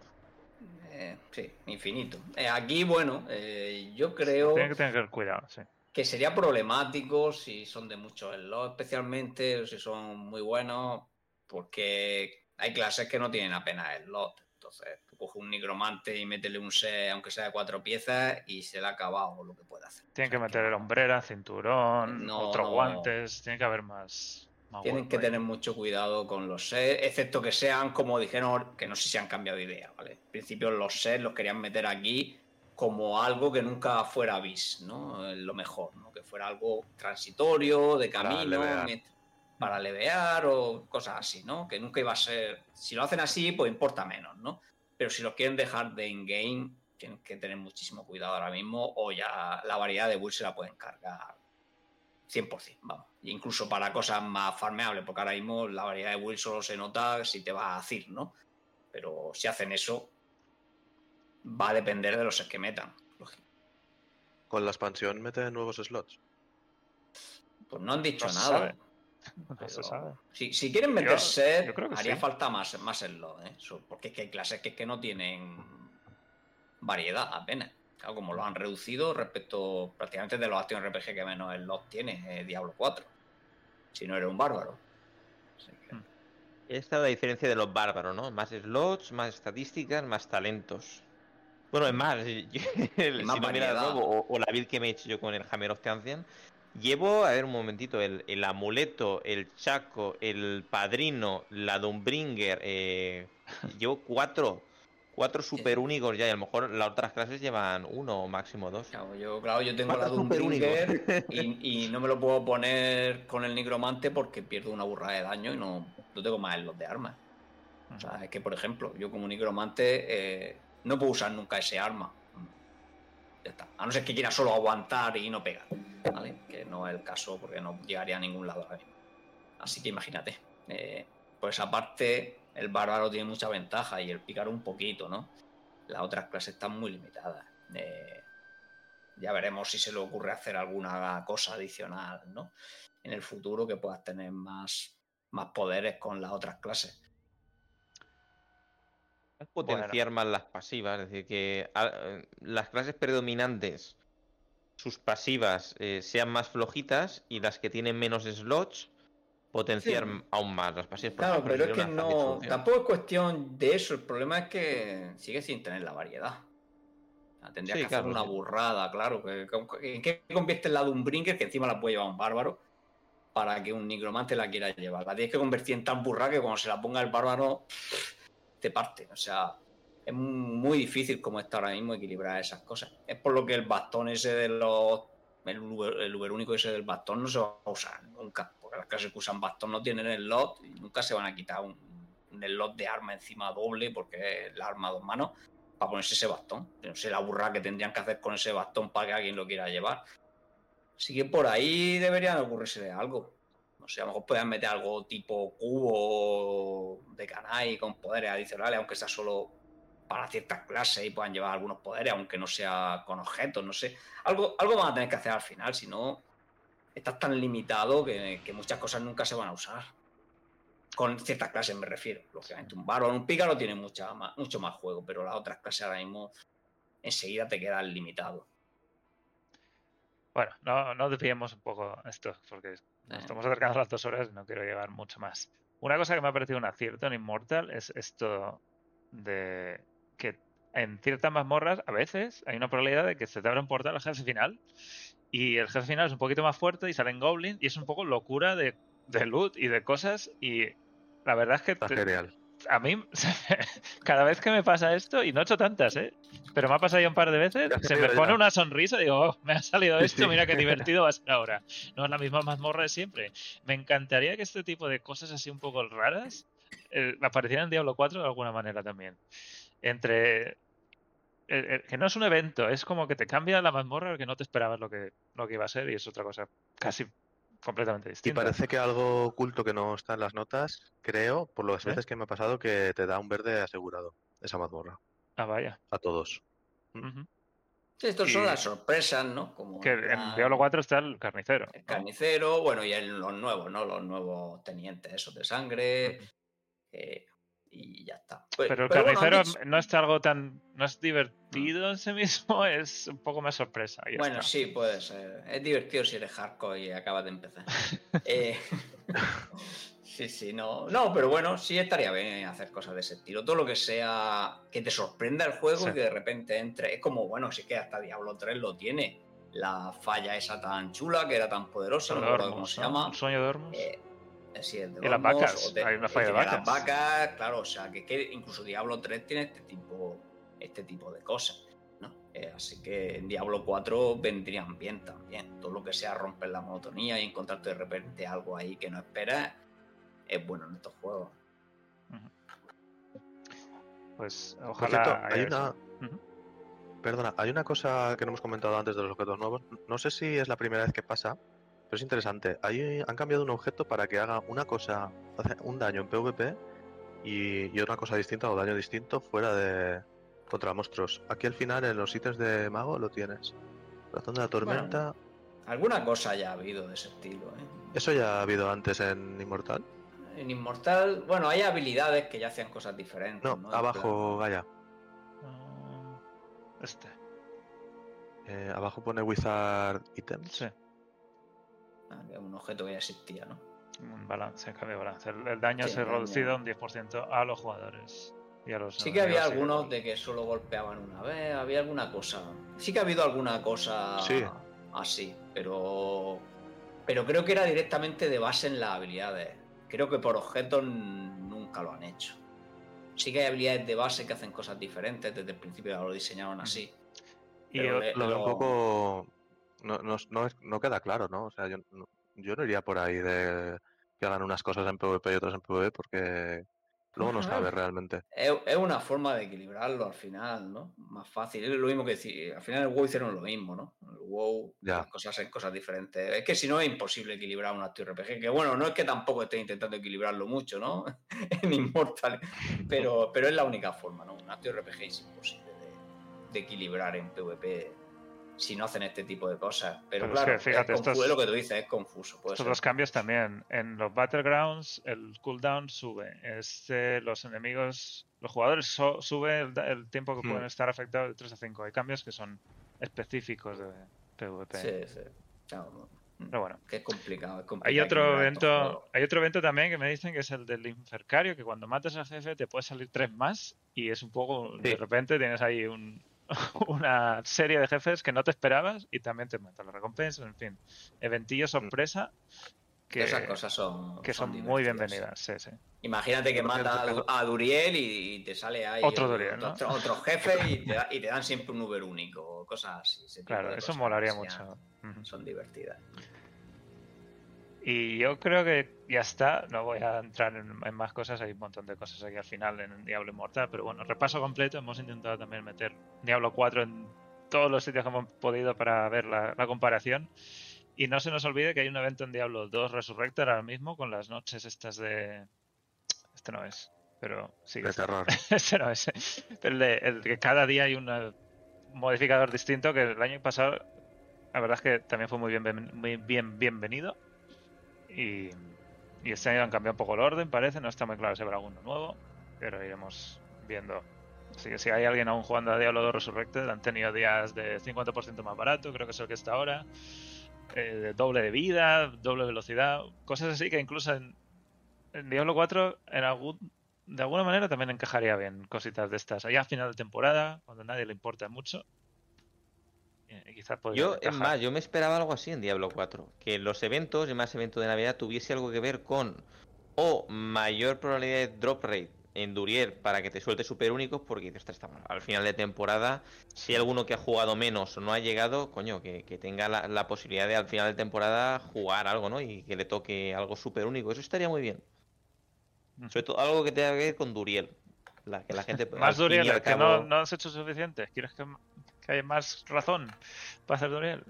Eh, sí, infinito. Eh, aquí, bueno, eh, yo creo Tiene que tener cuidado, sí. que sería problemático si son de muchos slots, especialmente o si son muy buenos, porque hay clases que no tienen apenas slot. Entonces, tú coges un nigromante y métele un set, aunque sea de cuatro piezas, y se le ha acabado lo que puede hacer. Tienen O que meter hombrera, cinturón, No, otros no. guantes. Tiene que haber más. más Tienen que ahí. tener mucho cuidado con los sets, excepto que sean, como dijeron, que no sé si han cambiado de idea, ¿vale? En principio los sets los querían meter aquí como algo que nunca fuera bis, ¿no? Eh, Lo mejor, ¿no? Que fuera algo transitorio, de Para camino, levear. met- para levear o cosas así, ¿no? Que nunca iba a ser. Si lo hacen así, pues importa menos, ¿no? Pero si lo quieren dejar de in-game, tienen que tener muchísimo cuidado ahora mismo, o ya la variedad de builds se la pueden cargar 100%, vamos. E incluso para cosas más farmeables, porque ahora mismo la variedad de builds solo se nota si te vas a decir, ¿no? Pero si hacen eso, va a depender de los que metan. Con la expansión mete nuevos slots. Pues no han dicho No nada. sabe. No pero se sabe. Si, si quieren meter Yo- set, yo creo que haría sí. falta más, más slot, ¿eh? Porque es que hay clases que, es que no tienen variedad apenas. Claro, como lo han reducido respecto prácticamente de los Action RPG que menos slot tiene, eh, Diablo 4. Si no eres un bárbaro. Así que- Mm. Esta es la diferencia de los bárbaros, ¿no? Más slots, más estadísticas, más talentos. Bueno, es más, yo- el- más si no mira o, o la build que me he hecho yo con el Hammer of the Ancient, llevo, a ver un momentito, el, el amuleto, el chaco, el padrino, la Dumbringer, eh, llevo cuatro, cuatro super únicos ya, y a lo mejor las otras clases llevan uno o máximo dos. Claro, yo, claro, yo tengo la Falta de un súper único. Bringer y, y no me lo puedo poner con el nigromante porque pierdo una burrada de daño y no, no tengo más en los de armas. O sea, es que, por ejemplo, yo como nigromante eh, no puedo usar nunca ese arma. A no ser que quiera solo aguantar y no pegar. ¿Vale? Que no es el caso porque no llegaría a ningún lado ahora mismo. Así que imagínate. eh, por esa parte, el bárbaro tiene mucha ventaja y el pícaro un poquito, ¿no? Las otras clases están muy limitadas. Eh, ya veremos si se le ocurre hacer alguna cosa adicional, ¿no? En el futuro que puedas tener más, más poderes con las otras clases. Potenciar más las pasivas, es decir, que a- eh, las clases predominantes, sus pasivas eh, sean más flojitas y las que tienen menos slots, potenciar Sí. aún más las pasivas. por Claro, ejemplo, pero es que una no. Tampoco es cuestión de eso. El problema es que sigue sin tener la variedad. O sea, tendría Sí, que hacer claro, una sí. burrada, claro. que- que- ¿En qué convierte la de un brinker que encima la puede llevar un bárbaro? Para que un nigromante la quiera llevar. La tienes que convertir en tan burra que cuando se la ponga el bárbaro te parte. O sea, es muy difícil como está ahora mismo equilibrar esas cosas. Es por lo que el bastón ese de los. El Uber, único ese del bastón no se va a usar nunca. Porque las clases que usan bastón no tienen el slot y nunca se van a quitar un, un slot de arma encima doble porque es el arma a dos manos para ponerse ese bastón. No sé la burra que tendrían que hacer con ese bastón para que alguien lo quiera llevar. Así que por ahí deberían ocurrirse algo. No sé, a lo mejor puedan meter algo tipo cubo de canai con poderes adicionales, aunque sea solo para ciertas clases y puedan llevar algunos poderes, aunque no sea con objetos, no sé. Algo, algo van a tener que hacer al final, si no, estás tan limitado que, muchas cosas nunca se van a usar. Con ciertas clases me refiero. Lógicamente, un bárbaro, un pícaro tiene mucha mucho más juego, pero las otras clases ahora mismo enseguida te quedan limitados. Bueno, no, no desviemos un poco esto, porque nos estamos acercando a las dos horas y no quiero llegar mucho más. Una cosa que me ha parecido un acierto en Immortal es esto de que en ciertas mazmorras a veces hay una probabilidad de que se te abra un portal al jefe final y el jefe final es un poquito más fuerte y salen goblins y es un poco locura de, de loot y de cosas y la verdad es que Está te- genial. A mí cada vez que me pasa esto, y no he hecho tantas, ¿eh? Pero me ha pasado ya un par de veces, se me pone ya. una sonrisa y digo, "Oh, me ha salido esto, sí. mira qué divertido va a ser ahora. No es la misma mazmorra de siempre. Me encantaría que este tipo de cosas así un poco raras eh, aparecieran en Diablo 4 de alguna manera también. Entre... eh, eh, que no es un evento, es como que te cambia la mazmorra que no te esperabas lo que, lo que iba a ser y es otra cosa casi completamente Y distinta. parece que algo oculto que no está en las notas, creo, por las ¿Eh? veces que me ha pasado, que te da un verde asegurado, esa mazmorra, Ah, vaya. a todos. Ujú. Sí, Estos son Y- las sorpresas, ¿no? Como Que en Diablo 4 está el carnicero. el carnicero, bueno, y en los nuevos, ¿no? Los nuevos tenientes, esos de sangre. eh, y ya está. Pues- Pero el bueno, han carnicero dicho- no es algo tan. no es divertido en sí mismo, es un poco más sorpresa. Bueno, está. sí, puede ser. Es divertido si eres hardcore y acabas de empezar. Eh, sí, sí, no. No, pero bueno, sí estaría bien hacer cosas de ese estilo. Todo lo que sea que te sorprenda el juego Sí. y que de repente entre. Es como, bueno, sí que hasta Diablo 3 lo tiene. La falla esa tan chula, que era tan poderosa, no me acuerdo cómo se llama. ¿El sueño de Dormos? Eh, sí, el de Y las vacas, de- hay una falla de vacas. Las vacas, claro, o sea, que, que incluso Diablo 3 tiene este tipo, este tipo de cosas, ¿no? Eh, así que en Diablo 4 vendrían bien también. Todo lo que sea romper la monotonía y encontrarte de repente algo ahí que no esperas es bueno en estos juegos. Pues ojalá. cierto, hay una, perdona, hay una cosa que no hemos comentado antes de los objetos nuevos. No sé si es la primera vez que pasa, pero es interesante. Hay, han cambiado un objeto para que haga una cosa, hace un daño en PvP y, y otra cosa distinta o daño distinto fuera de contra monstruos. Aquí al final en los ítems de mago lo tienes. Razón de la tormenta. Alguna cosa ya ha habido de ese estilo. ¿eh? Eso ya ha habido antes en Inmortal. En Inmortal, bueno, hay habilidades que ya hacían cosas diferentes. No, abajo, Gaia. Ah, Este. Eh, abajo pone Wizard Items. Sí. Ah, que un objeto que ya existía, ¿no? Un balance, cambio de balance. El, el daño Sí, se reducido un 10% a los jugadores. Y a los Sí que había algunos de que solo golpeaban una vez, había alguna cosa. Sí que ha habido alguna cosa Sí. así, pero pero creo que era directamente de base en las habilidades. Creo que por objetos nunca lo han hecho. Sí que hay habilidades de base que hacen cosas diferentes, desde el principio ya lo diseñaron así. Y Lo veo un poco. No, no, no, es- no queda claro, ¿no? O sea, yo no, yo no iría por ahí de que hagan unas cosas en PvP y otras en PvE porque luego no sabes realmente. Es, es una forma de equilibrarlo al final, ¿no? Más fácil. Es lo mismo que decir. Al final el WoW hicieron lo mismo, ¿no? El WoW, Ya. cosas en cosas diferentes. Es que si no es imposible equilibrar un acto RPG. Que bueno, no es que tampoco esté intentando equilibrarlo mucho, ¿no? en Immortal. Pero, pero es la única forma, ¿no? Un acto RPG es imposible de, de equilibrar en PvP si no hacen este tipo de cosas. Pero, Pero es claro, que fíjate, es, estos- lo que tú dices, es confuso. Estos ser. dos cambios también. En los Battlegrounds el cooldown sube. Este, los enemigos, los jugadores so- sube el, el tiempo que Hmm. pueden estar afectados de 3 a 5. Hay cambios que son específicos de PvP. Sí, sí. Claro, Pero bueno. que es complicado. es Hay otro evento, hay otro evento también que me dicen que es el del Infercario, que cuando matas al jefe te puede salir tres más y es un poco, de repente tienes ahí un, una serie de jefes que no te esperabas y también te matan las recompensas, en fin, eventillo sorpresa que, esas cosas son, que son muy bienvenidas, sí, sí. Imagínate que mata a, Du- a Duriel y, y te sale ahí Otro Duriel, ¿no? otro, otro jefe y te, da- y te dan siempre un Uber único o cosas así. ese tipo Claro, de eso cosas molaría ya mucho. Son divertidas. Y yo creo que ya está, no voy a entrar en, en más cosas, hay un montón de cosas aquí al final en Diablo Immortal, pero bueno, repaso completo, hemos intentado también meter Diablo 4 en todos los sitios que hemos podido para ver la, la comparación. Y no se nos olvide que hay un evento en Diablo 2 Resurrected ahora mismo con las noches estas de... Este no es, pero sí De está. terror. Ese no es. El de, el que cada día hay un eh, modificador distinto que el año pasado la verdad es que también fue muy bien, muy bien bienvenido. Y, este año han cambiado un poco el orden, parece. No está muy claro si habrá alguno nuevo, pero iremos viendo. Así que si hay alguien aún jugando a Diablo 2 Resurrected, han tenido días de 50% más barato, creo que es el que está ahora. eh, de doble de vida, doble velocidad, cosas así que incluso en, en Diablo 4 en algún, de alguna manera también encajaría bien cositas de estas. Allá a final de temporada, cuando a nadie le importa mucho. Eh, quizás Yo, es más, yo me esperaba algo así en Diablo 4. Que los eventos, y más evento de Navidad, tuviese algo que ver con o mayor probabilidad de drop rate en Duriel para que te suelte super únicos, porque ostras, estamos al final de temporada, si hay alguno que ha jugado menos o no ha llegado, coño, que, que tenga la, la posibilidad de al final de temporada jugar algo, ¿no? Y que le toque algo super único. Eso estaría muy bien. Sobre todo algo que tenga que ver con Duriel. La, que la gente. Más Duriel, que cabo- no, no has hecho suficiente. ¿Quieres que, que haya más razón para hacer Duriel?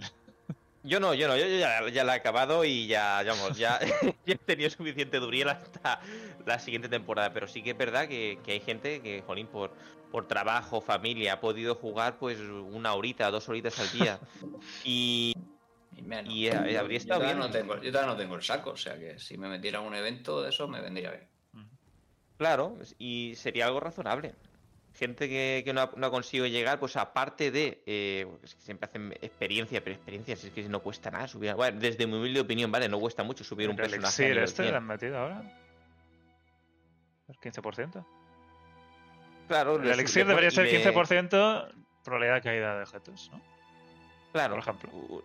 Yo no, yo no, yo, ya, ya la he acabado y ya, vamos, ya, ya he tenido suficiente Duriel hasta la siguiente temporada. Pero sí que es verdad que, que hay gente que, jolín, por, por trabajo, familia, ha podido jugar pues una horita, dos horitas al día. Y, Y menos. y, eh, habría yo, estado bien. no tengo, yo todavía no tengo el saco, o sea que si me metiera a un evento de eso me vendría bien. Claro, y sería algo razonable. Gente que, que no, ha, no ha conseguido llegar, pues aparte de. Eh, es que siempre hacen experiencia, pero experiencia, si es que no cuesta nada subir. Bueno, desde mi humilde opinión, ¿vale? No cuesta mucho subir un ¿El personaje. elixir nivel este 100. le han metido ahora? ¿El 15%? Claro, El elixir debería ser le- 15% probabilidad de caída de objetos, ¿no? Claro. por ejemplo.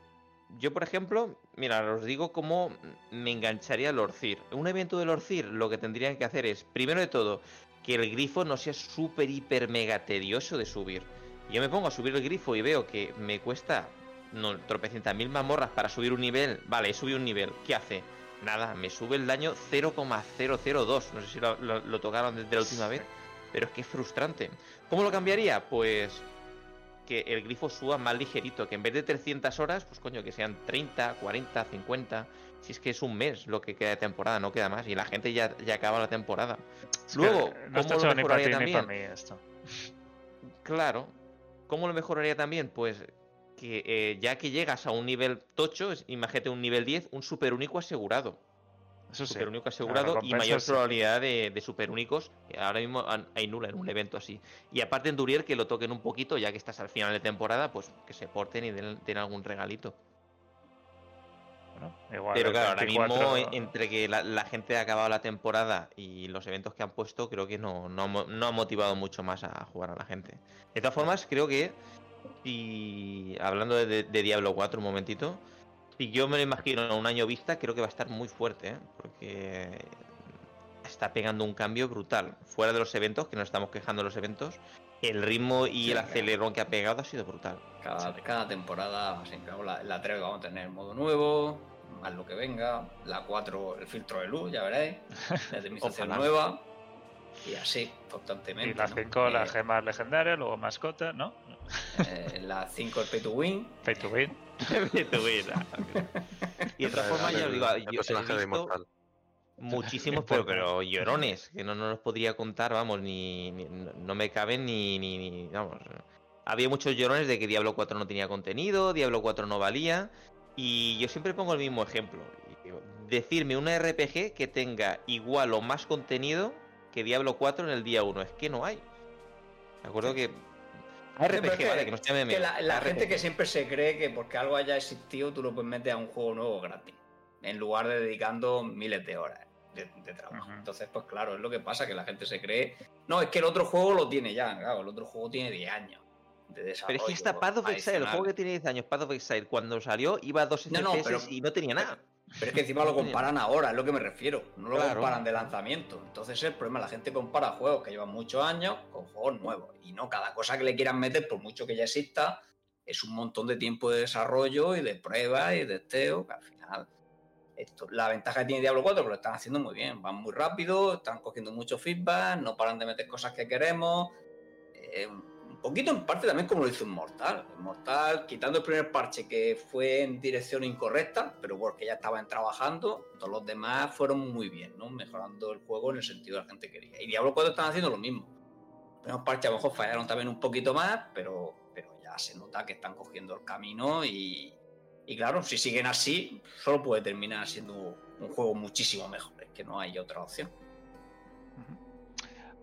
Yo, por ejemplo, mira, os digo cómo me engancharía el Orcir. Un evento del Orcir lo que tendrían que hacer es, primero de todo, que el grifo no sea súper, hiper, mega tedioso de subir. Yo me pongo a subir el grifo y veo que me cuesta no, tropecientas mil mazmorras para subir un nivel. Vale, he subido un nivel. ¿Qué hace? Nada, me sube el daño 0,002. No sé si lo- lo tocaron desde la última vez. Pero es que es frustrante. ¿Cómo lo cambiaría? Pues que el grifo suba más ligerito. Que en vez de 300 horas, pues coño, que sean 30, 40, 50. Si es que es un mes lo que queda de temporada, no queda más. Y la gente ya, ya acaba la temporada. Es Luego, no ¿cómo lo ti mejoraría también? esto. Claro. ¿Cómo lo mejoraría también? Pues que eh, ya que llegas a un nivel tocho, imagínate un nivel 10, un super único asegurado. Eso sí. super único asegurado y mayor probabilidad de, de super únicos. Ahora mismo hay nula en un evento así. Y aparte en Durier que lo toquen un poquito, ya que estás al final de temporada, pues que se porten y den, den algún regalito. Igual Pero el claro, ahora 24 mismo en- entre que la, la gente ha acabado la temporada y los eventos que han puesto, creo que no, no, ha mo- no ha motivado mucho más a jugar a la gente. De todas formas, creo que si hablando de, de- de Diablo 4 un momentito, si yo me lo imagino a un año vista, creo que va a estar muy fuerte, ¿eh? porque está pegando un cambio brutal. Fuera de los eventos, que nos estamos quejando de los eventos, el ritmo y Sí, el claro. acelerón que ha pegado ha sido brutal. Cada, cada temporada, siempre la, la 3 vamos a tener modo nuevo, más lo que venga. La 4, el filtro de luz, ya veréis. La Ojalá. nueva. Y así, constantemente. Y la ¿no? 5, Eh, las gemas legendarias, luego mascota, ¿no? eh, la 5, el pay to win. Pay to win. y de todas formas, ya os digo, el yo he personaje de Inmortal. Muchísimos, pero, pero llorones, que no, no los podría contar, vamos, ni, ni- no me caben ni, ni, ni- vamos. Había muchos llorones de que Diablo 4 no tenía contenido, Diablo 4 no valía, y yo siempre pongo el mismo ejemplo. Decirme una RPG que tenga igual o más contenido que Diablo 4 en el día 1, es que no hay. Me acuerdo que... RPG, que- vale, que no se llame Que la, gente que siempre se cree que porque algo haya existido, tú lo puedes meter a un juego nuevo gratis. En lugar de dedicando miles de horas de, de trabajo. Entonces, pues claro, es lo que pasa, que la gente se cree. No, es que el otro juego lo tiene ya, claro, el otro juego tiene 10 años de desarrollo. Pero es que está Path of Exile, el juego que tiene 10 años, Path of Exile, cuando salió iba a 2 No, no, FPS pero- y no tenía nada. Pero es que encima lo comparan ahora, es lo que me refiero. No lo Claro. comparan de lanzamiento. Entonces el problema, la gente compara juegos que llevan muchos años con juegos nuevos. Y no cada cosa que le quieran meter, por mucho que ya exista, es un montón de tiempo de desarrollo y de pruebas y de testeo, que al final. Esto, la ventaja que tiene Diablo 4 que lo están haciendo muy bien. Van muy rápido, están cogiendo mucho feedback, no paran de meter cosas que queremos. Eh, un poquito en parte también como lo hizo Inmortal. Inmortal, quitando el primer parche que fue en dirección incorrecta, pero porque ya estaban trabajando, todos los demás fueron muy bien, ¿no? Mejorando el juego en el sentido que la gente quería. Y Diablo 4 están haciendo lo mismo. Los primeros parches a lo mejor fallaron también un poquito más, pero, pero ya se nota que están cogiendo el camino y, y claro, si siguen así, solo puede terminar siendo un juego muchísimo mejor. Es que no hay otra opción.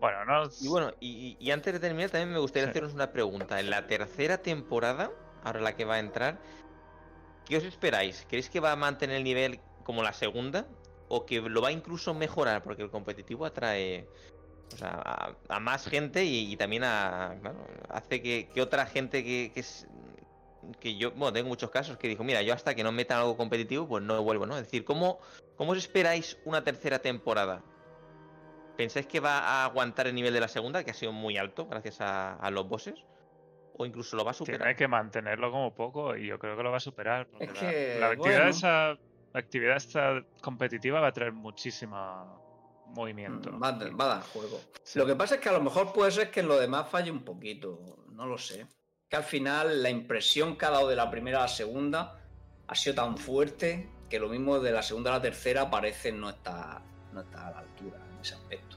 Bueno, no. Y bueno, y, y antes de terminar, también me gustaría Sí. haceros una pregunta. En la tercera temporada, ahora la que va a entrar, ¿qué os esperáis? ¿Creéis que va a mantener el nivel como la segunda? ¿O que lo va a incluso mejorar? Porque el competitivo atrae o sea, a, a más gente y, y también a. Claro, hace que, que otra gente que, que es. Que yo, bueno, tengo muchos casos que dijo, mira, yo hasta que no metan algo competitivo, pues no vuelvo, ¿no? Es decir, ¿cómo, cómo os esperáis una tercera temporada? ¿Pensáis que va a aguantar el nivel de la segunda, que ha sido muy alto gracias a, a los bosses? ¿O incluso lo va a superar? Tiene que mantenerlo como poco y yo creo que lo va a superar. porque Es la- que, la, actividad bueno. esa, la actividad esta competitiva va a traer muchísimo movimiento. Va, a- va a dar juego. Sí. Lo que pasa es que a lo mejor puede ser que en lo demás falle un poquito, no lo sé. Que al final la impresión que ha dado de la primera a la segunda ha sido tan fuerte que lo mismo de la segunda a la tercera parece no estar, no está a la altura en ese aspecto.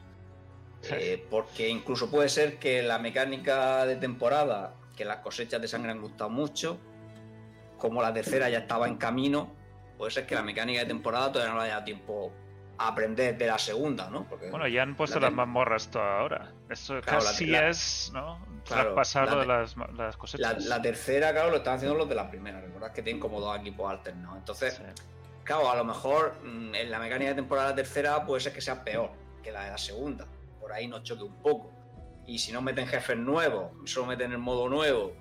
Eh, porque incluso puede ser que la mecánica de temporada, que las cosechas de sangre han gustado mucho, como la tercera ya estaba en camino, puede ser que la mecánica de temporada todavía no le haya tiempo a aprender de la segunda, ¿no? Porque Bueno, ya han puesto la las mazmorras toda ahora. Eso Claro, la- casi la- es, ¿no? Claro, Traspasar la de las, las La, cosechas. la tercera, claro, lo están haciendo los de la primera. Recordad que tienen como dos equipos alternados. Entonces, Sí. claro, a lo mejor mm, en la mecánica de temporada tercera puede ser que sea peor que la de la segunda. Por ahí nos choque un poco. Y si no meten jefes nuevos, solo meten el modo nuevo.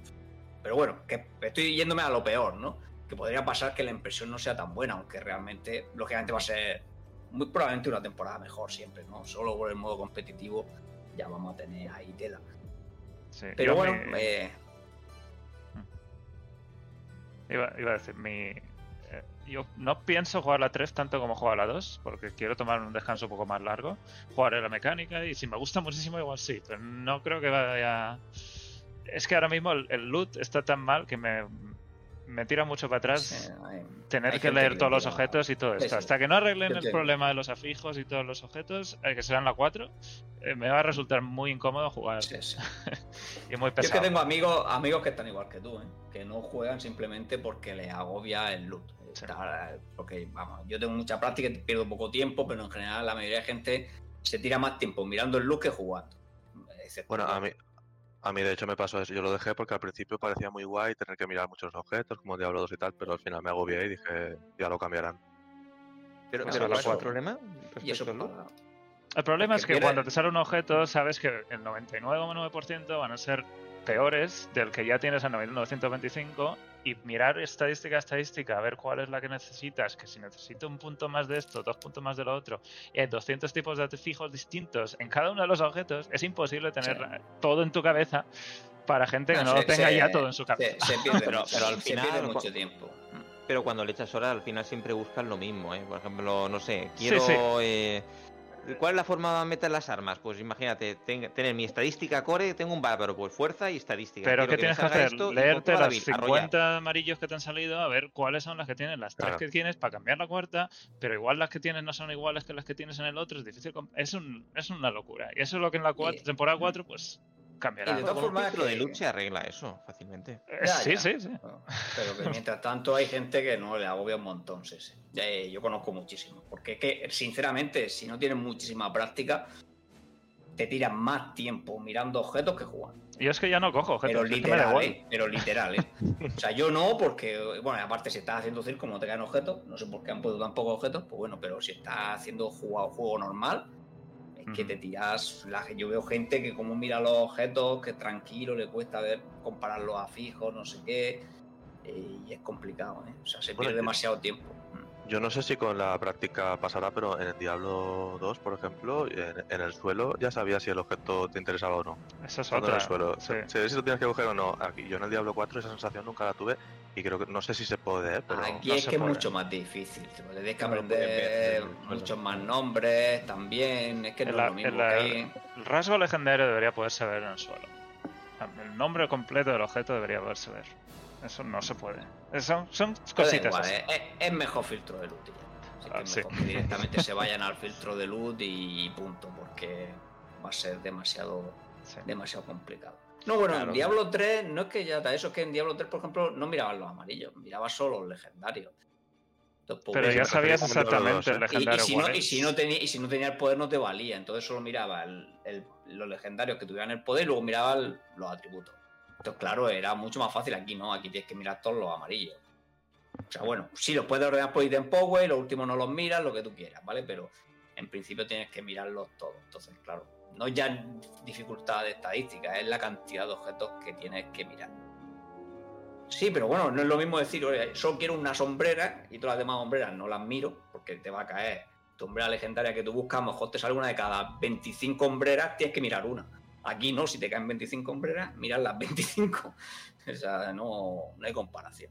Pero bueno, que estoy yéndome a lo peor, ¿no? Que podría pasar que la impresión no sea tan buena, aunque realmente, lógicamente, va a ser muy probablemente una temporada mejor siempre, ¿no? Solo por el modo competitivo ya vamos a tener ahí tela. Pero bueno, me... Eh. Mm. iba, iba, a decir, mi... Eh, yo no pienso jugar la 3 tanto como jugar la 2, porque quiero tomar un descanso un poco más largo. Jugaré la mecánica y si me gusta muchísimo, igual sí, pero no creo que vaya. Es que ahora mismo el loot está tan mal que me, me tira mucho para atrás Sí, tener hay que leer le todos los objetos y todo esto. sí. Hasta que no arreglen el problema de los afijos y todos los objetos, eh, que serán la 4, eh, me va a resultar muy incómodo jugar sí, sí. y muy Yo es que pesado. tengo amigos, amigos que están igual que tú, ¿eh? que no juegan simplemente porque les agobia el loot. Porque, vamos, yo tengo mucha práctica y pierdo poco tiempo, pero en general la mayoría de gente se tira más tiempo mirando el loot que jugando. Excepto Bueno, a mí, a mí de hecho me pasó eso. Yo lo dejé porque al principio parecía muy guay tener que mirar muchos objetos, como Diablo 2 y tal, pero al final me agobié y dije, ya lo cambiarán. Pero, pero ¿cuál es el cuatro. problema? Y eso al El problema Es que quiere- cuando te sale un objeto, sabes que el 99,9% van a ser peores del que ya tienes a 925 y mirar estadística a estadística, a ver cuál es la que necesitas, que si necesito un punto más de esto, dos puntos más de lo otro, y hay 200 tipos de fijos distintos en cada uno de los objetos, es imposible tener Sí. todo en tu cabeza para gente que No, no lo tenga se- ya todo en su cabeza. se pierde, Pero- al se pierde final, mucho tiempo. Pero cuando le echas horas, al final siempre buscas lo mismo, ¿eh? Por ejemplo, no sé, Sí, quiero... sí. eh, ¿Cuál es la forma de meter las armas? Pues imagínate, ten- tener mi estadística core, tengo un bárbaro, pues fuerza y estadística. Pero ¿qué tienes que hacer? Leerte las arrollar. 50 amarillos que te han salido, a ver cuáles son las que tienes, las tres Claro. que tienes para cambiar la cuarta, pero igual las que tienes no son iguales que las que tienes en el otro, es difícil. Es, un, es una locura. Y eso es lo que en la cuatro- temporada 4 pues cambiará. Y de todas formas filtro de que- loot se arregla eso fácilmente. Eh, Ya, sí, ya. sí, sí. Bueno, Pero que mientras tanto hay gente que no le agobia un montón, sí, eh, yo conozco muchísimo. Porque es que, sinceramente, si no tienes muchísima práctica, te tiras más tiempo mirando objetos que jugando. Yo es que ya no cojo objetos. Pero es que me da literal. ¿eh? Pero literal, ¿eh? O sea, yo no, porque, bueno, aparte si estás haciendo circo, no te caen objetos. No sé por qué han puesto tan pocos objetos. Pues bueno, pero si estás haciendo juego, juego normal, que te tiras. La, yo veo gente que, como mira los objetos, que tranquilo, le cuesta ver, compararlos a fijos, no sé qué. eh, y es complicado, ¿eh? O sea, se Bueno, pierde demasiado tiempo. Yo no sé si con la práctica pasará, pero en el Diablo 2, por ejemplo, en, en el suelo ya sabías si el objeto te interesaba o no. Esa es en otra. el suelo. sí. Sabías si lo tienes que coger o no. Aquí, yo en el Diablo 4 esa sensación nunca la tuve y creo que no sé si se puede, ¿eh? pero Aquí no es se que es mucho más difícil. Tienes que aprender el muchos más nombres también. Es que no En la- es lo mismo en la- que hay. El rasgo legendario debería poderse ver en el suelo. El nombre completo del objeto debería poderse ver. Eso no se puede. Son, son da cositas igual, así. es, es- mejor filtro de ya. Así que Ah, es sí. mejor que directamente se vayan al filtro de loot y punto, porque va a ser demasiado, Sí. demasiado complicado. No, bueno, Claro. en Diablo 3 no es que ya está eso, es que en Diablo 3, por ejemplo, no mirabas los amarillos, mirabas solo los legendarios. Entonces, pues, Pero ya sabías exactamente el 2, ¿eh? y, y legendario si no, y, si no tenía, y si no tenía el poder no te valía, entonces solo miraba el- el- los legendarios que tuvieran el poder y luego miraba el- los atributos. Entonces, claro, era mucho más fácil aquí, ¿no? Aquí tienes que mirar todos los amarillos. O sea, bueno, sí, los puedes ordenar por item power, los últimos no los miras, lo que tú quieras, ¿vale? Pero en principio tienes que mirarlos todos. Entonces, claro, no ya dificultad de estadística, es la cantidad de objetos que tienes que mirar. Sí, pero bueno, no es lo mismo decir, oye, solo quiero una sombrera y todas las demás sombreras no las miro porque te va a caer tu hombrera legendaria que tú buscas, a lo mejor te sale una de cada 25 hombreras, tienes que mirar una. Aquí no, si te caen 25 hombreras, miras las 25. o sea, no, no hay comparación.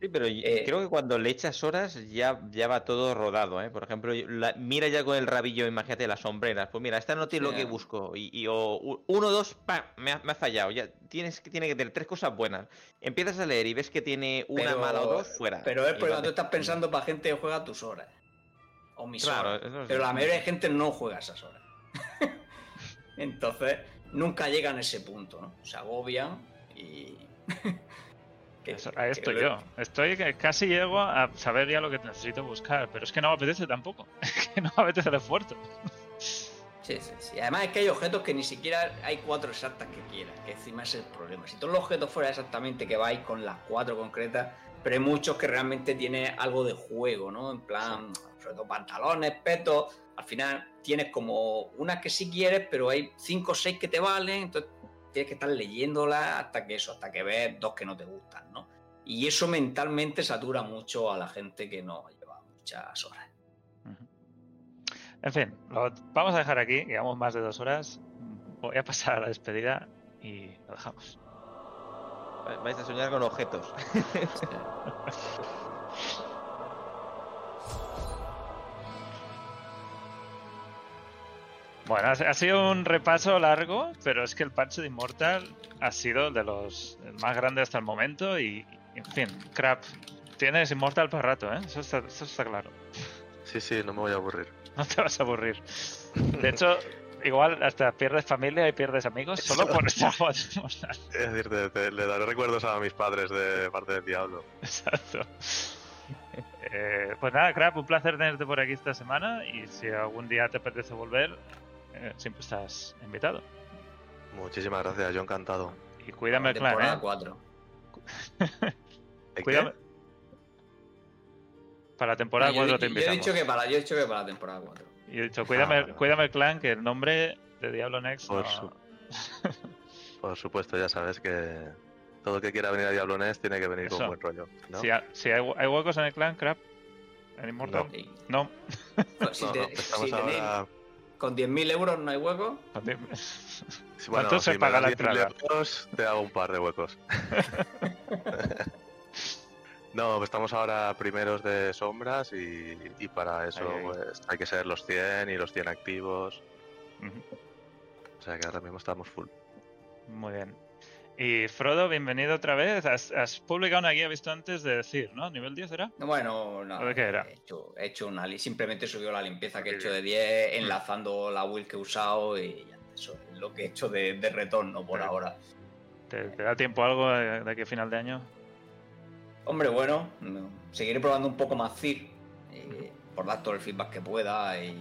Sí, pero Eh, creo que cuando le echas horas ya, ya va todo rodado, ¿eh? Por ejemplo, la- mira ya con el rabillo, imagínate las sombreras. Pues mira, esta no tiene lo que busco. Y, y o uno, dos, pa, me ha, me ha fallado. Ya tienes tiene que tener tres cosas buenas. Empiezas a leer y ves que tiene una Pero- mala o dos fuera. Pero es porque tú estás pensando para gente que juega tus horas. O mis Claro, horas. Pero la mayoría de gente no juega esas horas. Entonces, nunca llegan a ese punto, ¿no? Se agobian y. que- Eso- ahí que estoy le- yo. Estoy que casi llego a saber ya lo que necesito buscar, pero es que no me apetece tampoco. Es que no me apetece el esfuerzo. Sí, sí, sí. Además es que hay objetos que ni siquiera hay cuatro exactas que quieras, que encima es el problema. Si todos los objetos fueran exactamente que vais con las cuatro concretas, pero hay muchos que realmente tienen algo de juego, ¿no? En plan, sobre todo pantalones, petos. Al final tienes como unas que sí quieres, pero hay cinco o seis que te valen, entonces tienes que estar leyéndolas hasta que eso, hasta que ves dos que no te gustan, ¿no? Y eso mentalmente satura mucho a la gente que no lleva muchas horas. En fin, lo vamos a dejar aquí. Llevamos más de dos horas. Voy a pasar a la despedida y lo dejamos. Va- Vais a soñar con objetos. Bueno, ha sido un repaso largo, pero es que el parche de Immortal ha sido de los más grande hasta el momento y, en fin, crap. Tienes Immortal para rato, ¿eh? Eso está, eso está claro. Sí, sí, no me voy a aburrir. No te vas a aburrir. De hecho, igual hasta pierdes familia y pierdes amigos solo por estar jugando Immortal. Es decir, te- te- le daré recuerdos a mis padres de parte del diablo. Exacto. Eh, pues nada, Crap, un placer tenerte por aquí esta semana y si algún día te apetece volver, eh, siempre estás invitado. Muchísimas gracias, yo encantado. Y cuídame el clan, Temporada ¿eh? 4. ¿Eh, Cuídame. qué? Para la temporada yo, he 4 te dicho- yo he invitamos. dicho que para, yo he dicho que para la temporada 4. Y he dicho, cuídame, Ah. cuídame el clan, que el nombre de Diablo Next Por no- su- Por supuesto, ya sabes que todo el que quiera venir a Diablo Nest tiene que venir Eso. con buen rollo. ¿no? Si, ha- si hay, hay huecos en el clan, Crap, en Immortal, Y- no. si No, te- no, estamos si tenéis- ahora... con 10.000 euros no hay hueco. si- ¿Cuánto se si me paga la 10.000 entrada? euros, te hago un par de huecos. no, estamos ahora primeros de sombras y, y para eso Ahí, ahí. pues, hay que ser los 100 y los 100 activos. Ujú. O sea que ahora mismo estamos full. Muy bien. Y Frodo, bienvenido otra vez. Has, has publicado una guía, visto antes de decir, ¿no? ¿Nivel 10 era? Bueno, no. ¿De qué era? He hecho, he hecho una simplemente subió la limpieza que he hecho de 10, enlazando la build que he usado y ya, eso es lo que he hecho de, de retorno por ahora. ¿Te, te da tiempo algo de, de aquí a final de año? Hombre, bueno, no, seguiré probando un poco más CIR, eh, por dar todo el feedback que pueda y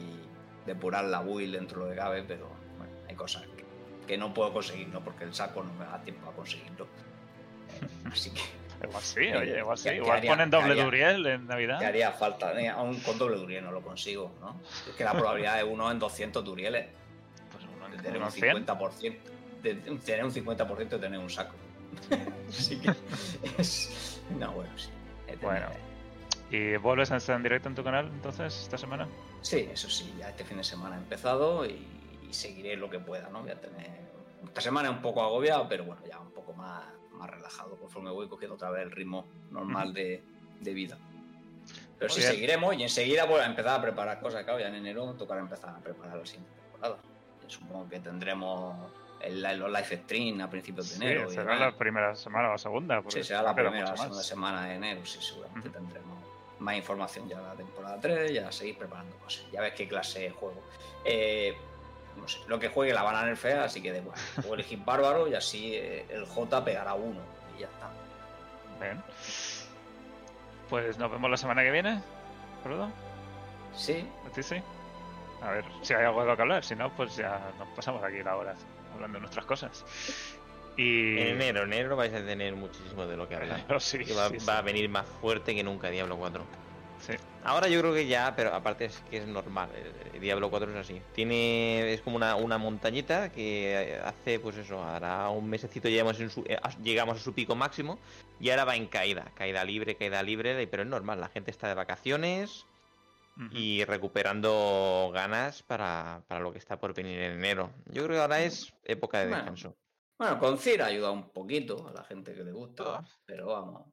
depurar la build dentro de cabe, pero bueno, hay cosas que, que no puedo conseguir, ¿no? Porque el saco no me da tiempo a conseguirlo. Eh, Así que Igual sí, Eh, oye, igual sí. ¿qué- qué Igual haría- ponen doble haría? Duriel en Navidad. ¿Qué haría falta? Eh, Aún con doble Duriel no lo consigo, ¿no? Es que la probabilidad es uno en 200 Durieles. Pues uno De en- tener un en 100. 50%. De tener un 50% de tener un saco. Así que es. No, bueno, sí. Bueno. ¿Y vuelves a estar en directo en tu canal entonces esta semana? Sí, eso sí, ya este fin de semana he empezado y, y seguiré lo que pueda, ¿no? Voy a tener. Esta semana un poco agobiado, pero bueno, ya un poco más, más relajado conforme voy cogiendo otra vez el ritmo normal de, de vida. Pero sí, seguiremos y enseguida voy a empezar a preparar cosas. Claro, ya en enero tocará empezar a preparar la siguiente temporada. Supongo que tendremos el, los live stream a principios de enero. será la primera semana o la segunda. Sí, será la primera segunda semana de enero, sí, seguramente tendremos más información ya de la temporada 3, ya seguir preparando cosas. Ya ves qué clase de juego. Eh, no sé, lo que juegue la van a nerfear, así que de igual. Puedo elegir bárbaro y así eh, el J pegará uno y ya está. Bien. Pues nos vemos la semana que viene, Frodo. Sí, ¿A ti sí? A ver si hay algo de lo que hablar. Si no, pues ya nos pasamos aquí la hora hablando de nuestras cosas. Y. En enero, en enero vais a tener muchísimo de lo que hablar. Sí, Y va, sí, va a venir más fuerte que nunca Diablo 4. Sí. Ahora yo creo que ya, pero aparte es que es normal. el Diablo 4 es así. Tiene. Es como una, una montañita que hace, pues eso, hará un mesecito llegamos, en su, eh, llegamos a su pico máximo. Y ahora va en caída. Caída libre, caída libre. Pero es normal. La gente está de vacaciones y recuperando ganas para, para lo que está por venir en enero. Yo creo que ahora es época de Bueno. descanso. bueno, con Cir ayuda un poquito a la gente que le gusta, pero vamos.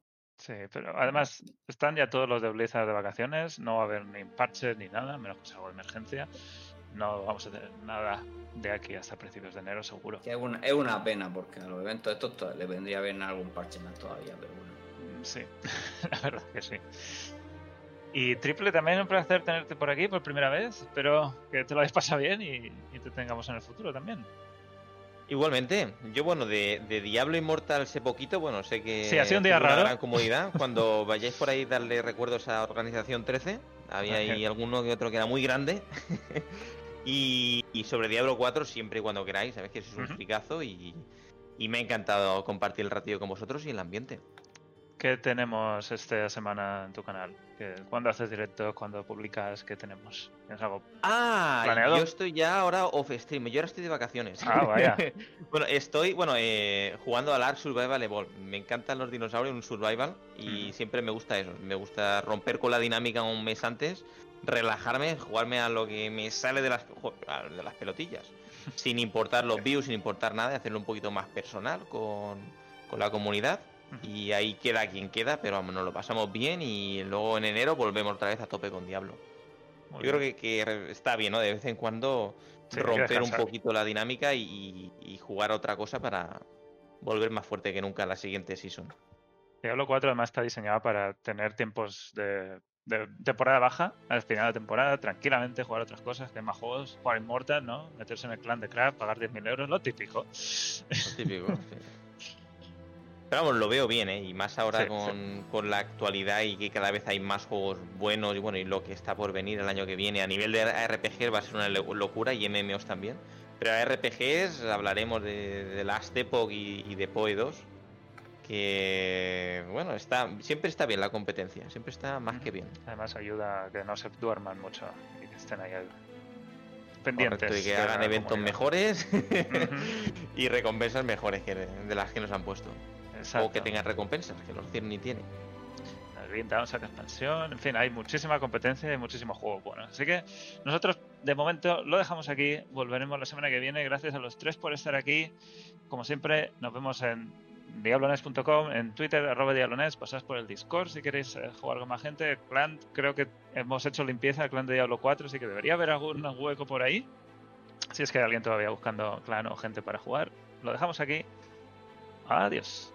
Sí, pero además están ya todos los de Blizzard de vacaciones. No va a haber ni parches ni nada, menos que sea algo de emergencia. No vamos a tener nada de aquí hasta principios de enero, seguro. Que es, una, es una pena porque a los eventos estos to- le vendría bien algún parche más todavía, pero bueno. Mm, Sí, la verdad que sí. Y Triple, también un placer tenerte por aquí por primera vez. Espero que te lo hayas pasado bien y, y te tengamos en el futuro también. Igualmente, yo bueno, de, de Diablo Immortal sé poquito, bueno, sé que Sí, ha sido un día una raro. gran comodidad. Cuando vayáis por ahí darle recuerdos a Organización 13, había ahí alguno que otro que era muy grande. y, y sobre Diablo 4 siempre y cuando queráis, sabéis que es un Ujú. fricazo y, y me ha encantado compartir el ratillo con vosotros y el ambiente. ¿Qué tenemos esta semana en tu canal? ¿Qué- ¿Cuándo haces directos? ¿Cuándo publicas? ¿Qué tenemos? ¿Tienes algo? Ah, ¿Planeado? yo estoy ya ahora off stream, yo ahora estoy de vacaciones. Ah, vaya. bueno, estoy, bueno, eh, jugando al Ark Survival Evolved. Me encantan los dinosaurios en un survival y Ujú. siempre me gusta eso. Me gusta romper con la dinámica un mes antes, relajarme, jugarme a lo que me sale de las, de las pelotillas. sin importar los views, sin importar nada, y hacerlo un poquito más personal con, con la comunidad. Y ahí queda quien queda, pero vamos, nos lo pasamos bien y luego en enero volvemos otra vez a tope con Diablo. Muy Yo creo que, está bien, ¿no? De vez en cuando Sí, romper un poquito la dinámica y, y jugar otra cosa para volver más fuerte que nunca la siguiente season. Diablo 4 además está diseñado para tener tiempos de, de temporada baja, al final de temporada, tranquilamente jugar otras cosas, que más juegos, jugar Immortal, ¿no? Meterse en el clan de Craft, pagar 10.000 euros, lo típico. Lo típico. sí. Pero vamos, lo veo bien, ¿eh? Y más ahora Sí, sí. con, con la actualidad y que cada vez hay más juegos buenos y bueno, y lo que está por venir el año que viene a nivel de RPG va a ser una lo- locura y MMOs también. Pero a RPGs hablaremos de, de Last Epoch y, y de PoE 2. Que bueno, está siempre está bien la competencia, siempre está más que bien. Además ayuda a que no se duerman mucho y que estén ahí pendientes. Correcto, y que hagan eventos comunidad. mejores y recompensas mejores que de, de las que nos han puesto. O que tengan recompensas, que los CIR ni tiene. El Green Dawn saca expansión, en fin, hay muchísima competencia y muchísimos juegos buenos. Así que nosotros de momento lo dejamos aquí, volveremos la semana que viene. Gracias a los tres por estar aquí. Como siempre, nos vemos en diablones.com, en Twitter, arroba diablones, pasad por el Discord si queréis eh, jugar con más gente. Clan, creo que hemos hecho limpieza al clan de Diablo 4, así que debería haber algún hueco por ahí. Si es que hay alguien todavía buscando clan o gente para jugar. Lo dejamos aquí. Adiós.